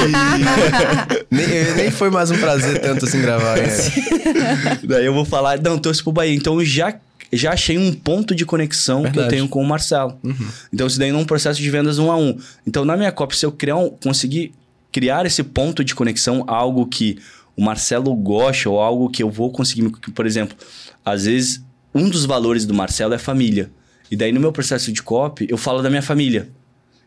(laughs) nem, nem foi mais um prazer tanto assim gravar, né? (laughs) Daí eu vou falar, não, torço pro Bahia. Então já já achei um ponto de conexão Verdade. que eu tenho com o Marcelo. Uhum. Então, isso daí é um processo de vendas um a um. Então, na minha copy, se eu criar um, conseguir criar esse ponto de conexão, algo que o Marcelo gosta ou algo que eu vou conseguir... Por exemplo, às vezes, um dos valores do Marcelo é família. E daí, no meu processo de copy, eu falo da minha família.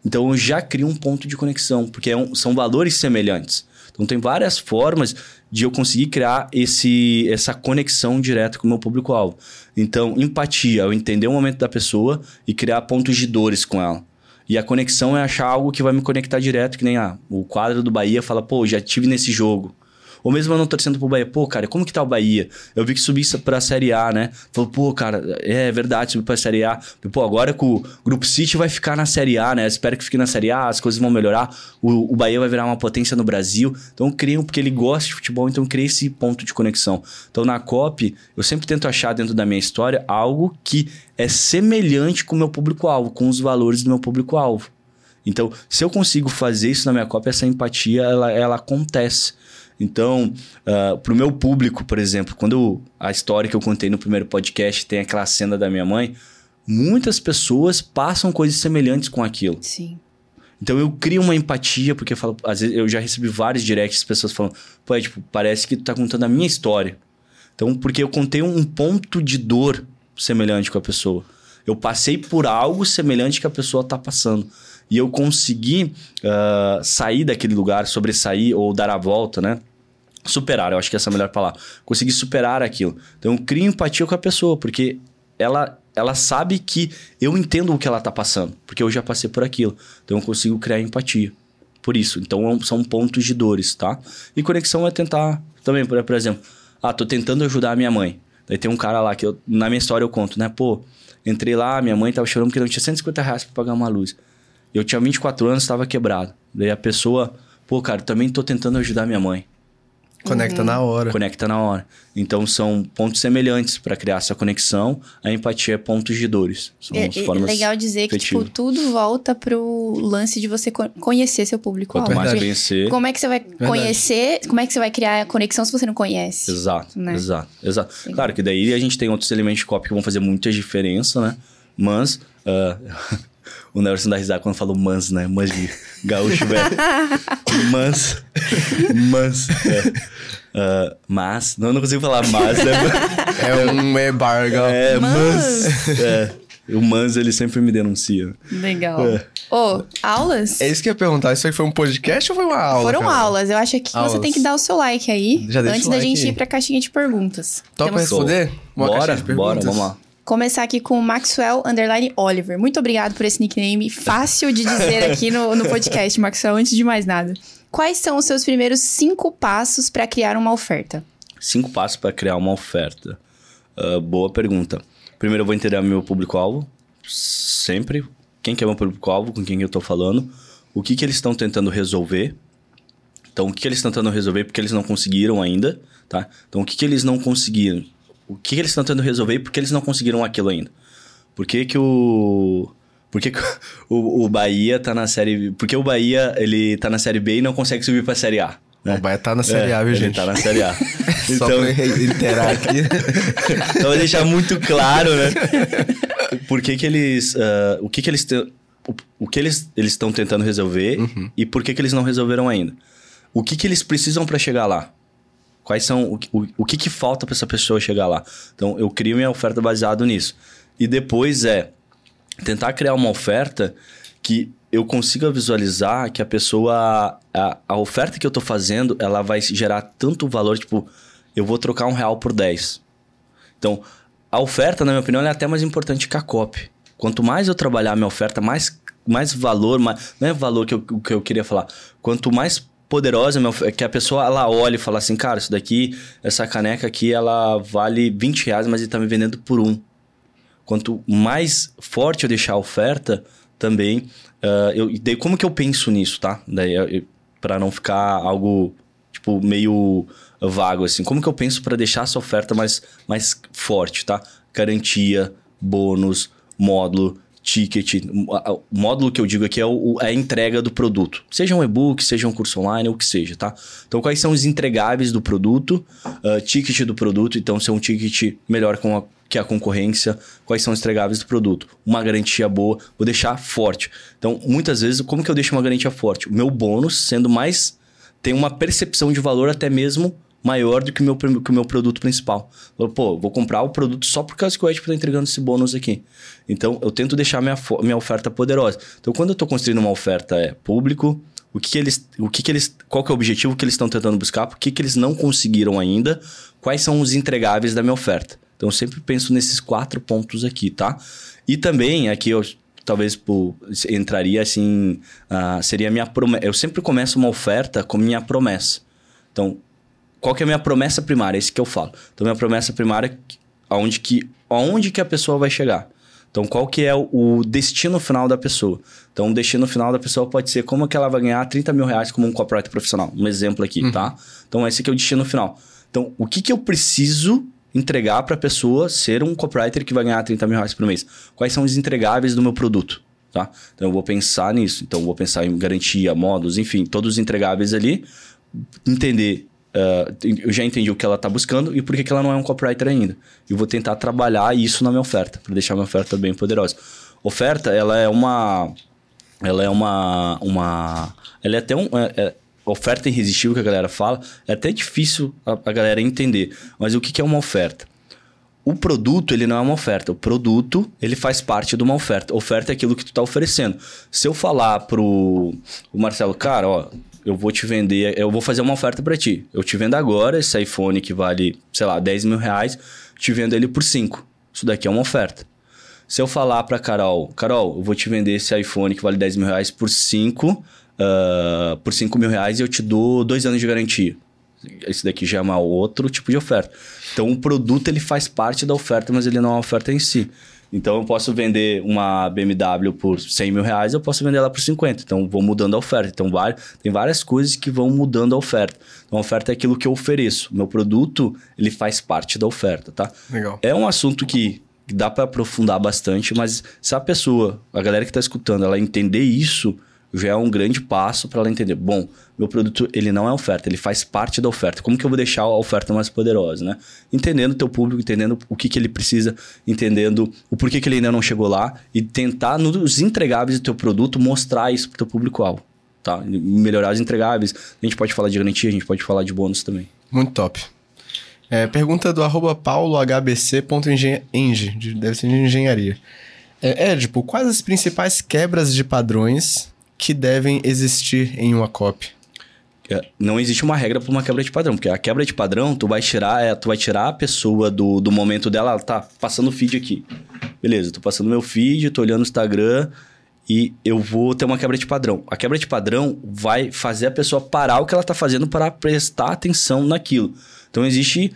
Então eu já crio um ponto de conexão, porque é um, são valores semelhantes. Então tem várias formas de eu conseguir criar esse, essa conexão direta com o meu público-alvo. Então, empatia, eu entender o momento da pessoa e criar pontos de dores com ela. E a conexão é achar algo que vai me conectar direto, que nem ah, o quadro do Bahia fala, pô, já tive nesse jogo. Ou mesmo eu não torcendo pro Bahia, pô, cara, como que tá o Bahia? Eu vi que subiu pra Série A, né? Falou, pô, cara, é verdade, subiu pra Série A. Pô, agora que o Grupo City vai ficar na Série A, né? Espero que fique na Série A, as coisas vão melhorar. O, o Bahia vai virar uma potência no Brasil. Então, eu criei, porque ele gosta de futebol, então eu criei esse ponto de conexão. Então, na COP, eu sempre tento achar dentro da minha história algo que é semelhante com o meu público-alvo, com os valores do meu público-alvo. Então, se eu consigo fazer isso na minha cópia, essa empatia, ela, ela acontece. Então, uh, pro meu público, por exemplo, quando a história que eu contei no primeiro podcast tem aquela cena da minha mãe, muitas pessoas passam coisas semelhantes com aquilo. Sim. Então eu crio uma empatia, porque eu falo, às vezes eu já recebi vários directs de pessoas falando, pô, é, tipo, parece que tu tá contando a minha história. Então, porque eu contei um ponto de dor semelhante com a pessoa. Eu passei por algo semelhante que a pessoa tá passando e eu conseguir uh, sair daquele lugar, sobressair ou dar a volta, né? Superar, eu acho que essa é a melhor palavra. Conseguir superar aquilo. Então eu crio empatia com a pessoa, porque ela, ela sabe que eu entendo o que ela tá passando, porque eu já passei por aquilo. Então eu consigo criar empatia. Por isso. Então é são pontos de dores, tá? E conexão é tentar também, por exemplo, ah, tô tentando ajudar a minha mãe. Daí tem um cara lá que eu, na minha história eu conto, né? Pô, entrei lá, minha mãe tava chorando porque não tinha 150 reais pra pagar uma luz. Eu tinha 24 anos, estava quebrado. Daí a pessoa, pô, cara, também tô tentando ajudar minha mãe. Conecta uhum. na hora. Conecta na hora. Então são pontos semelhantes para criar essa conexão. A empatia é pontos de dores. São é, é legal dizer que tipo, tudo volta pro lance de você conhecer seu público. Quanto mais conhecer. Como é que você vai Verdade. conhecer? Como é que você vai criar a conexão se você não conhece? Exato, né? exato, exato. Sim. Claro que daí a gente tem outros elementos de copy que vão fazer muita diferença, né? Mas uh, (laughs) O Nelson dá risada quando falou mans, né? Mans de gaúcho, velho. (laughs) mans. Mans. É. Uh, mas. Não, não consigo falar mas, né? É um barga. É, mans. É. O Mans, ele sempre me denuncia. Legal. É. Ô, oh, aulas? É isso que eu ia perguntar. Isso aí foi um podcast ou foi uma aula? Foram cara? aulas. Eu acho que aulas. você tem que dar o seu like aí. Já antes da like gente aí. ir pra caixinha de perguntas. Topa Temos... responder? Uma bora, bora, vamos lá. Começar aqui com Maxwell Underline Oliver. Muito obrigado por esse nickname fácil de dizer aqui no, no podcast, Maxwell, antes de mais nada. Quais são os seus primeiros cinco passos para criar uma oferta? Cinco passos para criar uma oferta. Uh, boa pergunta. Primeiro eu vou entender meu público-alvo. Sempre. Quem que é meu público-alvo, com quem eu estou falando. O que, que eles estão tentando resolver. Então, o que, que eles estão tentando resolver porque eles não conseguiram ainda, tá? Então, o que, que eles não conseguiram? O que eles estão tentando resolver e por que eles não conseguiram aquilo ainda. Por que, que o. Por que, que (laughs) o, o Bahia tá na série. Por que o Bahia ele tá na série B e não consegue subir pra série A? Né? O Bahia tá na série é, A, viu, ele gente? Ele tá na série A. (laughs) então, Só pra reiterar aqui. (laughs) então, vou deixar muito claro, né? Por que, que eles. Uh, o que, que eles. O, o que eles estão tentando resolver uhum. e por que, que eles não resolveram ainda. O que, que eles precisam para chegar lá? Quais são o, o, o que, que falta para essa pessoa chegar lá? Então, eu crio minha oferta baseado nisso. E depois é tentar criar uma oferta que eu consiga visualizar que a pessoa a, a oferta que eu estou fazendo, ela vai gerar tanto valor, tipo, eu vou trocar um real por 10. Então, a oferta, na minha opinião, é até mais importante que a copy. Quanto mais eu trabalhar a minha oferta, mais, mais valor, mais, não é valor que eu, que eu queria falar. Quanto mais poderosa, meu, que a pessoa ela olha e fala assim, cara, isso daqui, essa caneca aqui, ela vale 20 reais, mas ele tá me vendendo por um. Quanto mais forte eu deixar a oferta, também. Uh, eu, daí, como que eu penso nisso, tá? Daí, para não ficar algo, tipo, meio vago, assim. Como que eu penso para deixar essa oferta mais, mais forte, tá? Garantia, bônus, módulo, ticket. O módulo que eu digo aqui é o, a entrega do produto. Seja um e-book, seja um curso online, o que seja, tá? Então, quais são os entregáveis do produto, uh, ticket do produto. Então, se é um ticket melhor com a, que a concorrência, quais são os entregáveis do produto. Uma garantia boa, vou deixar forte. Então, muitas vezes, como que eu deixo uma garantia forte? O meu bônus, sendo mais... Tem uma percepção de valor até mesmo maior do que o meu, que meu produto principal. Pô, vou comprar o produto só por causa que o Ed está entregando esse bônus aqui. Então, eu tento deixar minha, minha oferta poderosa. Então, quando eu estou construindo uma oferta é público, o que, que eles, o que, que eles, qual que é o objetivo que eles estão tentando buscar, o que, que eles não conseguiram ainda, quais são os entregáveis da minha oferta. Então, eu sempre penso nesses quatro pontos aqui, tá? E também, aqui eu talvez pô, entraria assim, uh, seria minha promessa. Eu sempre começo uma oferta com minha promessa. Então, qual que é a minha promessa primária? Esse que eu falo. Então, minha promessa primária é aonde que, aonde que a pessoa vai chegar. Então, qual que é o destino final da pessoa? Então, o destino final da pessoa pode ser como que ela vai ganhar 30 mil reais como um copyright profissional. Um exemplo aqui, uhum. tá? Então, esse aqui é o destino final. Então, o que, que eu preciso entregar para a pessoa ser um copywriter que vai ganhar 30 mil reais por mês? Quais são os entregáveis do meu produto? Tá? Então, eu vou pensar nisso. Então, eu vou pensar em garantia, modos, enfim, todos os entregáveis ali. Entender Uh, eu já entendi o que ela está buscando e por que, que ela não é um copywriter ainda. E vou tentar trabalhar isso na minha oferta, para deixar minha oferta bem poderosa. Oferta, ela é uma. Ela é uma. uma ela é até um. É, é, oferta irresistível que a galera fala, é até difícil a, a galera entender. Mas o que, que é uma oferta? O produto, ele não é uma oferta. O produto, ele faz parte de uma oferta. Oferta é aquilo que tu está oferecendo. Se eu falar pro o Marcelo, cara, ó, eu vou te vender, eu vou fazer uma oferta para ti. Eu te vendo agora esse iPhone que vale, sei lá, 10 mil reais, te vendo ele por 5. Isso daqui é uma oferta. Se eu falar para Carol, Carol, eu vou te vender esse iPhone que vale 10 mil reais por 5, uh, ah, por 5 mil reais e eu te dou dois anos de garantia. Esse daqui já é uma outro tipo de oferta. Então, o produto ele faz parte da oferta, mas ele não é uma oferta em si. Então eu posso vender uma BMW por 100 mil reais, eu posso vender ela por 50. Então vou mudando a oferta. Então tem várias coisas que vão mudando a oferta. Então a oferta é aquilo que eu ofereço. Meu produto, ele faz parte da oferta, tá? Legal. É um assunto que dá para aprofundar bastante, mas se a pessoa, a galera que está escutando, ela entender isso, já é um grande passo para ela entender. Bom, meu produto ele não é oferta, ele faz parte da oferta. Como que eu vou deixar a oferta mais poderosa, né? Entendendo o teu público, entendendo o que, que ele precisa, entendendo o porquê que ele ainda não chegou lá e tentar nos entregáveis do teu produto mostrar isso para o teu público-alvo, tá? Melhorar os entregáveis. A gente pode falar de garantia, a gente pode falar de bônus também. Muito top. É, pergunta do arroba paulohbc.eng, deve ser de engenharia. É, tipo, quais as principais quebras de padrões que devem existir em uma copy? É, não existe uma regra para uma quebra de padrão, porque a quebra de padrão, tu vai tirar, é, tu vai tirar a pessoa do, do momento dela, ela tá passando o feed aqui. Beleza, tô passando meu feed, tô olhando o Instagram e eu vou ter uma quebra de padrão. A quebra de padrão vai fazer a pessoa parar o que ela tá fazendo para prestar atenção naquilo. Então existe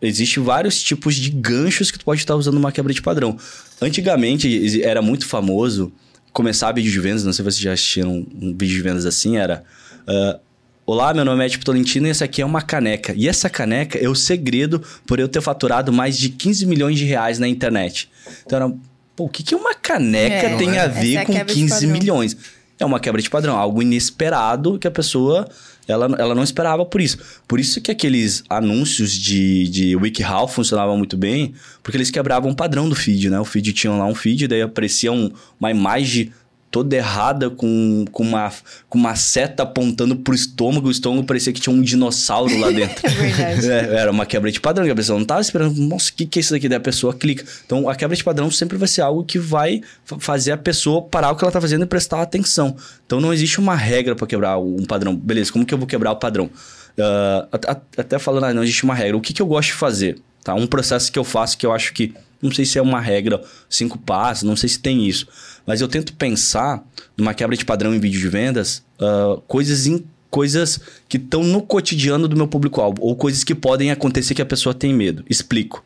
existe vários tipos de ganchos que tu pode estar usando uma quebra de padrão. Antigamente era muito famoso começar vídeo de vendas, não sei se vocês já assistiram um, um vídeo de vendas assim, era... Uh, Olá, meu nome é Ed Tolentino e essa aqui é uma caneca. E essa caneca é o segredo por eu ter faturado mais de 15 milhões de reais na internet. Então era, pô, o que, que uma caneca é, tem a ver é com 15 milhões? É uma quebra de padrão, algo inesperado que a pessoa ela, ela não esperava por isso. Por isso que aqueles anúncios de, de WikiHow funcionavam muito bem, porque eles quebravam o padrão do feed, né? O feed tinha lá um feed, daí aparecia um, uma imagem toda errada, com, com, uma, com uma seta apontando pro estômago. O estômago parecia que tinha um dinossauro lá dentro. (laughs) é verdade. É, era uma quebra de padrão, que a pessoa não tava esperando. Nossa, o que, que é isso daqui? Daí a pessoa clica. Então, a quebra de padrão sempre vai ser algo que vai fazer a pessoa parar o que ela tá fazendo e prestar atenção. Então, não existe uma regra para quebrar um padrão. Beleza, como que eu vou quebrar o padrão? Uh, até falando, ah, não existe uma regra. O que, que eu gosto de fazer? Tá? Um processo que eu faço que eu acho que não sei se é uma regra, cinco passos, não sei se tem isso. Mas eu tento pensar numa quebra de padrão em vídeo de vendas, uh, coisas coisas que estão no cotidiano do meu público-alvo, ou coisas que podem acontecer que a pessoa tem medo. Explico.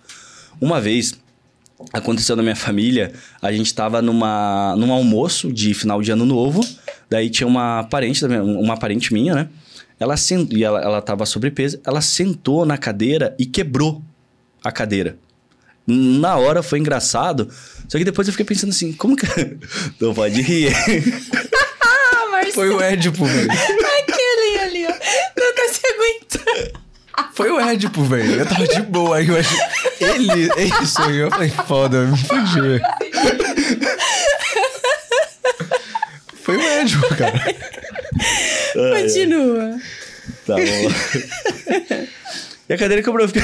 Uma vez, aconteceu na minha família, a gente estava numa, num almoço de final de ano novo, daí tinha uma parente, uma parente minha, né? Ela sentou, e ela, ela tava sobrepeso, ela sentou na cadeira e quebrou a cadeira. Na hora foi engraçado. Só que depois eu fiquei pensando assim, como que. (laughs) Não pode rir. (laughs) foi o Édipo, velho. (laughs) Aquele ali, ó. Não tá se aguentando. Foi o Édipo, velho. Eu tava de boa aí, eu acho. Ele, ele sonhou. Eu falei, foda, me fudi. Foi o Édipo, cara. Continua. Tá bom. E a cadeira quebrou. Eu fiquei...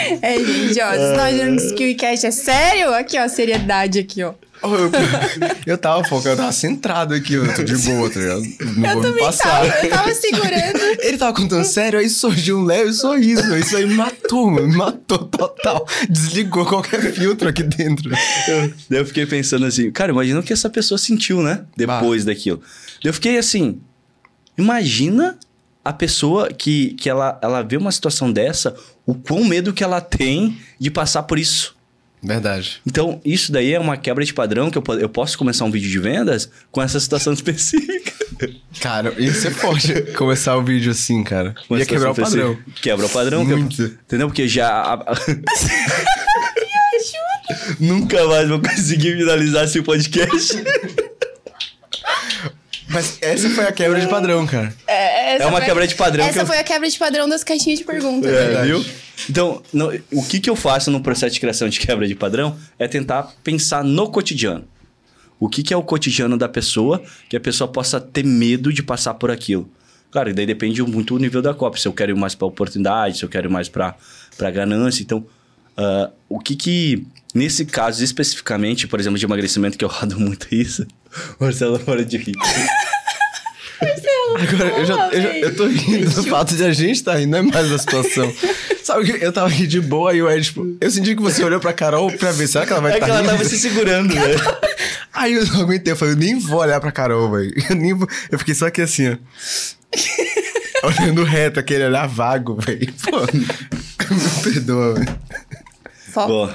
(laughs) É, gente, ó. Vocês estão achando que esse KiwiCast é sério? Aqui, ó, seriedade aqui, ó. Oh, eu, eu tava focado, eu tava centrado aqui, eu tô de boa, tá ligado? Não eu vou me também passar. tava, eu tava segurando. (laughs) Ele tava contando sério, aí surgiu um leve sorriso. Isso aí me matou, mano. Me matou total. Desligou qualquer filtro aqui dentro. Eu- Daí eu fiquei pensando assim, cara, imagina o que essa pessoa sentiu, né? Depois daquilo. Daí eu fiquei assim, imagina a pessoa que, que ela, ela vê uma situação dessa, o quão medo que ela tem de passar por isso. Verdade. Então, isso daí é uma quebra de padrão que eu, eu posso começar um vídeo de vendas com essa situação (laughs) específica. Cara, ia ser forte começar o vídeo assim, cara. Uma Ia quebrar o padrão. Quebra o padrão. Muito. entendeu? Porque já... (laughs) Nunca mais vou conseguir finalizar esse podcast. (laughs) Mas essa foi a quebra de padrão, cara. É, essa É uma foi- quebra de padrão que Essa eu- foi a quebra de padrão das caixinhas de perguntas. É? Verdade. viu? Então, no- o que, que eu faço no processo de criação de quebra de padrão é tentar pensar no cotidiano. O que, que é o cotidiano da pessoa que a pessoa possa ter medo de passar por aquilo. Claro, e daí depende muito do nível da cópia. Se eu quero ir mais para oportunidade, se eu quero ir mais para ganância. Então, ah, o que que, nesse caso especificamente, por exemplo, de emagrecimento, que eu rodo (laughs) muito isso, Marcelo, fora de rir. Agora, eu, já, eu, já- eu tô rindo do (laughs) fato de a gente tá rindo, não é mais da situação. (laughs) Sabe que eu tava aqui de boa e o Ed, tipo, eu senti que você olhou pra Carol pra ver, será que ela vai É estar que ela rindo? tava se segurando, né? (laughs) Aí eu não aguentei, eu falei, eu nem vou olhar pra Carol, velho. Eu, nem vou- eu fiquei só aqui assim, ó. Olhando reto, aquele olhar vago, velho. Pô, me perdoa, velho. Bom,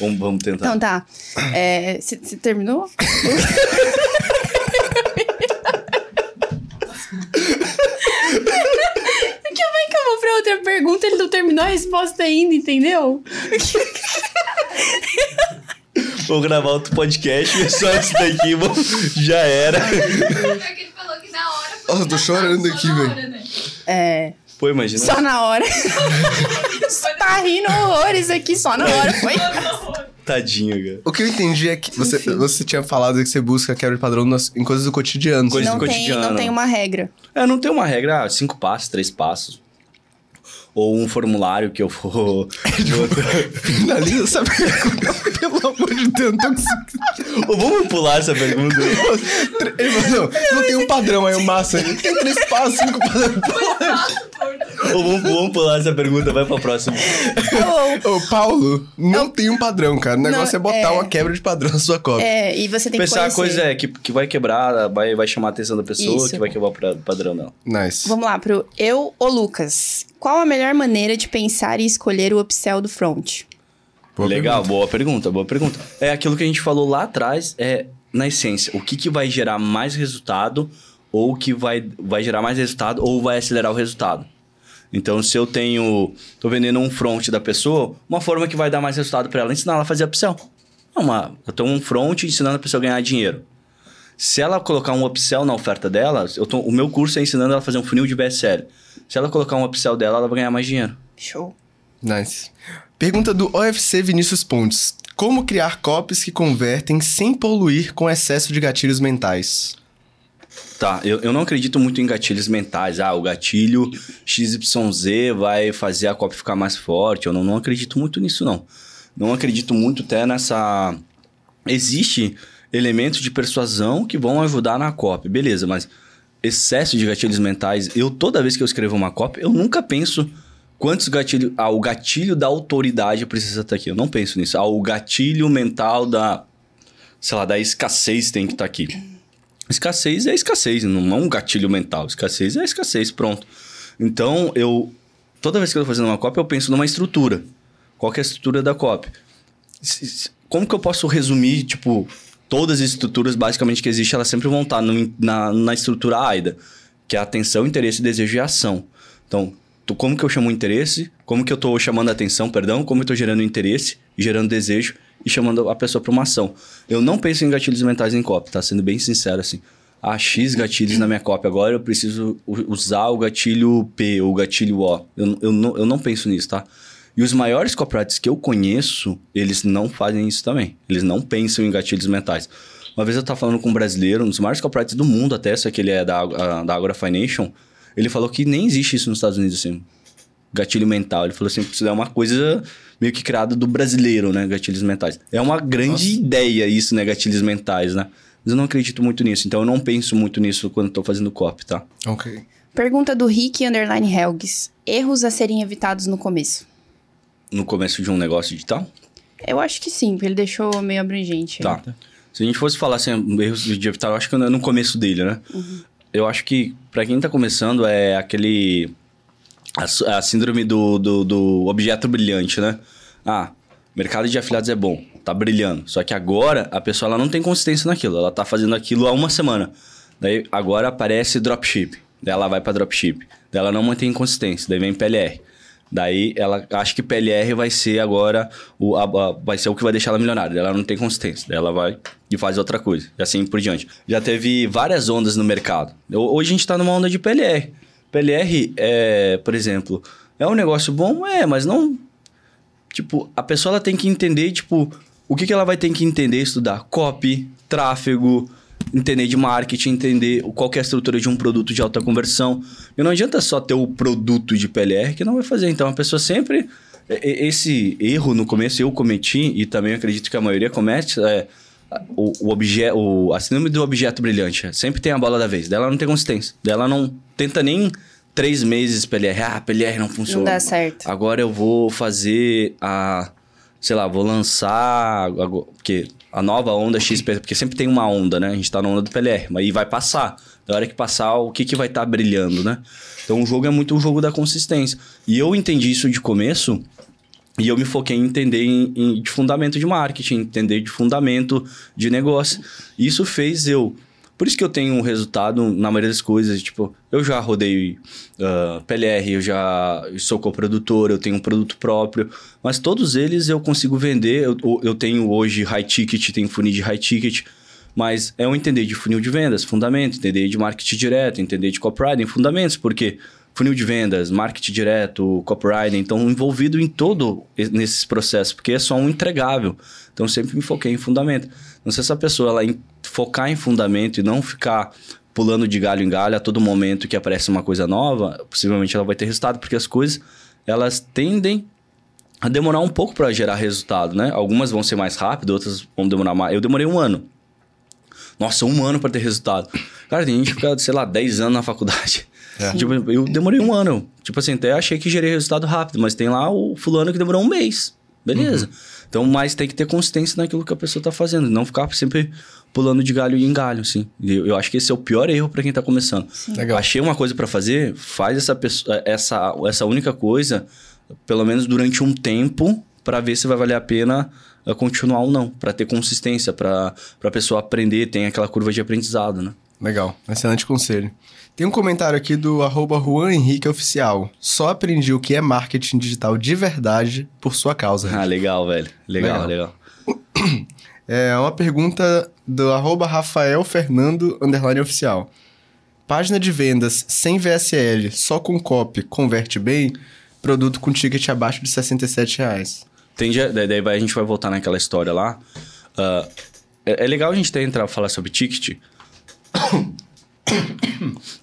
vamos, vamos tentar. Então tá. É, Você terminou? (laughs) Que bem que eu vou pra outra pergunta, ele não terminou a resposta ainda, entendeu? Vou gravar outro podcast e só esse daqui vou- já era. Pior que ele falou que na hora foi eu tô chorando aqui, velho. né? É. Pô, imagina. Só na hora. (laughs) tá rindo horrores aqui, só na hora, foi? Tadinho, cara. O que eu entendi é que você, você tinha falado que você busca quebra de padrão nas- em coisas do cotidiano. Coisa- Não do tem, cotidiano. não tem uma regra. É, não tem uma regra, ah, cinco passos, três passos. Ou um formulário que eu vou. (laughs) Finaliza essa pergunta, (laughs) pelo amor de Deus. Não, tô. Ou vamos pular essa pergunta. Ele falou, não, não tem um padrão aí, o massa. Ele tem três passos, cinco padrões. Ou vamos, vamos pular essa pergunta, vai pra próxima. Ou- Ô, Paulo, não tem um padrão, cara. O negócio Não, é botar é. uma quebra de padrão na sua cópia. é, e você tem Pensar a que conhecer. coisa é que, que vai quebrar, vai, vai chamar a atenção da pessoa, Isso. que vai quebrar o padrão dela. Nice. Vamos lá pro eu ou Lucas. Qual a melhor maneira de pensar e escolher o upsell do front? Boa Legal, pergunta. boa pergunta, boa pergunta. É aquilo que a gente falou lá atrás, é na essência, o que, que vai gerar mais resultado, ou o que vai, vai gerar mais resultado, ou vai acelerar o resultado. Então, se eu tenho. tô vendendo um front da pessoa, uma forma que vai dar mais resultado para ela é ensinar ela a fazer upsell. É Uma, eu tenho um front ensinando a pessoa a ganhar dinheiro. Se ela colocar um upsell na oferta dela, eu tô- o meu curso é ensinando ela a fazer um funil de BSL. Se ela colocar um upsell dela, ela vai ganhar mais dinheiro. Show. Nice. Pergunta do OFC Vinícius Pontes. Como criar copies que convertem sem poluir com excesso de gatilhos mentais? Tá, eu, eu não acredito muito em gatilhos mentais. Ah, o gatilho XYZ vai fazer a cópia ficar mais forte. Eu não, não acredito muito nisso, não. Não acredito muito até nessa. Existe elementos de persuasão que vão ajudar na cópia, beleza, mas excesso de gatilhos mentais, eu toda vez que eu escrevo uma cópia, eu nunca penso quantos gatilhos. Ah, o gatilho da autoridade precisa estar aqui. Eu não penso nisso. Ah, o gatilho mental da. Sei lá, da escassez tem que estar aqui. Escassez é escassez, não é um gatilho mental. Escassez é escassez, pronto. Então, eu. Toda vez que eu tô fazendo uma cópia, eu penso numa estrutura. Qual é a estrutura da cópia? Como que eu posso resumir, tipo, todas as estruturas basicamente que existem, elas sempre vão estar no- na, na estrutura AIDA, que é atenção, interesse, desejo e ação. Então, tu- como que eu chamo interesse? Como que eu tô chamando a atenção, perdão? Como eu tô gerando interesse, gerando desejo e chamando a pessoa para uma ação? Eu não penso em gatilhos mentais em cópia, tá? Sendo bem sincero assim. Há X gatilhos na minha cópia, agora eu preciso usar o gatilho P ou o gatilho O. Eu, eu, não, eu não penso nisso, tá? E os maiores copywriters que eu conheço, eles não fazem isso também. Eles não pensam em gatilhos mentais. Uma vez eu tava falando com um brasileiro, um dos maiores corporates do mundo até, só que ele é da, a- da Agora Financial. Ele falou que nem existe isso nos Estados Unidos, assim. Gatilho mental. Ele falou assim, isso é uma coisa meio que criada do brasileiro, né? Gatilhos mentais. É uma grande ideia isso, né? Gatilhos mentais, né? Mas eu não acredito muito nisso. Então eu não penso muito nisso quando tô fazendo copy, tá? Ok. Pergunta do Rick Underline Helgs. Erros a serem evitados no começo. No começo de um negócio digital. Eu acho que sim, porque ele deixou meio abrangente. Tá. Se a gente fosse falar assim, erros de evitar, eu acho que no começo dele, né? Eu acho que pra quem tá começando é aquele. A, a síndrome do, do, do objeto brilhante, né? Ah, mercado de afiliados é bom, tá brilhando. Só que agora a pessoa ela não tem consistência naquilo, ela tá fazendo aquilo há uma semana. Daí agora aparece dropship, daí ela vai pra dropship, daí ela não mantém consistência, daí vem PLR. Daí ela acha que PLR vai ser agora o, a- a- vai ser o que vai deixar ela milionária. Ela não tem consistência. Ela vai e faz outra coisa. E assim por diante. Já teve várias ondas no mercado. Hoje a gente tá numa onda de PLR. PLR, é, por exemplo, é um negócio bom? É, mas não. Tipo, a pessoa ela tem que entender, tipo, o que, que ela vai ter que entender, estudar? Copy, tráfego, entender de marketing, entender qual é a estrutura de um produto de alta conversão. E não adianta só ter o produto de PLR que não vai fazer. Então a pessoa sempre. Esse erro no começo eu cometi, e também acredito que a maioria comete, é o, o objeto, o, a síndrome do objeto brilhante. Sempre tem a bola da vez. Dela não tem consistência. Dela não tenta nem três meses PLR. Ah, PLR não funciona. Não dá certo. Agora eu vou fazer a. Sei lá, vou lançar. Porque a nova onda XP. Porque sempre tem uma onda, né? A gente tá na onda do PLR. Mas aí vai passar. Da hora que passar, o que, que vai estar brilhando, né? Então o jogo é muito um jogo da consistência. E eu entendi isso de começo. E eu me foquei em entender em, em- de fundamento de marketing, entender de fundamento de negócio. Isso fez eu. Por isso que eu tenho um resultado na maioria das coisas. Tipo, eu já rodei ah, PLR, eu já sou coprodutor, eu tenho um produto próprio. Mas todos eles eu consigo vender. Eu, eu tenho hoje high ticket, tenho funil de high ticket. Mas é eu entender de funil de vendas, fundamento, entender de marketing direto, entender de copywriting, fundamentos, porque funil de vendas, marketing direto, copywriting, então envolvido em todo nesses processos, porque é só um entregável. Então sempre me foquei em fundamento. Não sei se essa pessoa ela em- focar em fundamento e não ficar pulando de galho em galho a todo momento que aparece uma coisa nova, possivelmente ela vai ter resultado, porque as coisas elas tendem a demorar um pouco para gerar resultado, né? Algumas vão ser mais rápido, outras vão demorar mais. Eu demorei um ano. Nossa, um ano para ter resultado. Cara, tem gente que fica, sei lá, 10 anos na faculdade. É. (laughs) Tipo, eu demorei um ano. Tipo assim, até achei que gerei resultado rápido, mas tem lá o fulano que demorou um mês. Beleza. Então, mas tem que ter consistência naquilo que a pessoa tá fazendo. Não ficar sempre pulando de galho em galho, assim. Eu, eu acho que esse é o pior erro para quem tá começando. Legal. Achei uma coisa para fazer, faz essa, pessoa, essa, essa única coisa, pelo menos durante um tempo, para ver se vai valer a pena eh, continuar ou não. para ter consistência, para a pessoa aprender, tem aquela curva de aprendizado, né? Legal, excelente conselho. Tem um comentário aqui do arroba Juan Henrique Oficial. Só aprendi o que é marketing digital de verdade por sua causa. Ah, legal, velho. Legal, Legal. legal. (clears throat) É uma pergunta do arroba Rafael Fernando underline oficial. Página de vendas sem VSL, só com copy, converte bem? Produto com ticket abaixo de 67 reais. Tem, daí a gente vai voltar naquela história lá. Ah, é, é legal a gente ter entrar falar sobre ticket.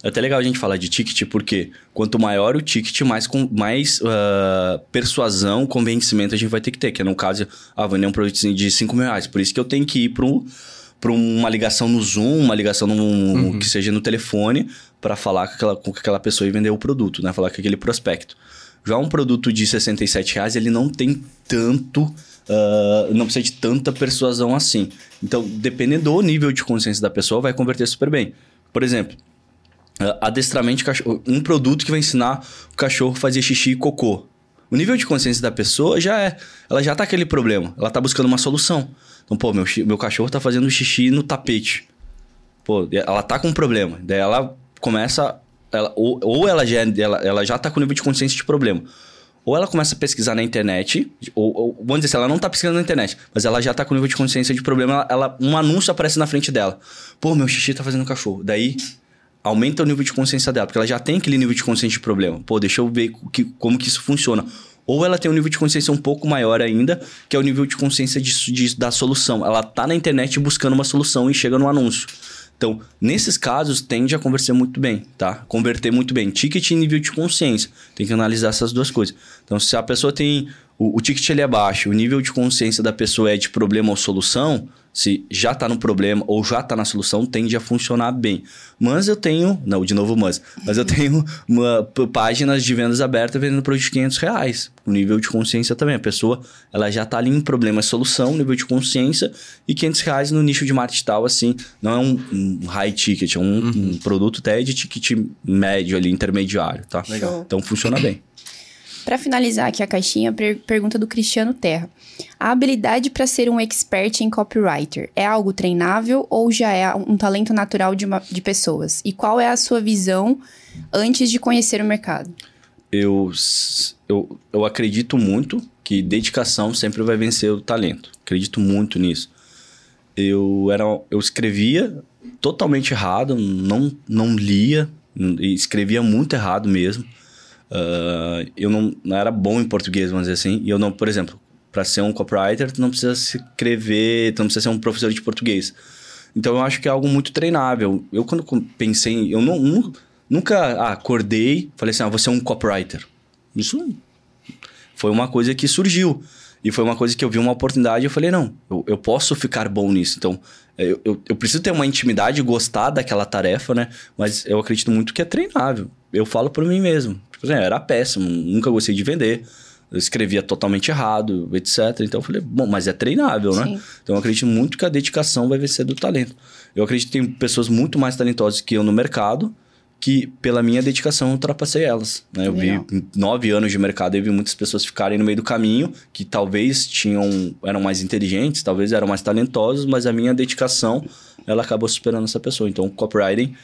É até legal a gente falar de ticket, porque quanto maior o ticket, mais, com, mais ah, persuasão, convencimento a gente vai ter que ter. Que no caso, ah, vender um produto de 5 mil reais. Por isso que eu tenho que ir para uma ligação no Zoom, uma ligação num, que seja no telefone, para falar com aquela, com aquela pessoa e vender o produto, né? Falar com aquele prospecto. Já um produto de 67 reais, ele não tem tanto. ah, não precisa de tanta persuasão assim. Então, dependendo do nível de consciência da pessoa, vai converter super bem. Por exemplo, adestramento de cachorro. Um produto que vai ensinar o cachorro a fazer xixi e cocô. O nível de consciência da pessoa já é. Ela já tá aquele problema. Ela tá buscando uma solução. Então, pô, meu, meu cachorro tá fazendo xixi no tapete. Pô, ela tá com um problema. Daí ela começa. Ela, ou, ou ela, já, é- ela, ela já tá com nível de consciência de problema. Ou ela começa a pesquisar na internet, ou, ou vamos dizer assim, ela não tá pesquisando na internet, mas ela já tá com nível de consciência de problema, ela, ela- um anúncio aparece na frente dela. Pô, meu xixi tá fazendo cachorro. Daí aumenta o nível de consciência dela, porque ela já tem aquele nível de consciência de problema. Pô, deixa eu ver que, como que isso funciona. Ou ela tem um nível de consciência um pouco maior ainda, que é o nível de consciência de, de- da solução. Ela tá na internet buscando uma solução e chega no anúncio. Então, nesses casos, tende a converter muito bem, tá? Converter muito bem. Ticket e nível de consciência. Tem que analisar essas duas coisas. Então, se a pessoa tem... O, o ticket ele é baixo, o nível de consciência da pessoa é de problema ou solução, se já tá no problema ou já tá na solução, tende a funcionar bem. Mas eu tenho... Não, de novo mas. Mas eu tenho uma, páginas de vendas abertas vendendo produto de 500 reais. O nível de consciência também. A pessoa, ela já tá ali em problema e solução, nível de consciência, e 500 reais no nicho de marketing tal, assim, não é um, um high ticket, é um, um produto até de ticket médio ali, intermediário, tá? Legal. Então funciona bem. Para finalizar aqui a caixinha, per- pergunta do Cristiano Terra. A habilidade para ser um expert em copywriter é algo treinável ou já é um talento natural de, uma- de pessoas? E qual é a sua visão antes de conhecer o mercado? eu, eu, eu acredito muito que dedicação sempre vai vencer o talento. Acredito muito nisso. Eu, era, eu escrevia totalmente errado, não, não lia, escrevia muito errado mesmo. Ah, eu não, não era bom em português, vamos dizer assim. E eu não, por exemplo, para ser um copywriter, tu não precisa escrever, tu não precisa ser um professor de português. Então eu acho que é algo muito treinável. Eu quando pensei, eu não, nu- nunca ah, acordei, falei assim, ah, ser um copywriter. Isso foi uma coisa que surgiu. E foi uma coisa que eu vi uma oportunidade e eu falei, não, eu, eu posso ficar bom nisso. Então, eu, eu, eu preciso ter uma intimidade gostar daquela tarefa, né? Mas eu acredito muito que é treinável. Eu falo por mim mesmo. Tipo assim, era péssimo, nunca gostei de vender. Eu escrevia totalmente errado, etc. Então eu falei, bom, mas é treinável, né? Sim. Então eu acredito muito que a dedicação vai vencer do talento. Eu acredito que tem pessoas muito mais talentosas que eu no mercado, que pela minha dedicação eu ultrapassei elas. Né? Eu Legal. vi nove anos de mercado, eu vi muitas pessoas ficarem no meio do caminho, que talvez tinham eram mais inteligentes, talvez eram mais talentosos, mas a minha dedicação ela acabou superando essa pessoa. Então, copywriting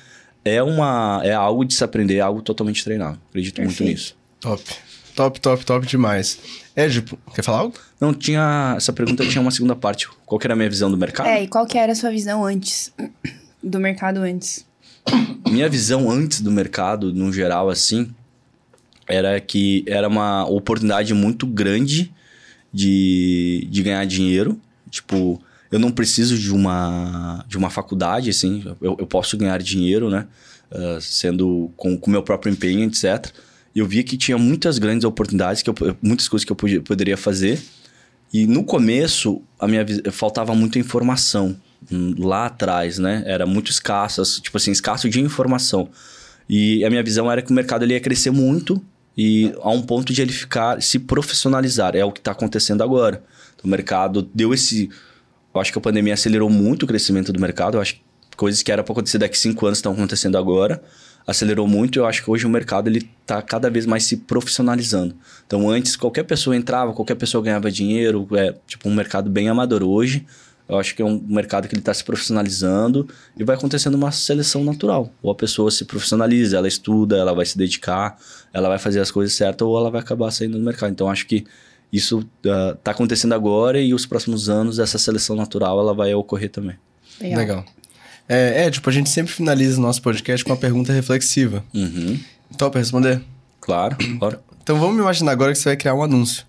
é uma é algo de se aprender, é algo totalmente treinável. Acredito muito Perfeito. nisso. Top. Top, top, top demais. Edipo, quer falar algo? Não tinha essa pergunta tinha uma segunda parte. Qual que era a minha visão do mercado? É, e qual que era a sua visão antes? (coughs) Do mercado antes? minha visão antes do mercado, no geral, assim, era que era uma oportunidade muito grande de, de ganhar dinheiro. Tipo, eu não preciso de uma, de uma faculdade, assim, eu, eu posso ganhar dinheiro, né? Ah, sendo com o meu próprio empenho, etc. E eu via que tinha muitas grandes oportunidades, que eu, muitas coisas que eu podia- poderia fazer. E no começo, a minha faltava muita informação hum, lá atrás, né? Era muito escasso, tipo assim, escasso de informação. E a minha visão era que o mercado ele ia crescer muito e a um ponto de ele ficar, se profissionalizar. É o que está acontecendo agora. O mercado deu esse... Eu acho que a pandemia acelerou muito o crescimento do mercado. Eu acho que coisas que era para acontecer daqui a cinco anos estão acontecendo agora. Acelerou muito. Eu acho que hoje o mercado ele está cada vez mais se profissionalizando. Então, antes, qualquer pessoa entrava, qualquer pessoa ganhava dinheiro. É tipo um mercado bem amador. Hoje, eu acho que é um mercado que ele está se profissionalizando e vai acontecendo uma seleção natural. Ou a pessoa se profissionaliza, ela estuda, ela vai se dedicar, ela vai fazer as coisas certas ou ela vai acabar saindo do mercado. Então, acho que isso está acontecendo agora e os próximos anos essa seleção natural ela vai ocorrer também. Legal. Legal. É, Edipo, a gente sempre finaliza o nosso podcast com uma pergunta reflexiva. Uhum. Top responder? Claro, claro. Então vamos imaginar agora que você vai criar um anúncio.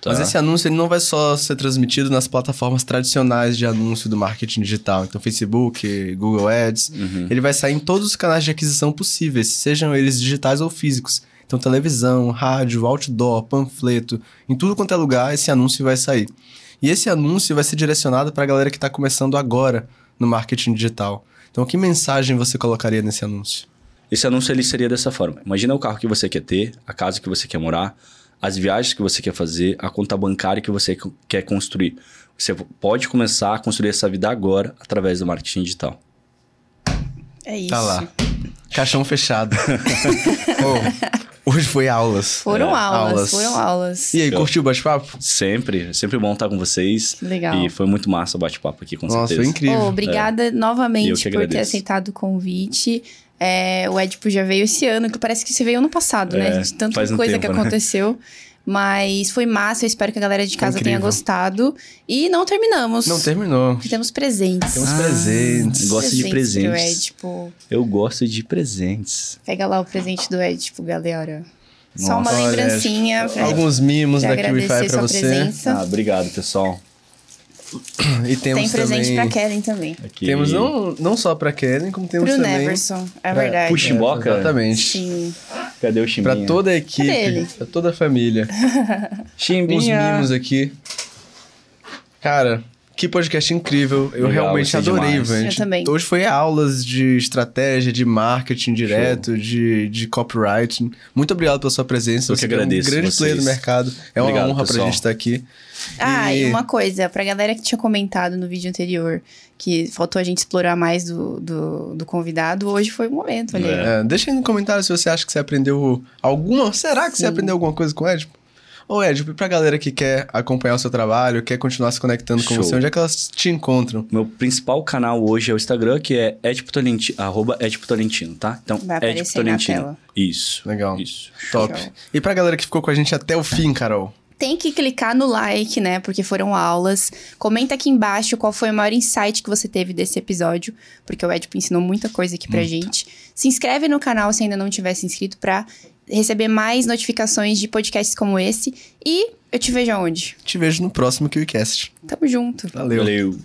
Tá. Mas esse anúncio ele não vai só ser transmitido nas plataformas tradicionais de anúncio do marketing digital, então Facebook, Google Ads. Uhum. Ele vai sair em todos os canais de aquisição possíveis, sejam eles digitais ou físicos. Então televisão, rádio, outdoor, panfleto, em tudo quanto é lugar esse anúncio vai sair. E esse anúncio vai ser direcionado para a galera que está começando agora no marketing digital. Então que mensagem você colocaria nesse anúncio? Esse anúncio ele seria dessa forma. Imagina o carro que você quer ter, a casa que você quer morar, as viagens que você quer fazer, a conta bancária que você quer construir. Você pode começar a construir essa vida agora através do marketing digital. É isso. Tá lá. Caixão fechado. (laughs) Oh, hoje foi aulas. Foram É, aulas, foram aulas. E aí, Eu- curtiu o bate-papo? Sempre, é sempre bom estar com vocês. Legal. E foi muito massa o bate-papo aqui, com Nossa, certeza. foi incrível. Ô, obrigada Eu novamente por ter aceitado o convite. É, o Edipo já veio esse ano, que parece que você veio ano passado, né? É, De tanta um coisa tempo, que né? (laughs) Mas foi massa, eu espero que a galera de casa tenha incrível. gostado. E não terminamos. Não terminou. Temos presentes. Temos presentes. Gosto de presentes. Edipo. Eu gosto de presentes. Pega lá o presente do Edipo, galera. Só uma Nossa, olha, lembrancinha pra, Alguns mimos pra da Kiwi agradecer pra você. presença. Ah, obrigado, pessoal. E temos Tem presente também... pra Kellen também. Aqui. Temos não, não só pra Kellen, como temos Pro também... Neverson, é verdade. puxa Chimboca? Exatamente. Sim. Cadê o Chimbinha? Pra toda a equipe, pra toda a família. (laughs) Uns Chimbinha. mimos aqui. Cara, que podcast incrível. Eu Legal, realmente adorei, demais. velho. Eu também. Hoje foi aulas de estratégia, de marketing direto, de, de copywriting. Muito obrigado pela sua presença. Eu que Você é agradeço um grande vocês. player do mercado. É Obrigado, uma honra pra pessoal. gente estar aqui. Ah, e E- uma coisa, pra galera que tinha comentado no vídeo anterior que faltou a gente explorar mais do, do, do convidado, hoje foi o momento, aí. É. É, deixa aí no comentário se você acha que você aprendeu alguma. Será que você Sim. aprendeu alguma coisa com o Edipo? Ô, Edipo, e pra galera que quer acompanhar o seu trabalho, quer continuar se conectando com Show. você, onde é que elas te encontram? Meu principal canal hoje é o Instagram, que é Edipo Tolentino, arroba Edipo Tolentino, tá? Então, Vai aparecer Edipo na Tolentino. tela. Isso. Legal. Isso. Top. Show. E pra galera que ficou com a gente até o fim, Carol? Tem que clicar no like, né? Porque foram aulas. Comenta aqui embaixo qual foi o maior insight que você teve desse episódio, porque o Edipo ensinou muita coisa aqui pra gente. Se inscreve no canal se ainda não tiver se inscrito pra receber mais notificações de podcasts como esse. E eu te vejo aonde? Te vejo no próximo KiwiCast. Tamo junto. Valeu. Valeu.